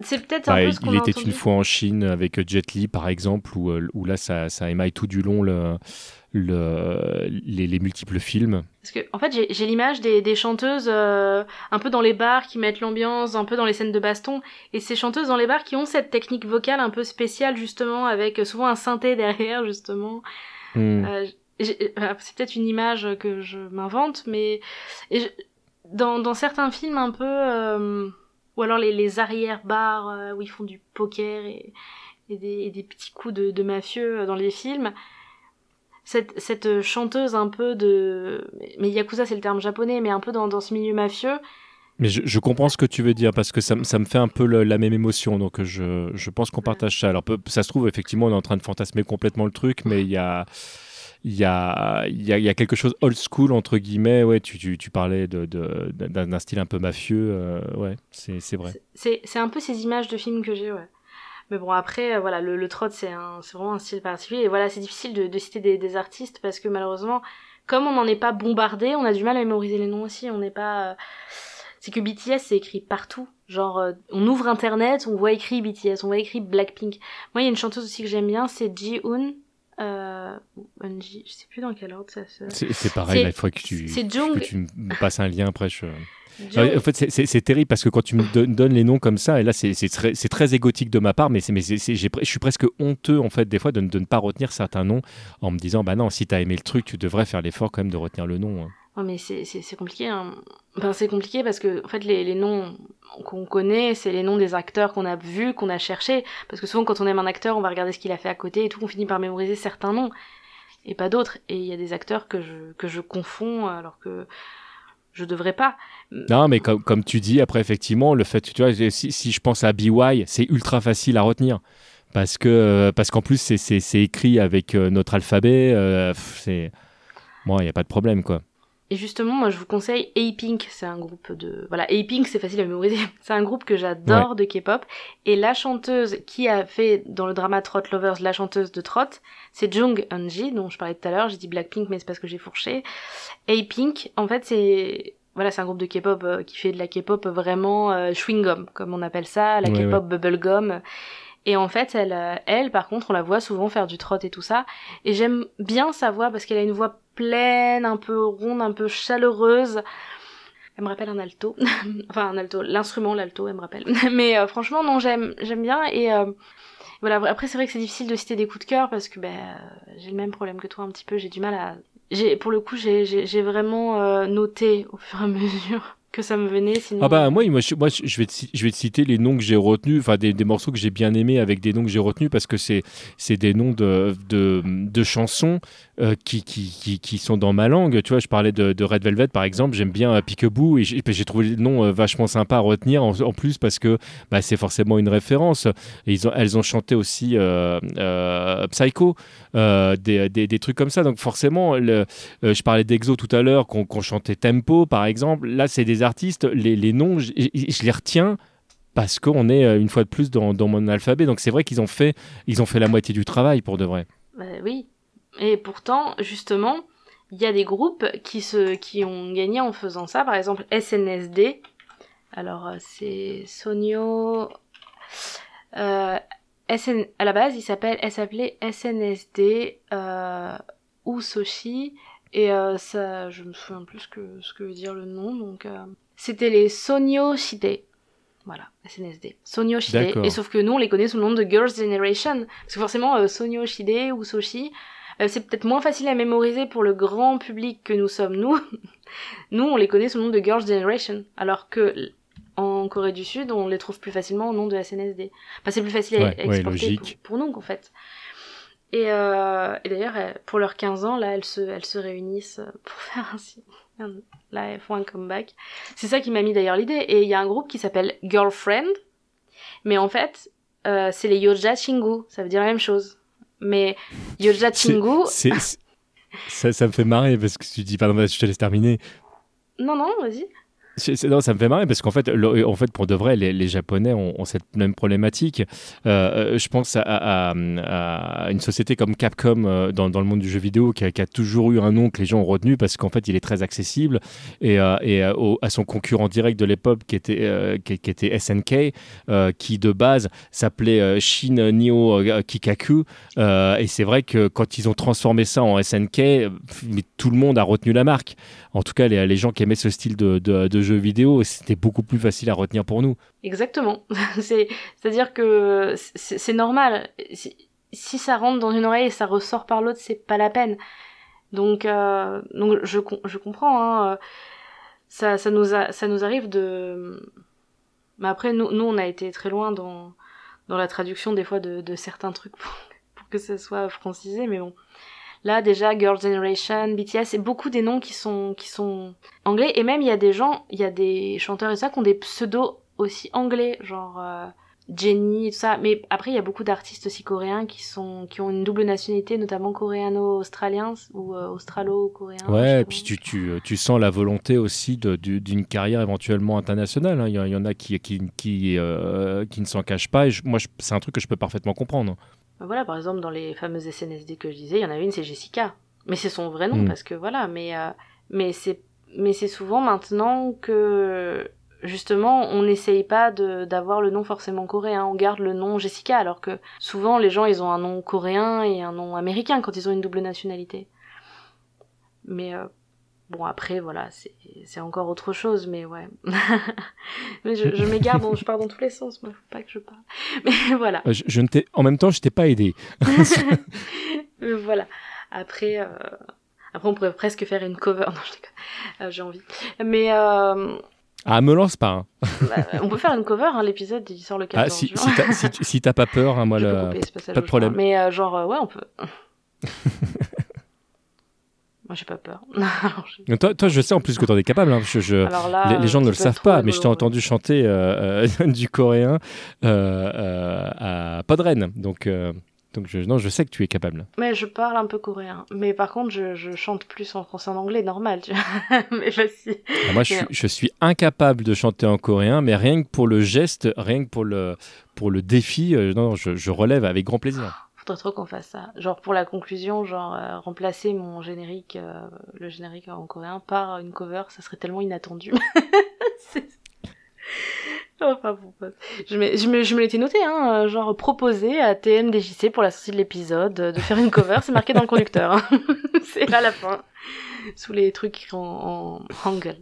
c'est peut-être un Bah, peu ce qu'on il a était entendu. une fois en Chine avec Jet Li, par exemple, où, euh, où là, ça, ça émaille tout du long le, le, les, les multiples films. Parce que, en fait, j'ai l'image des, des chanteuses euh, un peu dans les bars qui mettent l'ambiance, un peu dans les scènes de baston. Et ces chanteuses dans les bars qui ont cette technique vocale un peu spéciale, justement, avec souvent un synthé derrière, justement. Hmm. Euh, euh, c'est peut-être une image que je m'invente, mais et je- dans, dans certains films un peu... euh, ou alors les, les arrière-bars euh, où ils font du poker et, et, des, et des petits coups de, de mafieux euh, dans les films. Cette, cette chanteuse un peu de... Mais Yakuza c'est le terme japonais, mais un peu dans, dans ce milieu mafieux. Mais je, je comprends ce que tu veux dire parce que ça, me- ça me fait un peu le- la même émotion. Donc je, je pense qu'on partage ça. Alors ça se trouve, effectivement, on est en train de fantasmer complètement le truc, mais il y a. Il y, a, y y a quelque chose old school, entre guillemets. Ouais, tu, tu, parlais de, de- d'un d'un style un peu mafieux. euh, ouais, c'est vrai. C'est un peu ces images de films que j'ai, ouais. Mais bon, après, euh, voilà, le, le trot, c'est vraiment un style particulier. Et voilà, c'est difficile de, de citer des, artistes parce que malheureusement, comme on n'en est pas bombardé, on a du mal à mémoriser les noms aussi. On n'est pas. euh, C'est que BTS, c'est écrit partout. Genre, on ouvre internet, on voit écrit BTS, on voit écrit Blackpink. Moi, il y a une chanteuse aussi que j'aime bien, c'est Ji-Hoon. Euh, Eunji, je sais plus dans quel ordre ça se. C'est c'est pareil, là, il faudrait que tu, que tu me passes un lien après. je- Jung- Ouais, en fait, c'est- terrible parce que quand tu me don- donnes les noms comme ça, et là, c'est très, très égotique de ma part, mais, je suis presque honteux, en fait, des fois, de, ne- de ne pas retenir certains noms en me disant, bah non, si t'as aimé le truc, tu devrais faire l'effort quand même de retenir le nom. hein. Oh, mais c'est compliqué. Hein. C'est compliqué parce que en fait les, les noms qu'on connaît, c'est les noms des acteurs qu'on a vus, qu'on a cherchés. Parce que souvent quand on aime un acteur, on va regarder ce qu'il a fait à côté et tout, on finit par mémoriser certains noms et pas d'autres. Et il y a des acteurs que je que je confonds alors que je devrais pas. Non, mais comme, comme tu dis, après, effectivement, le fait, tu vois, si, si je pense à BY, c'est ultra facile à retenir. Parce que parce qu'en plus, c'est- écrit avec euh, notre alphabet. euh, c'est. Bon, il n'y a pas de problème, quoi. Et justement, moi, je vous conseille A-Pink. C'est un groupe de... Voilà, A-Pink, c'est facile à mémoriser. C'est un groupe que j'adore de K-pop. Et la chanteuse qui a fait dans le drama Trot Lovers, la chanteuse de Trot, c'est Jung Eunji, dont je parlais tout à l'heure. J'ai dit Blackpink, mais c'est parce que j'ai fourché. A-Pink, en fait, c'est... Voilà, c'est un groupe de K-pop euh, qui fait de la K-pop vraiment euh, chewing-gum, comme on appelle ça, la Ouais, K-pop bubblegum. Et en fait, elle, euh, elle, par contre, on la voit souvent faire du trot et tout ça. Et j'aime bien sa voix parce qu'elle a une voix pleine, un peu ronde, un peu chaleureuse. Elle me rappelle un alto. enfin, un alto. L'instrument, l'alto, elle me rappelle. Mais euh, franchement, non, j'aime, bien. Et euh, voilà, après, c'est vrai que c'est difficile de citer des coups de cœur parce que ben, j'ai le même problème que toi un petit peu. J'ai du mal à. Pour le coup, j'ai, j'ai, vraiment noté au fur et à mesure que ça me venait. Sinon... Ah bah moi, moi, je, vais te, je vais te citer les noms que j'ai retenus, enfin des, des morceaux que j'ai bien aimés avec des noms que j'ai retenus parce que c'est des noms de, de, de chansons euh, qui, qui, qui, sont dans ma langue. Tu vois, je parlais de, Red Velvet par exemple, j'aime bien euh, Peekaboo et j'ai trouvé le nom euh, vachement sympa à retenir en, plus parce que bah, c'est forcément une référence. Ils ont, elles ont chanté aussi euh, Psycho, des, des, des trucs comme ça. Donc forcément, le, je parlais d'Exo tout à l'heure, qu'on qu'on chantait Tempo par exemple. Là, c'est des artistes, les, les noms, je, les retiens parce qu'on est euh, une fois de plus dans, mon alphabet. Donc c'est vrai qu'ils ont fait, ils ont fait la moitié du travail pour de vrai. Bah oui. Et pourtant, justement, il y a des groupes qui, se, qui ont gagné en faisant ça. Par exemple, SNSD. Alors, euh, c'est Sonio. Euh, SN... À la base, il s'appelle, elle s'appelait SNSD euh, ou Soshi. Et euh, ça, je me souviens plus que ce que veut dire le nom. Donc, euh, c'était les Sonyo Shide. Voilà, SNSD. Sonyo Shide. Et sauf que nous, on les connaît sous le nom de Girls' Generation. Parce que forcément, euh, Sonyo Shide ou Soshi, c'est peut-être moins facile à mémoriser pour le grand public que nous sommes, nous. nous, on les connaît sous le nom de Girls' Generation. Alors que en Corée du Sud, on les trouve plus facilement au nom de SNSD. Enfin, c'est plus facile à, Ouais, à ouais, exporter pour, pour nous, en fait. Et, euh, et d'ailleurs, pour leurs 15 ans, là, elles se, elles se réunissent euh, pour faire ainsi. Là, elles font un comeback. C'est ça qui m'a mis d'ailleurs l'idée. Et il y a un groupe qui s'appelle Girlfriend. Mais en fait, euh, c'est les Yoja Chingu. Ça veut dire la même chose. Mais Yoja Chingu, ça, ça me fait marrer parce que tu dis, pardon, je te laisse terminer. Non, non, vas-y. Non, ça me fait marrer parce qu'en fait, en fait, pour de vrai, les, Japonais ont, cette même problématique. Euh, euh, je pense à, une société comme Capcom euh, dans, le monde du jeu vidéo qui a, toujours eu un nom que les gens ont retenu parce qu'en fait, il est très accessible et, et à son concurrent direct de l'époque qui était qui, était SNK, qui de base s'appelait Shin Nio Kikaku. Et c'est vrai que quand ils ont transformé ça en SNK, tout le monde a retenu la marque en tout cas les, les gens qui aimaient ce style de, de, de jeux vidéo, c'était beaucoup plus facile à retenir pour nous. Exactement. c'est, c'est-à-dire que c'est, normal. Si, ça rentre dans une oreille et ça ressort par l'autre, c'est pas la peine. Donc, euh, donc je, je comprends. Hein, euh, ça, ça, nous ça nous arrive de. Mais après, nous, nous, on a été très loin dans, dans la traduction des fois de, certains trucs pour que ça soit francisé, mais bon. Là, déjà, Girls' Generation, BTS, c'est beaucoup des noms qui sont, qui sont anglais. Et même, il y a des gens, il y a des chanteurs et ça qui ont des pseudos aussi anglais, genre euh, Jenny et tout ça. Mais après, il y a beaucoup d'artistes aussi coréens qui sont, qui ont une double nationalité, notamment coréano-australien ou euh, australo-coréen. Ouais, et puis tu, tu, tu sens la volonté aussi d'une carrière éventuellement internationale. hein. Il y, en- a qui, qui, qui, euh, qui ne s'en cachent pas. Et je- moi, c'est un truc que je peux parfaitement comprendre. Bah Voilà, par exemple, dans les fameuses SNSD que je disais, il y en avait une, c'est Jessica. Mais c'est son vrai nom, Mm. parce que voilà, mais, euh, mais c'est mais c'est souvent maintenant que justement on n'essaye pas d'avoir le nom forcément coréen, on garde le nom Jessica, alors que souvent les gens ils ont un nom coréen et un nom américain quand ils ont une double nationalité. Mais euh, bon après voilà, c'est encore autre chose, mais ouais. mais je, je m'égare, bon, je pars dans tous les sens, moi, faut pas que je parle. Mais voilà. Euh, Je, je ne t'ai- en même temps, je t'ai pas aidé. Euh, voilà. Après, euh, après, on pourrait presque faire une cover. Non, je. Euh, J'ai envie. Mais euh, Ah, me lance pas. hein. bah, on peut faire une cover. Hein, L'épisode, il sort le 14 Ah, si, t'as si, si pas peur, hein, moi, je le- couper pas de problème. Mais genre, ouais, on peut. Moi, j'ai pas peur. Alors, toi, toi, je sais en plus que t'en es capable. hein. Je- je- Alors là, les, les gens ne le savent pas, mais je t'ai entendu chanter euh, euh, du coréen euh, à Podren. Donc, donc je, non, je sais que tu es capable. Mais je parle un peu coréen. Mais par contre, je, je chante plus en français en anglais, normal. Tu vois. mais vas-y. Ah, moi, je suis, je suis incapable de chanter en coréen, mais rien que pour le geste, rien que pour le, pour le défi, non, je, je relève avec grand plaisir. Trop qu'on fasse ça. Genre pour la conclusion, genre euh, remplacer mon générique, euh, le générique en coréen par une cover, ça serait tellement inattendu. C'est- enfin je, me- je me, l'étais noté, hein, euh, genre proposer à TMDJC pour la sortie de l'épisode euh, de faire une cover, c'est marqué dans le conducteur. hein. c'est à la fin, sous les trucs en, en hangul.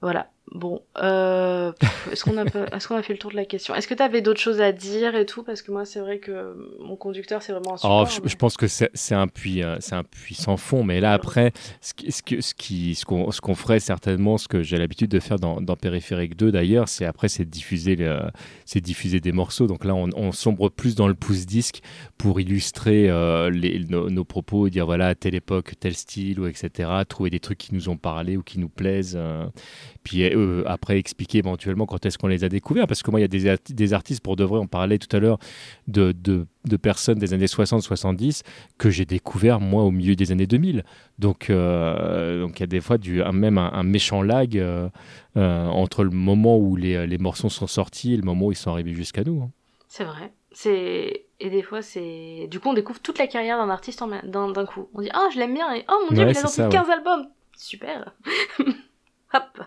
Voilà. Bon, euh, est-ce qu'on a, qu'on fait le tour de la question? Est-ce que tu avais d'autres choses à dire et tout? Parce que moi, c'est vrai que mon conducteur, c'est vraiment un support. Oh, je, mais- je pense que c'est un puits, euh, c'est un puits sans fond. Mais là après, ce qui- ce qui, ce qu'on, ce qu'on ferait certainement, ce que j'ai l'habitude de faire dans, dans Périphérique 2 d'ailleurs, c'est après c'est diffuser, diffuser des morceaux. Donc là, on, on sombre plus dans le pouce disque pour illustrer euh, les, nos, nos propos, dire voilà à telle époque, tel style ou etc. Trouver des trucs qui nous ont parlé ou qui nous plaisent. puis euh, après expliquer éventuellement quand est-ce qu'on les a découverts. Parce que moi, il y a des, arti- des artistes, pour de vrai, on parlait tout à l'heure de, de, de personnes des années 60-70 que j'ai découvert moi au milieu des années 2000. Donc euh, donc il y a des fois du, un- même un, un méchant lag euh, euh, entre le moment où les, les morceaux sont sortis et le moment où ils sont arrivés jusqu'à nous. hein. C'est vrai. C'est et des fois c'est du coup on découvre toute la carrière d'un artiste en d'un coup. On dit ah je l'aime bien et oh mon dieu Ouais, il a sorti ça, ouais. 15 albums. Super. Hop.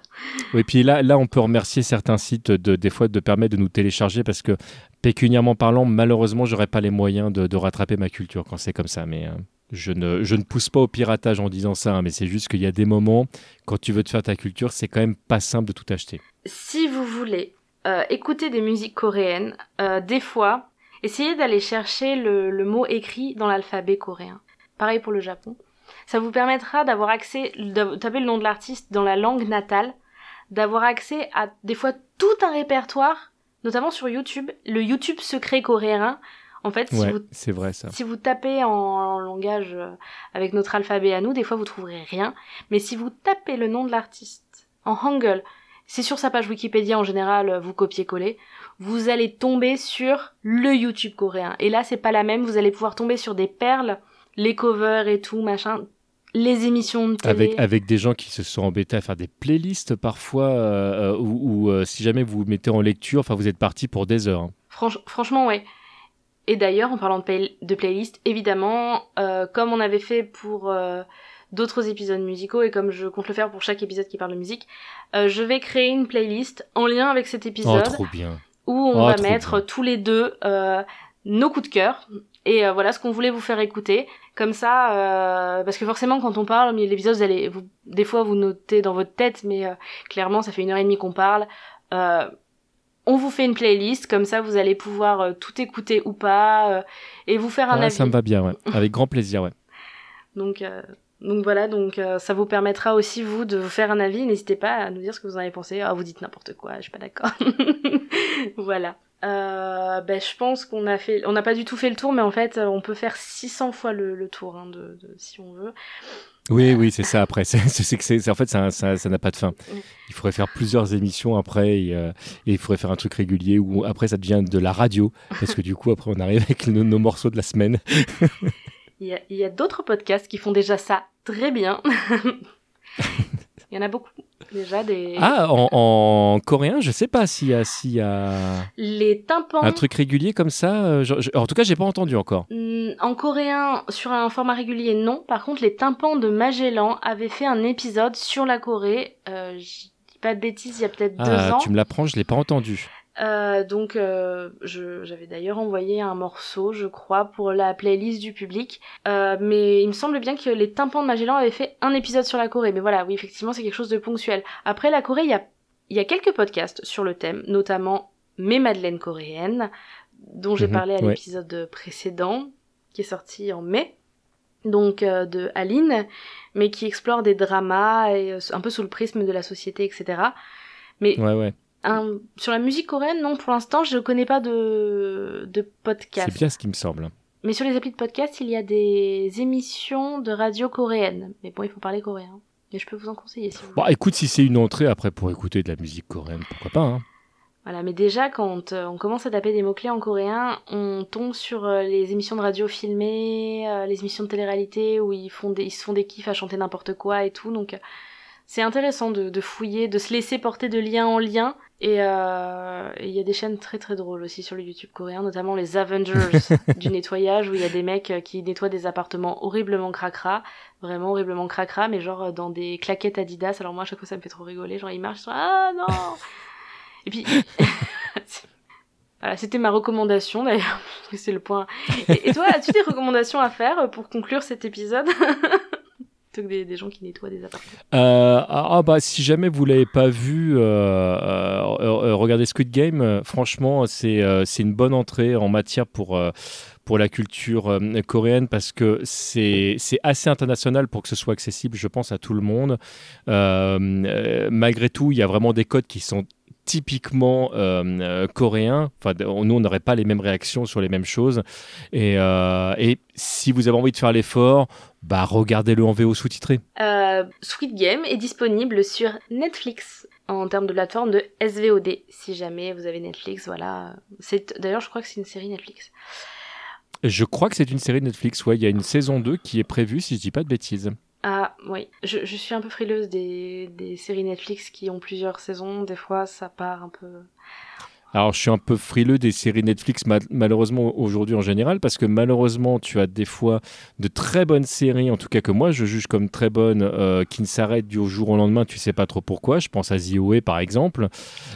Oui, puis là, là, on peut remercier certains sites de, des fois de permettre de nous télécharger parce que pécuniairement parlant, malheureusement, j'aurais pas les moyens de, de rattraper ma culture quand c'est comme ça. Mais euh, je, ne, je ne pousse pas au piratage en disant ça, hein, mais c'est juste qu'il y a des moments, quand tu veux te faire ta culture, c'est quand même pas simple de tout acheter. Si vous voulez euh, écouter des musiques coréennes, euh, des fois essayez d'aller chercher le, le mot écrit dans l'alphabet coréen. Pareil pour le Japon. Ça vous permettra d'avoir accès, de taper le nom de l'artiste dans la langue natale, d'avoir accès à des fois tout un répertoire, notamment sur YouTube, le YouTube secret coréen. En fait, si Ouais, vous c'est vrai ça. si vous tapez en, en langage euh, avec notre alphabet à nous, des fois vous trouverez rien. Mais si vous tapez le nom de l'artiste en hangul, c'est sur sa page Wikipédia en général, euh, vous copiez-coller, vous allez tomber sur le YouTube coréen. Et là, c'est pas la même, vous allez pouvoir tomber sur des perles, les covers et tout, machin, les émissions de télé. Avec, avec des gens qui se sont embêtés à faire des playlists parfois, euh, ou euh, si jamais vous vous mettez en lecture, enfin vous êtes parti pour des heures. hein. Franch- franchement, ouais. Et d'ailleurs, en parlant de, play- de playlist, évidemment, euh, comme on avait fait pour d'autres épisodes musicaux et comme je compte le faire pour chaque épisode qui parle de musique, je vais créer une playlist en lien avec cet Oh, épisode trop bien. où on Oh, va mettre bien. tous les deux nos coups de cœur et euh, voilà ce qu'on voulait vous faire écouter. Comme ça, euh, parce que forcément quand on parle au milieu de l'épisode, vous allez, vous, des fois vous notez dans votre tête, mais euh, clairement ça fait une heure et demie qu'on parle. Euh, on vous fait une playlist, comme ça vous allez pouvoir euh, tout écouter ou pas euh, et vous faire un Ouais, avis. ça me va bien, ouais. Avec grand plaisir, ouais. Donc, euh, donc voilà, donc euh, ça vous permettra aussi vous de vous faire un avis. N'hésitez pas à nous dire ce que vous en avez pensé. Ah, vous dites n'importe quoi, je suis pas d'accord. voilà. Euh, ben, je pense qu'on a fait, on n'a pas du tout fait le tour, mais en fait, euh, on peut faire 600 fois le, le tour, hein, de, de- si on veut. Oui, oui, c'est ça. Après, c'est que c'est, en fait, ça, ça, ça n'a pas de fin. Il faudrait faire plusieurs émissions après, et, euh, et il faudrait faire un truc régulier où après ça devient de la radio, parce que du coup après on arrive avec nos, nos morceaux de la semaine. Il y a, il y a d'autres podcasts qui font déjà ça très bien. il y en a beaucoup déjà des Ah, en, en coréen, je sais pas s'il y a, s'il y a les tympans. un truc régulier comme ça. euh, je- je- en tout cas, j'ai pas entendu encore. Hmm, En coréen, sur un format régulier, non. Par contre, les tympans de Magellan avaient fait un épisode sur la Corée. Euh, je dis pas de bêtises, il y a peut-être deux Ah, ans. tu me l'apprends, je l'ai pas entendu. Euh, donc, euh, j'avais d'ailleurs envoyé un morceau, je crois, pour la playlist du public. Euh, mais il me semble bien que les tympans de Magellan avaient fait un épisode sur la Corée. Mais voilà, oui, effectivement, c'est quelque chose de ponctuel. Après, la Corée, il y a, il y a quelques podcasts sur le thème, notamment Mes Madeleines coréennes, dont j'ai Mhm, parlé à ouais. l'épisode précédent, qui est sorti en mai. Donc, euh, de Aline, mais qui explore des dramas et euh, un peu sous le prisme de la société, etc. Mais Ouais, ouais. Un- sur la musique coréenne, non, pour l'instant, je connais pas de, de podcast. C'est bien ce qui me semble. Mais sur les applis de podcast, il y a des émissions de radio coréenne. Mais bon, il faut parler coréen. Et je peux vous en conseiller si vous Bon, écoute, si c'est une entrée après pour écouter de la musique coréenne, pourquoi pas. Hein. Voilà, mais déjà, quand euh, on commence à taper des mots-clés en coréen, on tombe sur euh, les émissions de radio filmées, euh, les émissions de télé-réalité où ils, font des, ils se font des kiffs à chanter n'importe quoi et tout. Donc, c'est intéressant de, de fouiller, de se laisser porter de lien en lien. Et euh, et il y a des chaînes très très drôles aussi sur le YouTube coréen, notamment les Avengers du nettoyage, où il y a des mecs euh, qui nettoient des appartements horriblement cracra, vraiment horriblement cracra, mais genre euh, dans des claquettes Adidas. Alors moi, à chaque fois, ça me fait trop rigoler. Genre, ils marchent, ils sont ah non Et puis, voilà, c'était ma recommandation d'ailleurs, c'est le point. Et, et toi, as-tu des recommandations à faire pour conclure cet épisode? Que des, gens qui nettoient des appartements. Euh, ah ah, bah si jamais vous l'avez pas vu, euh, euh, regardez Squid Game. Franchement, c'est c'est une bonne entrée en matière pour pour la culture coréenne parce que c'est assez international pour que ce soit accessible, je pense, à tout le monde. Malgré tout, il y a vraiment des codes qui sont typiquement euh, euh, coréens. Enfin, nous, on n'aurait pas les mêmes réactions sur les mêmes choses. Et, euh, et si vous avez envie de faire l'effort, bah regardez-le en VO sous-titré. Euh, Squid Game est disponible sur Netflix en termes de plateforme de SVOD. Si jamais vous avez Netflix, voilà. C'est d'ailleurs, je crois que c'est une série Netflix. Je crois que c'est une série Netflix, ouais. Il y a une saison 2 qui est prévue, si je dis pas de bêtises. Ah oui, je, je suis un peu frileuse des, des séries Netflix qui ont plusieurs saisons. Des fois, ça part un peu. Alors, je suis un peu frileux des séries Netflix, ma- malheureusement, aujourd'hui en général, parce que malheureusement, tu as des fois de très bonnes séries, en tout cas que moi, je juge comme très bonnes, euh, qui ne s'arrêtent du jour au lendemain, tu sais pas trop pourquoi. Je pense à The OA, par exemple.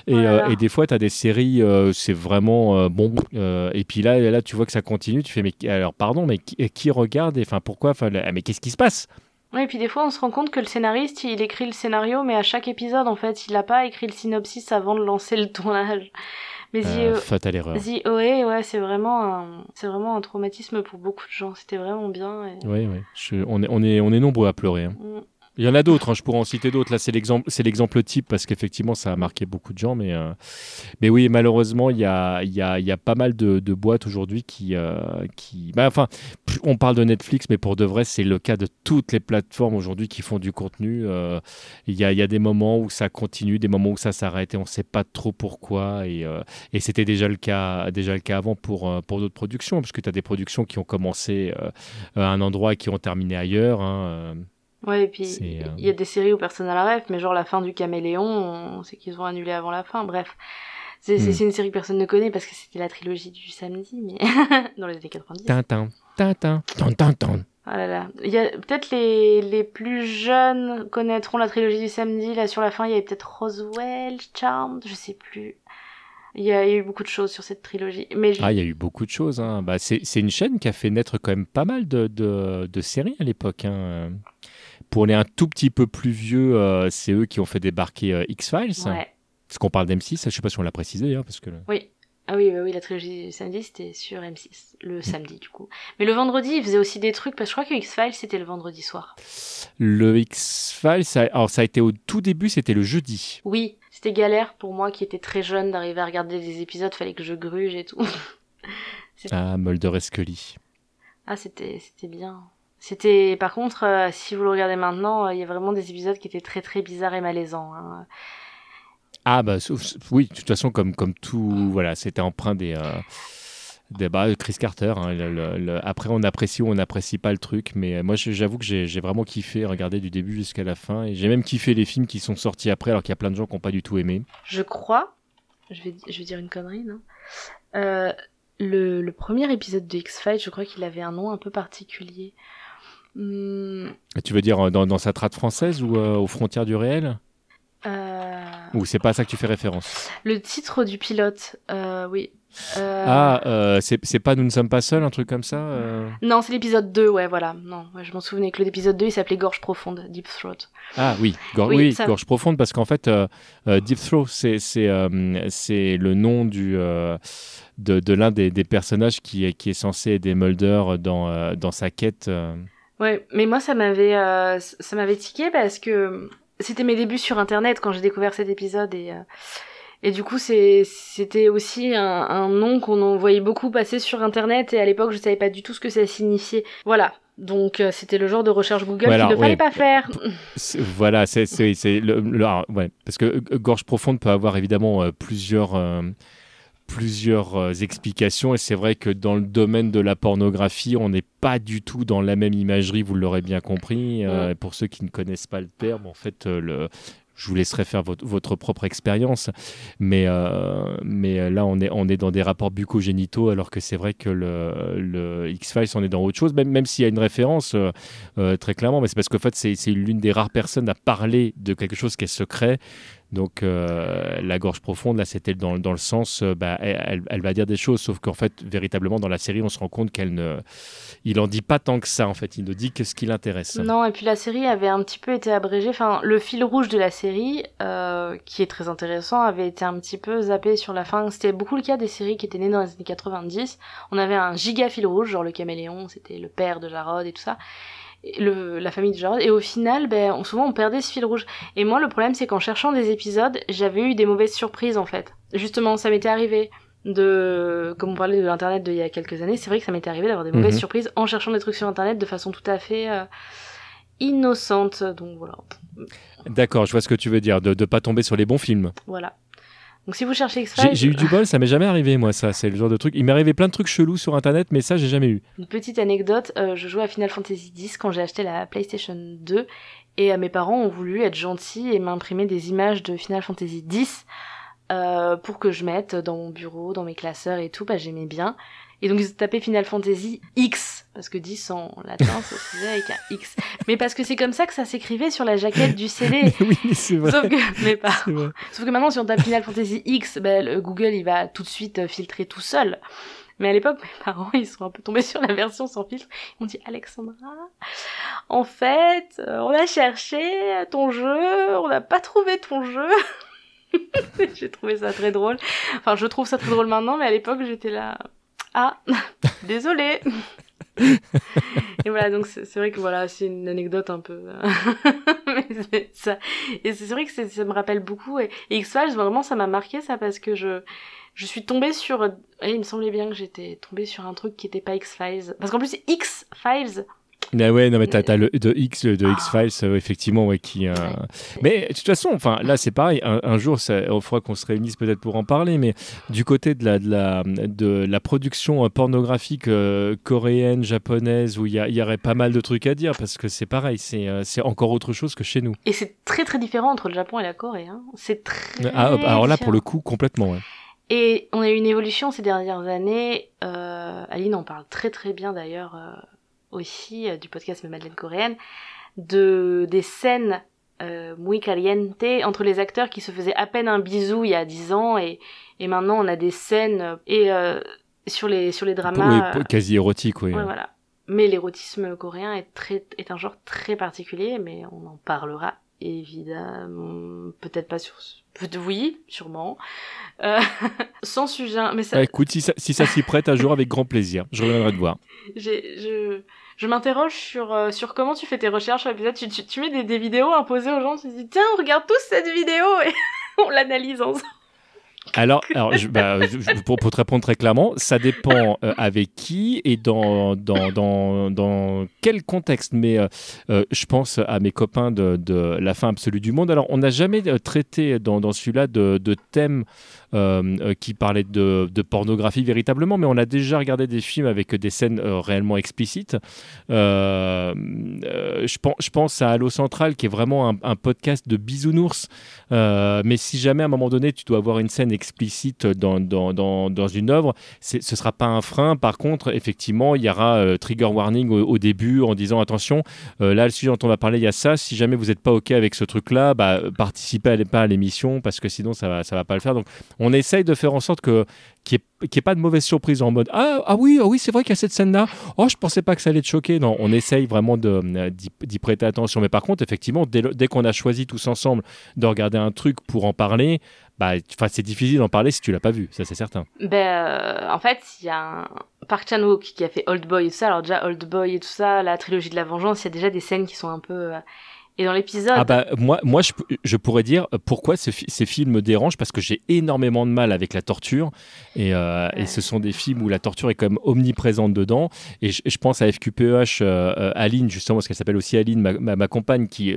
Et, Voilà. euh, et des fois, tu as des séries, euh, c'est vraiment bon. et puis là, là, tu vois que ça continue, tu fais, mais alors, pardon, mais qui, qui regarde? Et, Enfin, pourquoi? Enfin, Mais qu'est-ce qui se passe? Oui, et puis des fois, on se rend compte que le scénariste, il écrit le scénario, mais à chaque épisode, en fait, il n'a pas écrit le synopsis avant de lancer le tournage. Mais Euh, The, Fatale erreur. The OA, ouais, c'est vraiment un, c'est vraiment un traumatisme pour beaucoup de gens. C'était vraiment bien. et- Oui, oui. Je- on, est, on, est, on est nombreux à pleurer. hein. Mm. Il y en a d'autres, hein, je pourrais en citer d'autres. Là, c'est l'exemple, type parce qu'effectivement, ça a marqué beaucoup de gens. Mais, euh, oui, malheureusement, il y a, pas mal de, boîtes aujourd'hui qui, euh, bah, enfin, on parle de Netflix, mais pour de vrai, c'est le cas de toutes les plateformes aujourd'hui qui font du contenu. Euh, Il y, a, des moments où ça continue, des moments où ça s'arrête et on ne sait pas trop pourquoi. Et, c'était déjà le cas, déjà le cas avant pour, d'autres productions, parce que tu as des productions qui ont commencé à un endroit et qui ont terminé ailleurs. hein. Ouais, et puis euh, il y a des séries où personne n'a la ref, mais genre la fin du Caméléon, on sait qu'ils ont annulé avant la fin, bref. C'est Hmm. une série que personne ne connaît parce que c'était la trilogie du samedi, mais dans les années 90. Tintin, Tintin, Tin, tin, tin. Ah là là. Il y a peut-être les, les plus jeunes connaîtront la trilogie du samedi. Là, sur la fin, il y avait peut-être Roswell, Charmed, je sais plus. Il y, a, il y a eu beaucoup de choses sur cette trilogie. Mais je- Ah, il y a eu beaucoup de choses. Hein. Bah, c'est c'est une chaîne qui a fait naître quand même pas mal de, de, de séries à l'époque. hein. Pour les un tout petit peu plus vieux, euh, c'est eux qui ont fait débarquer euh, X-Files. ouais. Parce qu'on parle d'M6, je sais pas si on l'a précisé d'ailleurs, parce que... Oui. Ah oui, oui, la trilogie du samedi, c'était sur M6. Le samedi, du coup. Mais le vendredi, ils faisaient aussi des trucs, parce que je crois que X-Files, c'était le vendredi soir. Le X-Files, ça, alors ça a été au tout début, c'était le jeudi. Oui, c'était galère pour moi qui étais très jeune d'arriver à regarder des épisodes, fallait que je gruge et tout. Ah, Mulder et Scully. Ah, c'était c'était bien. C'était par contre, euh, si vous le regardez maintenant, euh, il y a vraiment des épisodes qui étaient très très bizarres et malaisants. hein. Ah, bah sauf- oui, de toute façon, comme, comme tout, voilà, c'était empreint des... euh, des bah, Chris Carter. hein, le- le- le- après, on apprécie ou on n'apprécie pas le truc, mais moi, je- j'avoue que j'ai j'ai vraiment kiffé regarder du début jusqu'à la fin, et j'ai même kiffé les films qui sont sortis après, alors qu'il y a plein de gens qui n'ont pas du tout aimé. Je crois, je vais je vais dire une connerie, non Euh, le, le premier épisode de X-Files, je crois qu'il avait un nom un peu particulier. Hmm, Tu veux dire euh, dans, dans sa trad française ou euh, aux frontières du réel? Euh, Ou c'est pas à ça que tu fais référence? Le titre du pilote, euh, oui. Ah, c'est pas Nous ne sommes pas seuls, un truc comme ça Non, c'est l'épisode 2, ouais, voilà. Non, ouais, je m'en souvenais que l'épisode 2, il s'appelait Gorge Profonde, Deep Throat. Ah oui, gor- Oui, oui, ça- gorge profonde, parce qu'en fait, Deep Throat, c'est le nom du, de, de l'un des, des personnages qui est, qui est censé aider Mulder dans, dans sa quête. Ouais, mais moi ça m'avait euh, ça m'avait tiqué parce que c'était mes débuts sur internet quand j'ai découvert cet épisode et euh, et du coup c'est c'était aussi un, un nom qu'on en voyait beaucoup passer sur internet et à l'époque je savais pas du tout ce que ça signifiait. Voilà. Donc euh, c'était le genre de recherche Google Voilà, qu'il ne fallait ouais. pas faire. Voilà, c'est le, le- alors, ouais, parce que gorge profonde peut avoir évidemment euh, plusieurs euh, plusieurs euh, explications et c'est vrai que dans le domaine de la pornographie, on n'est pas du tout dans la même imagerie, vous l'aurez bien compris. Euh, Pour ceux qui ne connaissent pas le terme, en fait, euh, le je vous laisserai faire votre, votre propre expérience, mais, euh, mais là on est, on est dans des rapports bucogénitaux alors que c'est vrai que le, le X-Files on est dans autre chose, même, même s'il y a une référence euh, très clairement, mais c'est parce qu'en fait c'est l'une des rares personnes à parler de quelque chose qui est secret. Donc euh, la gorge profonde, là c'était dans, dans le sens, euh, bah, elle, elle- va dire des choses, sauf qu'en fait véritablement dans la série on se rend compte qu'elle ne, il en dit pas tant que ça en fait, il ne dit que ce qui l'intéresse. Non, et puis la série avait un petit peu été abrégée. Enfin, le fil rouge de la série, euh, qui est très intéressant, avait été un petit peu zappé sur la fin. C'était beaucoup le cas des séries qui étaient nées dans les années 90. On avait un giga fil rouge, genre le caméléon, c'était le père de Jarod et tout ça. Le, la famille de Jarod. Et au final, ben, on- souvent on perdait ce fil rouge. Et moi, le problème, c'est qu'en cherchant des épisodes, j'avais eu des mauvaises surprises en fait. Justement, ça m'était arrivé de, comme on parlait de l'internet d'il y a quelques années, c'est vrai que ça m'était arrivé d'avoir des mauvaises Mhm. surprises en cherchant des trucs sur internet de façon tout à fait euh, innocente. Donc voilà, D'accord, je vois ce que tu veux dire, de ne pas tomber sur les bons films. voilà. Donc si vous cherchez X-Files, j'ai eu du bol, ça m'est jamais arrivé moi ça, c'est le genre de truc. Il m'est arrivé plein de trucs chelous sur internet, mais ça j'ai jamais eu. une petite anecdote, euh, je jouais à Final Fantasy X quand j'ai acheté la PlayStation 2 et euh, mes parents ont voulu être gentils et m'imprimer des images de Final Fantasy X euh, pour que je mette dans mon bureau, dans mes classeurs et tout, bah j'aimais bien. Et donc ils ont tapé Final Fantasy X, parce que 10 en latin ça se faisait avec un X. Mais parce que c'est comme ça que ça s'écrivait sur la jaquette du CD. oui, c'est vrai. Sauf que c'est vrai. Sauf que maintenant, si on tape Final Fantasy X, ben, le Google, il va tout de suite euh, filtrer tout seul. Mais à l'époque, mes parents, ils sont un peu tombés sur la version sans filtre. Ils m'ont dit, Alexandra, en fait, euh, on a cherché ton jeu, on n'a pas trouvé ton jeu. J'ai trouvé ça très drôle. Enfin, je trouve ça très drôle maintenant, mais à l'époque, j'étais là. Ah, désolé. Et voilà, donc c'est vrai que voilà, c'est une anecdote un peu. Mais c'est ça. Et c'est vrai que ça me rappelle beaucoup. Et, X-Files, vraiment, ça m'a marqué ça parce que je, je suis tombée sur. et il me semblait bien que j'étais tombée sur un truc qui était pas X-Files. Parce qu'en plus, X-Files, Mais ouais, non, mais t'as, t'as le de X, le de X Files, euh, effectivement, ouais, qui. euh, Mais de toute façon, enfin, là, c'est pareil. Un, un jour, ça, il faudra qu'on se réunisse peut-être pour en parler. Mais du côté de la de la de la production euh, pornographique euh, coréenne, japonaise, où il y, aurait pas mal de trucs à dire, parce que c'est pareil, c'est euh, c'est encore autre chose que chez nous. Et c'est très très différent entre le Japon et la Corée. Hein. C'est très. Ah, hop, alors là, pour le coup, complètement. Ouais. Et on a eu une évolution ces dernières années. Euh, Aline en parle très très bien d'ailleurs euh, aussi euh, du podcast de Madeleine coréenne de des scènes euh, muy caliente entre les acteurs qui se faisaient à peine un bisou il y a 10 ans et, et maintenant on a des scènes euh, et euh, sur les sur les dramas Oui, quasi érotique, oui. Ouais, voilà. Mais l'érotisme coréen est, très, est un genre très particulier, mais on en parlera évidemment. Peut-être pas sur. Oui, sûrement. Euh, sans sujet. Mais ça, Ah, écoute, si ça, si ça s'y prête un jour, avec grand plaisir. Je reviendrai te voir. je, je m'interroge sur, euh, sur comment tu fais tes recherches sur l'épisode. Tu, tu, tu mets des, des vidéos imposées aux gens, tu te dis tiens, regarde tous cette vidéo et on l'analyse ensemble. Alors, bah, pour, te répondre très clairement, ça dépend euh, avec qui et dans, quel contexte. Mais euh, euh, je pense à mes copains de, La fin absolue du monde. Alors, on n'a jamais traité dans, celui-là de, de thèmes qui parlaient de, pornographie véritablement, mais on a déjà regardé des films avec des scènes euh, réellement explicites. Euh, euh, je, pense, à Halo Central, qui est vraiment un, podcast de bisounours. Euh, mais si jamais à un moment donné tu dois avoir une scène explicite dans, une œuvre, ce sera pas un frein. Par contre, effectivement, il y aura euh, trigger warning au, début en disant attention, euh, là le sujet dont on va parler, il y a ça. Si jamais vous n'êtes pas ok avec ce truc-là, bah, participez pas à l'émission parce que sinon ça va, ça va pas le faire. Donc on essaye de faire en sorte que qu'il n'y ait, pas de mauvaise surprise en mode ah, ah oui, ah oui c'est vrai qu'il y a cette scène-là. Oh, je pensais pas que ça allait te choquer. Non, on essaye vraiment euh, d'y, prêter attention. Mais par contre, effectivement, dès, dès qu'on a choisi tous ensemble de regarder un truc pour en parler, bah, c'est difficile d'en parler si tu l'as pas vu, ça c'est certain. Ben, euh, en fait, il y a un Park Chan-wook qui a fait Old Boy et tout ça. Alors déjà, Old Boy et tout ça, la trilogie de la vengeance, il y a déjà des scènes qui sont un peu... euh, Et dans l'épisode... Ah bah moi, moi je, je pourrais dire pourquoi ce ces films me dérangent parce que j'ai énormément de mal avec la torture et, euh, et ce sont des films où la torture est quand même omniprésente dedans et je, je pense à FQPEH euh, euh, Aline justement parce qu'elle s'appelle aussi Aline ma, ma, ma compagne qui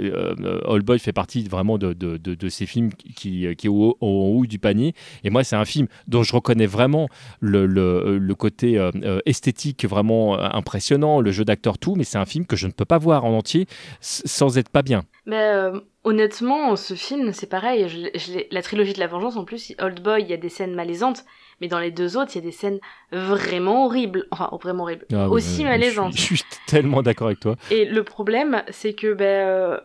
All Boy fait partie vraiment de, de, de, de ces films qui, qui est au, au haut du panier et moi c'est un film dont je reconnais vraiment le, le, le côté esthétique vraiment impressionnant le jeu d'acteur tout mais c'est un film que je ne peux pas voir en entier sans être pas bien Mais euh, honnêtement, ce film, c'est pareil. Je, je la trilogie de la vengeance, en plus, Old Boy, il y a des scènes malaisantes, mais dans les deux autres, il y a des scènes vraiment horribles. Enfin, vraiment horribles. Ah aussi malaisantes. Je suis, je suis tellement d'accord avec toi. Et le problème, c'est que ben euh,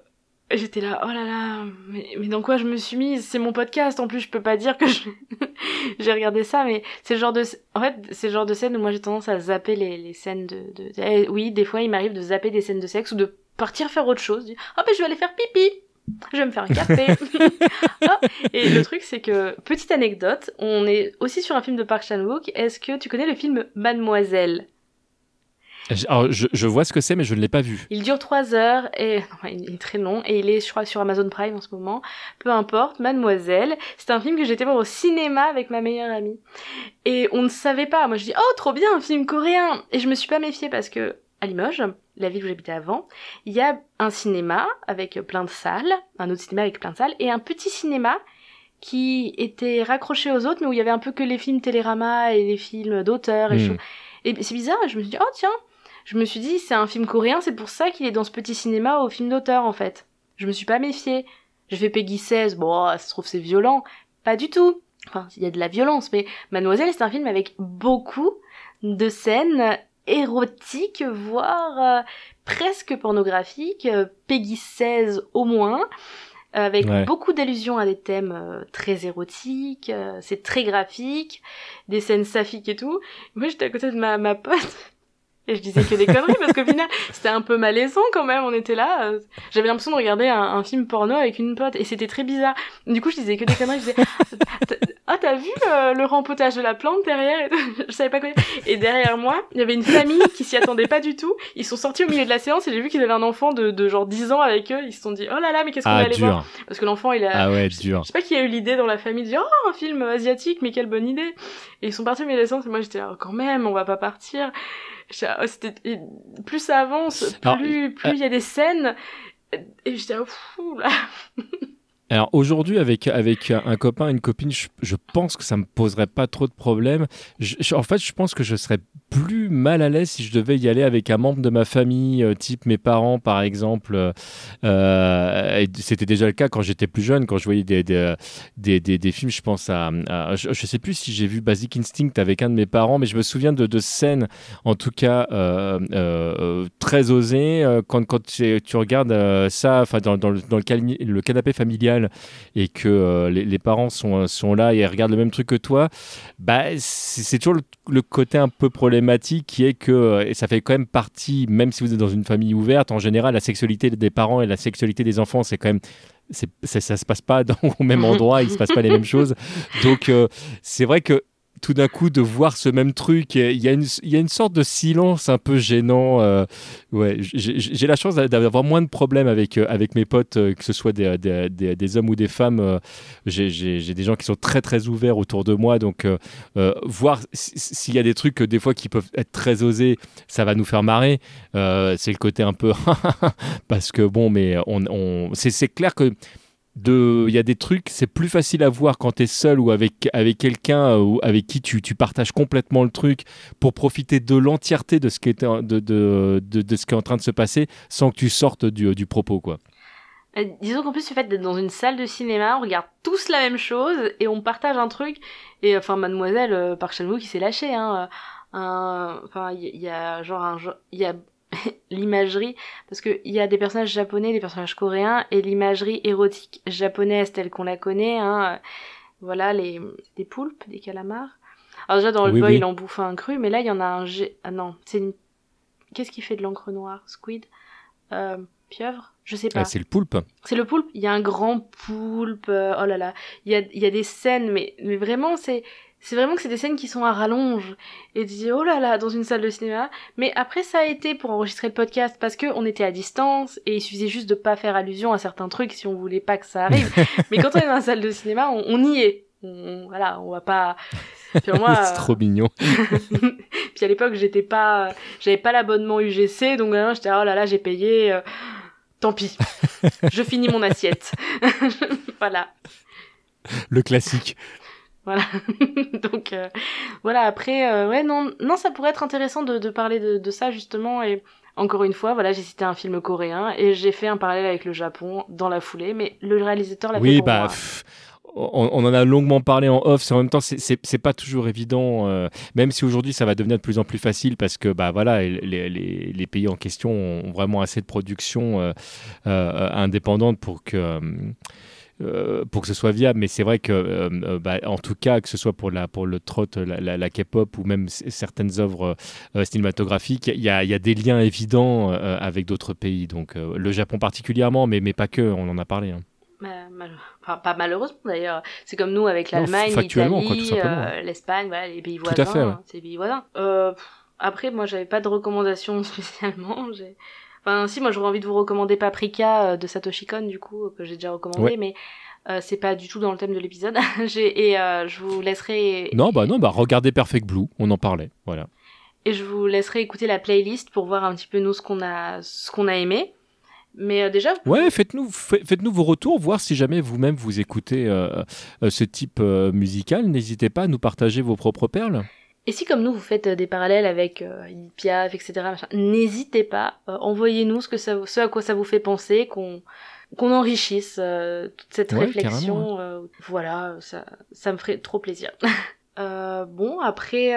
j'étais là, oh là là, mais, mais dans quoi je me suis mise? C'est mon podcast, en plus je peux pas dire que je- j'ai regardé ça, mais c'est le genre de, en fait, c'est le genre de scène où moi j'ai tendance à zapper les, les scènes de, de... Eh, oui, des fois il m'arrive de zapper des scènes de sexe ou de partir faire autre chose. Oh ben je vais aller faire pipi. Je vais me faire un café. Ah, et le truc, c'est que, petite anecdote, on est aussi sur un film de Park Chan-wook. Est-ce que tu connais le film Mademoiselle? Je- Alors, je, je vois ce que c'est, mais je ne l'ai pas vu. Il dure 3 heures et non, il est très long et il est je crois sur Amazon Prime en ce moment. Peu importe, Mademoiselle, c'est un film que j'étais voir au cinéma avec ma meilleure amie. Et on ne savait pas. Moi je dis "Oh, trop bien, un film coréen." Et je me suis pas méfiée parce que à Limoges, la ville où j'habitais avant, il y a un cinéma avec plein de salles, un autre cinéma avec plein de salles et un petit cinéma qui était raccroché aux autres mais où il y avait un peu que les films Télérama et les films d'auteurs et choses. Et c'est bizarre, je me suis dit "Oh tiens, je me suis dit, c'est un film coréen, c'est pour ça qu'il est dans ce petit cinéma au film d'auteur, en fait. Je me suis pas méfiée. J'ai fait Peggy 16, bon, ça se trouve c'est violent. Pas du tout. Enfin, il y a de la violence, mais Mademoiselle, c'est un film avec beaucoup de scènes érotiques, voire euh, presque pornographiques, euh, Peggy 16 au moins, avec Ouais. beaucoup d'allusions à des thèmes euh, très érotiques, euh, c'est très graphique, des scènes saphiques et tout. Moi, j'étais à côté de ma, ma pote. Et je disais que des conneries parce qu'au final, c'était un peu malaisant quand même. On était là. euh, J'avais l'impression de regarder un, un film porno avec une pote et c'était très bizarre. Du coup, je disais que des conneries. Je disais, T'as- ah, t'as vu euh, le rempotage de la plante derrière Je savais pas quoi. Et derrière moi, il y avait une famille qui s'y attendait pas du tout. Ils sont sortis au milieu de la séance et j'ai vu qu'ils avaient un enfant de, de genre 10 ans avec eux. Ils se sont dit, oh là là, mais qu'est-ce qu'on va Ah, aller voir? Dur. Parce que l'enfant, il a, Ah ouais, je- dur. Je sais pas qui a eu l'idée dans la famille de dire oh un film asiatique mais quelle bonne idée. Et ils sont partis au milieu de la séance et moi j'étais là, Oh, quand même on va pas partir. Oh, c'était- plus ça avance, plus plus euh, il y a des scènes. Et j'étais, oh, fou, là. Alors aujourd'hui, avec, avec un copain, une copine, je, pense que ça me poserait pas trop de problèmes. En fait, je pense que je serais plus mal à l'aise si je devais y aller avec un membre de ma famille, euh, type mes parents par exemple. Euh, C'était déjà le cas quand j'étais plus jeune, quand je voyais des, des, des, des- films. Je pense à, je, sais plus si j'ai vu Basic Instinct avec un de mes parents, mais je me souviens de, de scènes, en tout cas euh, très osées, quand, quand tu, regardes ça, dans, dans dans le canapé familial et que euh, les, parents sont, sont là et regardent le même truc que toi, bah, c'est toujours le, côté un peu problématique qui est que, euh, et ça fait quand même partie, même si vous êtes dans une famille ouverte, en général, la sexualité des parents et la sexualité des enfants, c'est quand même. ça, ça se passe pas dans, au même endroit, il se passe pas les mêmes choses. Donc, euh, c'est vrai que tout d'un coup, de voir ce même truc, il y, a une, sorte de silence un peu gênant. euh, ouais, j'ai la chance d'avoir moins de problèmes avec, euh, avec mes potes, euh, que ce soit des, hommes ou des femmes. j'ai des gens qui sont très très ouverts autour de moi, donc voir s'il y a des trucs des fois qui peuvent être très osés, ça va nous faire marrer. C'est le côté un peu parce que bon, mais on, on c'est clair que il y a des trucs c'est plus facile à voir quand tu es seul ou avec avec quelqu'un euh, ou avec qui tu, tu partages complètement le truc pour profiter de l'entièreté de ce qui est de, de, de, ce qui est en train de se passer sans que tu sortes du, du propos quoi. Euh, Disons qu'en plus, le fait d'être dans une salle de cinéma, on regarde tous la même chose et on partage un truc. Et enfin, mademoiselle, euh, par Chalmou qui s'est lâchée, hein. euh, Enfin, il y, a genre- il y a l'imagerie parce que il y a des personnages japonais, des personnages coréens et l'imagerie érotique japonaise telle qu'on la connaît, hein. euh, Voilà, les des poulpes, des calamars. Alors déjà dans le Oui, boy, oui. il en bouffe un cru, mais là il y en a un. gé- Ah non, c'est une. Qu'est-ce qui fait de l'encre noire? Squid? Euh, Pieuvre? Je sais pas. Ah, c'est le poulpe. C'est le poulpe? Il y a un grand poulpe. euh, oh là là. Il y a, il y a des scènes, mais, mais vraiment, c'est, c'est vraiment que c'est des scènes qui sont à rallonge. Et tu dis, oh là là, dans une salle de cinéma. Mais après, ça a été pour enregistrer le podcast parce que on était à distance et il suffisait juste de pas faire allusion à certains trucs si on voulait pas que ça arrive. mais quand on est dans la salle de cinéma, on, on y est. On- voilà, on va pas. Puis moi, c'est trop mignon. puis à l'époque, j'étais pas, j'avais pas l'abonnement UGC, donc vraiment, j'étais oh là là, j'ai payé. euh, tant pis, je finis mon assiette. voilà, Le classique. Voilà. donc euh, voilà. Après, euh, ouais, non, non, ça pourrait être intéressant de, de parler de, de ça justement. Et encore une fois, voilà, j'ai cité un film coréen et j'ai fait un parallèle avec le Japon dans la foulée, mais le réalisateur l'a fait Oui, pour bah, moi. pff, on, on en a longuement parlé en off. c'est En même temps, c'est- pas toujours évident. euh, même si aujourd'hui, ça va devenir de plus en plus facile parce que, bah voilà, les, les- les pays en question ont vraiment assez de production euh, indépendante pour que. Euh, pour que ce soit viable, mais c'est vrai que, euh, euh, bah, en tout cas, que ce soit pour, la, pour le trot, la, la- la K-pop ou même certaines œuvres euh, cinématographiques, il y, a- y a des liens évidents avec d'autres pays. Donc, le Japon particulièrement, mais, mais pas que, on en a parlé. hein. Bah, mal- enfin, pas malheureusement d'ailleurs. C'est comme nous avec l'Allemagne, l'Italie, l'Espagne, voilà, les pays Tout à voisins. fait, ouais. hein, les pays voisins. Après, moi, j'avais pas de recommandations spécialement. J'ai... Enfin, si, moi, j'aurais envie de vous recommander Paprika euh, de Satoshi Kon, du coup, que j'ai déjà recommandé, Ouais. mais euh, c'est pas du tout dans le thème de l'épisode. Et euh, je vous laisserai... Non, bah non, bah regardez Perfect Blue, on en parlait, voilà. Et je vous laisserai écouter la playlist pour voir un petit peu nous ce qu'on a, ce qu'on a aimé. Mais euh, déjà, vous- Ouais, faites-nous fa- faites-nous vos retours, voir si jamais vous-même vous écoutez euh, ce type euh, musical. N'hésitez pas à nous partager vos propres perles. Et si comme nous vous faites euh, des parallèles avec euh, Piaf, etc., n'hésitez pas, euh, envoyez-nous ce que ça, ce à quoi ça vous fait penser, qu'on qu'on enrichisse euh, toute cette Ouais, réflexion. voilà, ça, ça me ferait trop plaisir. Bon, après,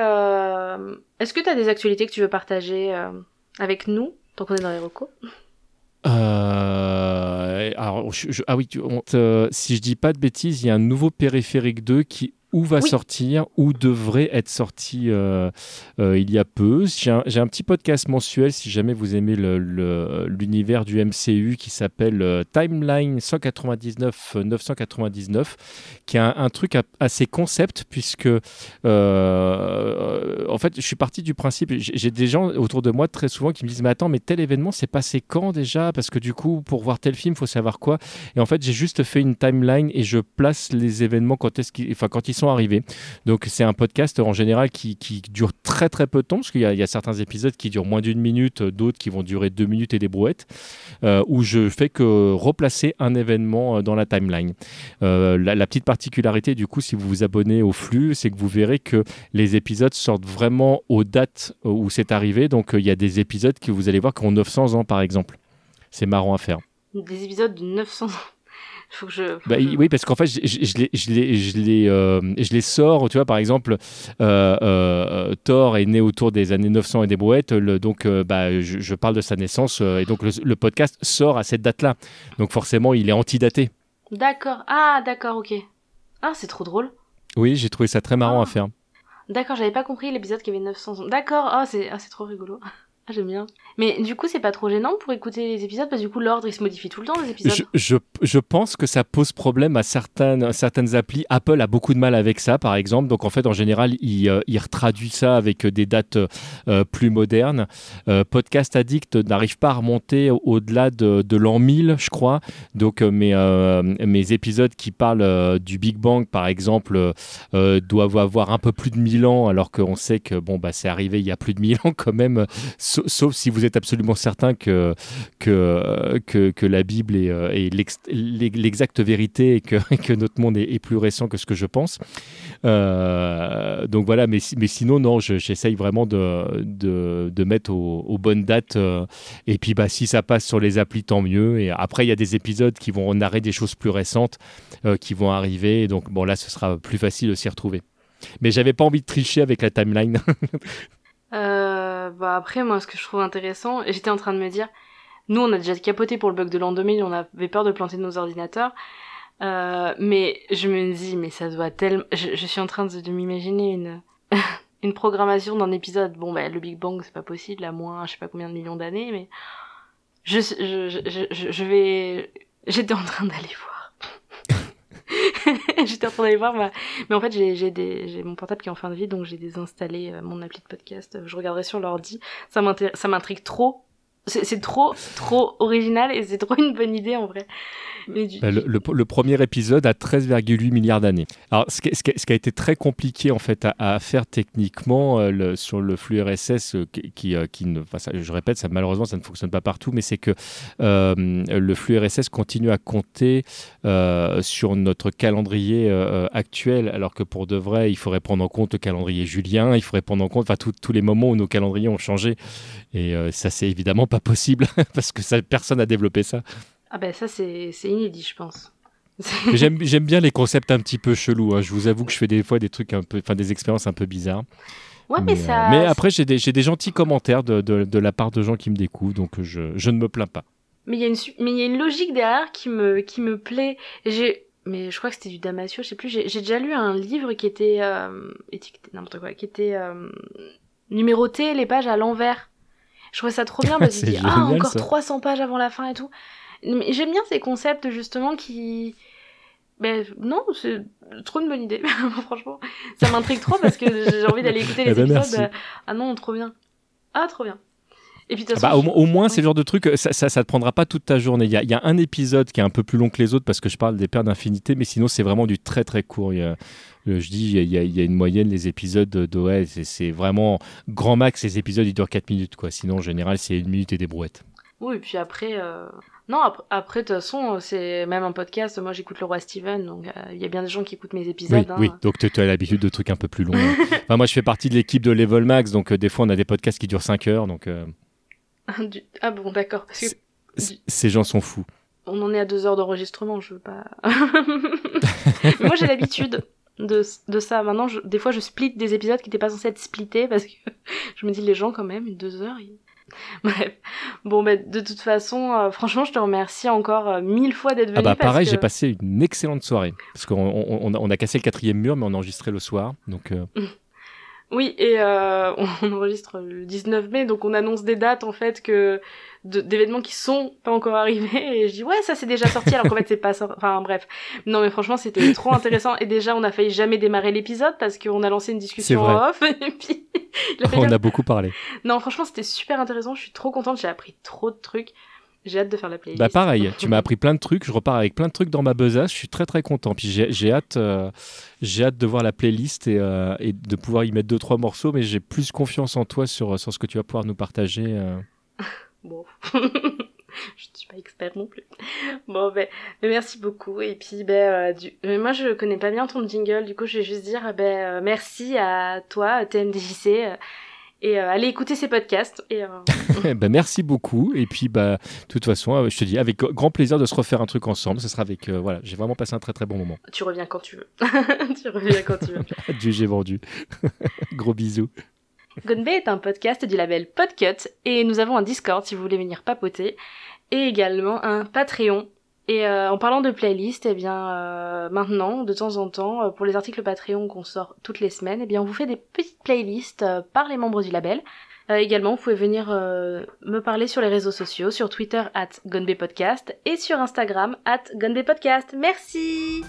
est-ce que tu as des actualités que tu veux partager avec nous, tant qu'on est dans les recos? Alors, je- je- ah oui, tu- on- si je dis pas de bêtises, il y a un nouveau périphérique 2 qui ou va Oui. sortir ou devrait être sorti euh, euh, il y a peu. J'ai un, petit podcast mensuel si jamais vous aimez l'univers du MCU qui s'appelle euh, Timeline 199 999 qui est un, un truc a- assez concept puisque en fait je suis parti du principe j'ai des gens autour de moi très souvent qui me disent mais attends mais tel événement c'est passé quand déjà? Parce que du coup pour voir tel film faut savoir quoi et en fait j'ai juste fait une timeline et je place les événements quand est-ce qu'ils enfin quand ils sont arrivés. Donc c'est un podcast en général qui, qui, dure très très peu de temps, parce qu'il y, y, a certains épisodes qui durent moins d'une minute, d'autres qui vont durer deux minutes et des brouettes, euh, où je fais que replacer un événement euh, dans la timeline. Euh, la, la, petite particularité du coup, si vous vous abonnez au flux, c'est que vous verrez que les épisodes sortent vraiment aux dates où c'est arrivé. Donc il y a des épisodes que vous allez voir qui ont 900 ans par exemple. C'est marrant à faire. Des épisodes de 900 ans. Faut que je, faut bah, que. Oui, parce qu'en fait, je, je, je, les, je, les, je, les, euh, je les sors. Tu vois, par exemple, euh, euh, Thor est né autour des années 900 et des brouettes. Le, donc, bah, je, parle de sa naissance. et donc, le, le podcast sort à cette date-là. Donc, forcément, il est antidaté. D'accord. Ah, d'accord, ok. Ah, c'est trop drôle. Oui, j'ai trouvé ça très marrant Ah. à faire. D'accord, j'avais pas compris l'épisode qui avait 900 ans. D'accord, ah, c'est ah, c'est trop rigolo. Ah, j'aime bien. Mais du coup, c'est pas trop gênant pour écouter les épisodes parce que du coup, l'ordre il se modifie tout le temps, les épisodes. Je, je, pense que ça pose problème à certaines, certaines applis. Apple a beaucoup de mal avec ça, par exemple. Donc, en fait, en général, il, euh, il retraduit ça avec des dates euh, plus modernes. Euh, Podcast Addict n'arrive pas à remonter au-delà de, de l'an 1000, je crois. Donc, mes, mes épisodes qui parlent du Big Bang, par exemple, doivent avoir un peu plus de 1000 ans, alors qu'on sait que bon, bah, c'est arrivé il y a plus de 1000 ans quand même. Sauf si vous êtes absolument certain que, que, que, la Bible est, euh, l'exacte vérité et que, que, notre monde est, plus récent que ce que je pense. Euh, donc voilà, mais, sinon, non, j'essaye vraiment de, de, mettre aux, bonnes dates. Euh, et puis, bah, si ça passe sur les applis, tant mieux. Et après, il y a des épisodes qui vont narrer des choses plus récentes qui vont arriver. Donc, bon, là, ce sera plus facile de s'y retrouver. Mais j'avais pas envie de tricher avec la timeline. Euh, bah après, moi, ce que je trouve intéressant, j'étais en train de me dire, nous, on a déjà capoté pour le bug de l'an 2000, on avait peur de planter nos ordinateurs. Euh, mais je me dis, mais ça doit tellement. Je, suis en train de, m'imaginer une une programmation d'un épisode. Bon, bah le Big Bang, c'est pas possible, à moins, je sais pas combien de millions d'années, mais je je je, je vais. J'étais en train d'aller voir. J'étais en train d'aller voir, bah... mais en fait j'ai mon portable qui est en fin de vie, donc j'ai désinstallé euh, mon appli de podcast. Je regarderai sur l'ordi. Ça m'intrigue trop. C'est trop trop original et c'est trop une bonne idée en vrai. Mais du... le, le, le, premier épisode a 13,8 milliards d'années. Alors ce qui, ce, qui, ce qui, a été très compliqué en fait à, à faire techniquement euh, le, sur le flux RSS euh, qui, qui, qui ne, enfin, ça, je répète, ça malheureusement ça ne fonctionne pas partout, mais c'est que euh, le flux RSS continue à compter euh, sur notre calendrier euh, actuel, alors que pour de vrai il faudrait prendre en compte le calendrier julien, il faudrait prendre en compte enfin tous les moments où nos calendriers ont changé et euh, ça c'est évidemment pas possible parce que ça, personne n'a développé ça. Ah ben ça c'est inédit je pense. J'aime bien les concepts un petit peu chelous. Hein. Je vous avoue que je fais des fois des trucs un peu, enfin des expériences un peu bizarres. Ouais, mais, mais, ça... euh, mais après j'ai des, des, gentils commentaires de, de, de, la part de gens qui me découvrent, donc je, je ne me plains pas. Mais il y a une mais il y a une logique derrière qui me qui me plaît. J'ai mais je crois que c'était du Damasio, je sais plus. J'ai déjà lu un livre qui était euh, étiqueté n'importe quoi, qui était euh, numéroté les pages à l'envers. Je trouvais ça trop bien parce que je dis ah encore ça. 300 pages avant la fin et tout. Mais j'aime bien ces concepts justement qui ben non, c'est trop une bonne idée. Franchement, ça m'intrigue trop parce que j'ai envie d'aller écouter les eh ben épisodes. Merci. Ah non, trop bien. Ah, trop bien. Et puis, ah bah, au, au, moins, c'est le genre de truc, ça, ça, ça, te prendra pas toute ta journée. Il y, a, il y, a, un épisode qui est un peu plus long que les autres parce que je parle des paires d'infinité, mais sinon, c'est vraiment du très très court. Y a, je dis, il y, a, il y a, une moyenne, les épisodes de ouais, c'est vraiment grand max, les épisodes, ils durent 4 minutes, quoi. Sinon, en général, c'est une minute et des brouettes. Oui, et puis après, euh... non, après, de toute façon, c'est même un podcast. Moi, j'écoute le roi Steven, donc euh, il y a bien des gens qui écoutent mes épisodes. Oui, hein. oui. donc tu as l'habitude de trucs un peu plus longs. enfin, moi, je fais partie de l'équipe de Level Max, donc euh, des fois, on a des podcasts qui durent 5 heures, donc. euh, Ah bon, d'accord. Que... Ces gens sont fous. On en est à deux heures d'enregistrement, je veux pas. moi, j'ai l'habitude de, de ça. Maintenant, je, des fois, je split des épisodes qui n'étaient pas censés être splittés parce que je me dis, les gens, quand même, une deux heures. Ils... Bref. Bon, bah, de toute façon, euh, franchement, je te remercie encore euh, mille fois d'être venu. Ah bah pareil, que... j'ai passé une excellente soirée. Parce qu'on on, on, a cassé le quatrième mur, mais on a enregistré le soir. Donc. Euh... Oui, et euh, on enregistre le 19 mai, donc on annonce des dates en fait que d'événements qui sont pas encore arrivés et je dis ouais ça c'est déjà sorti alors qu'en fait c'est pas sorti enfin bref. Non mais franchement c'était trop intéressant et déjà on a failli jamais démarrer l'épisode parce qu'on a lancé une discussion en off et puis on a beaucoup parlé. Non franchement c'était super intéressant je suis trop contente j'ai appris trop de trucs J'ai hâte de faire la playlist. Bah pareil, tu m'as appris plein de trucs, je repars avec plein de trucs dans ma besace, je suis très très content. Puis j'ai hâte, euh, j'ai hâte de voir la playlist et, euh, et de pouvoir y mettre deux trois morceaux, mais j'ai plus confiance en toi sur, sur ce que tu vas pouvoir nous partager. euh. Bon. je suis pas expert non plus. Bon, ben, ben, merci beaucoup. Et puis, ben, euh, du... mais moi, je connais pas bien ton jingle. Du coup, je vais juste dire, ben, euh, merci à toi, TMDJC. euh, et euh, allez écouter ces podcasts. Et, euh, bah, merci beaucoup. Et puis, bah, de toute façon, euh, je te dis, avec grand plaisir de se refaire un truc ensemble. Ce sera avec, euh, voilà, j'ai vraiment passé un très très bon moment. tu reviens quand tu veux. tu reviens quand tu veux. Du j'ai vendu. Gros bisous. Gonbe est un podcast du label Podcut et nous avons un Discord si vous voulez venir papoter et également un Patreon. Et euh, en parlant de playlist, eh bien euh, maintenant, de temps en temps, euh, pour les articles Patreon qu'on sort toutes les semaines, eh bien on vous fait des petites playlists par les membres du label. Également, vous pouvez venir me parler sur les réseaux sociaux, sur Twitter at Podcast et sur Instagram at Podcast. Merci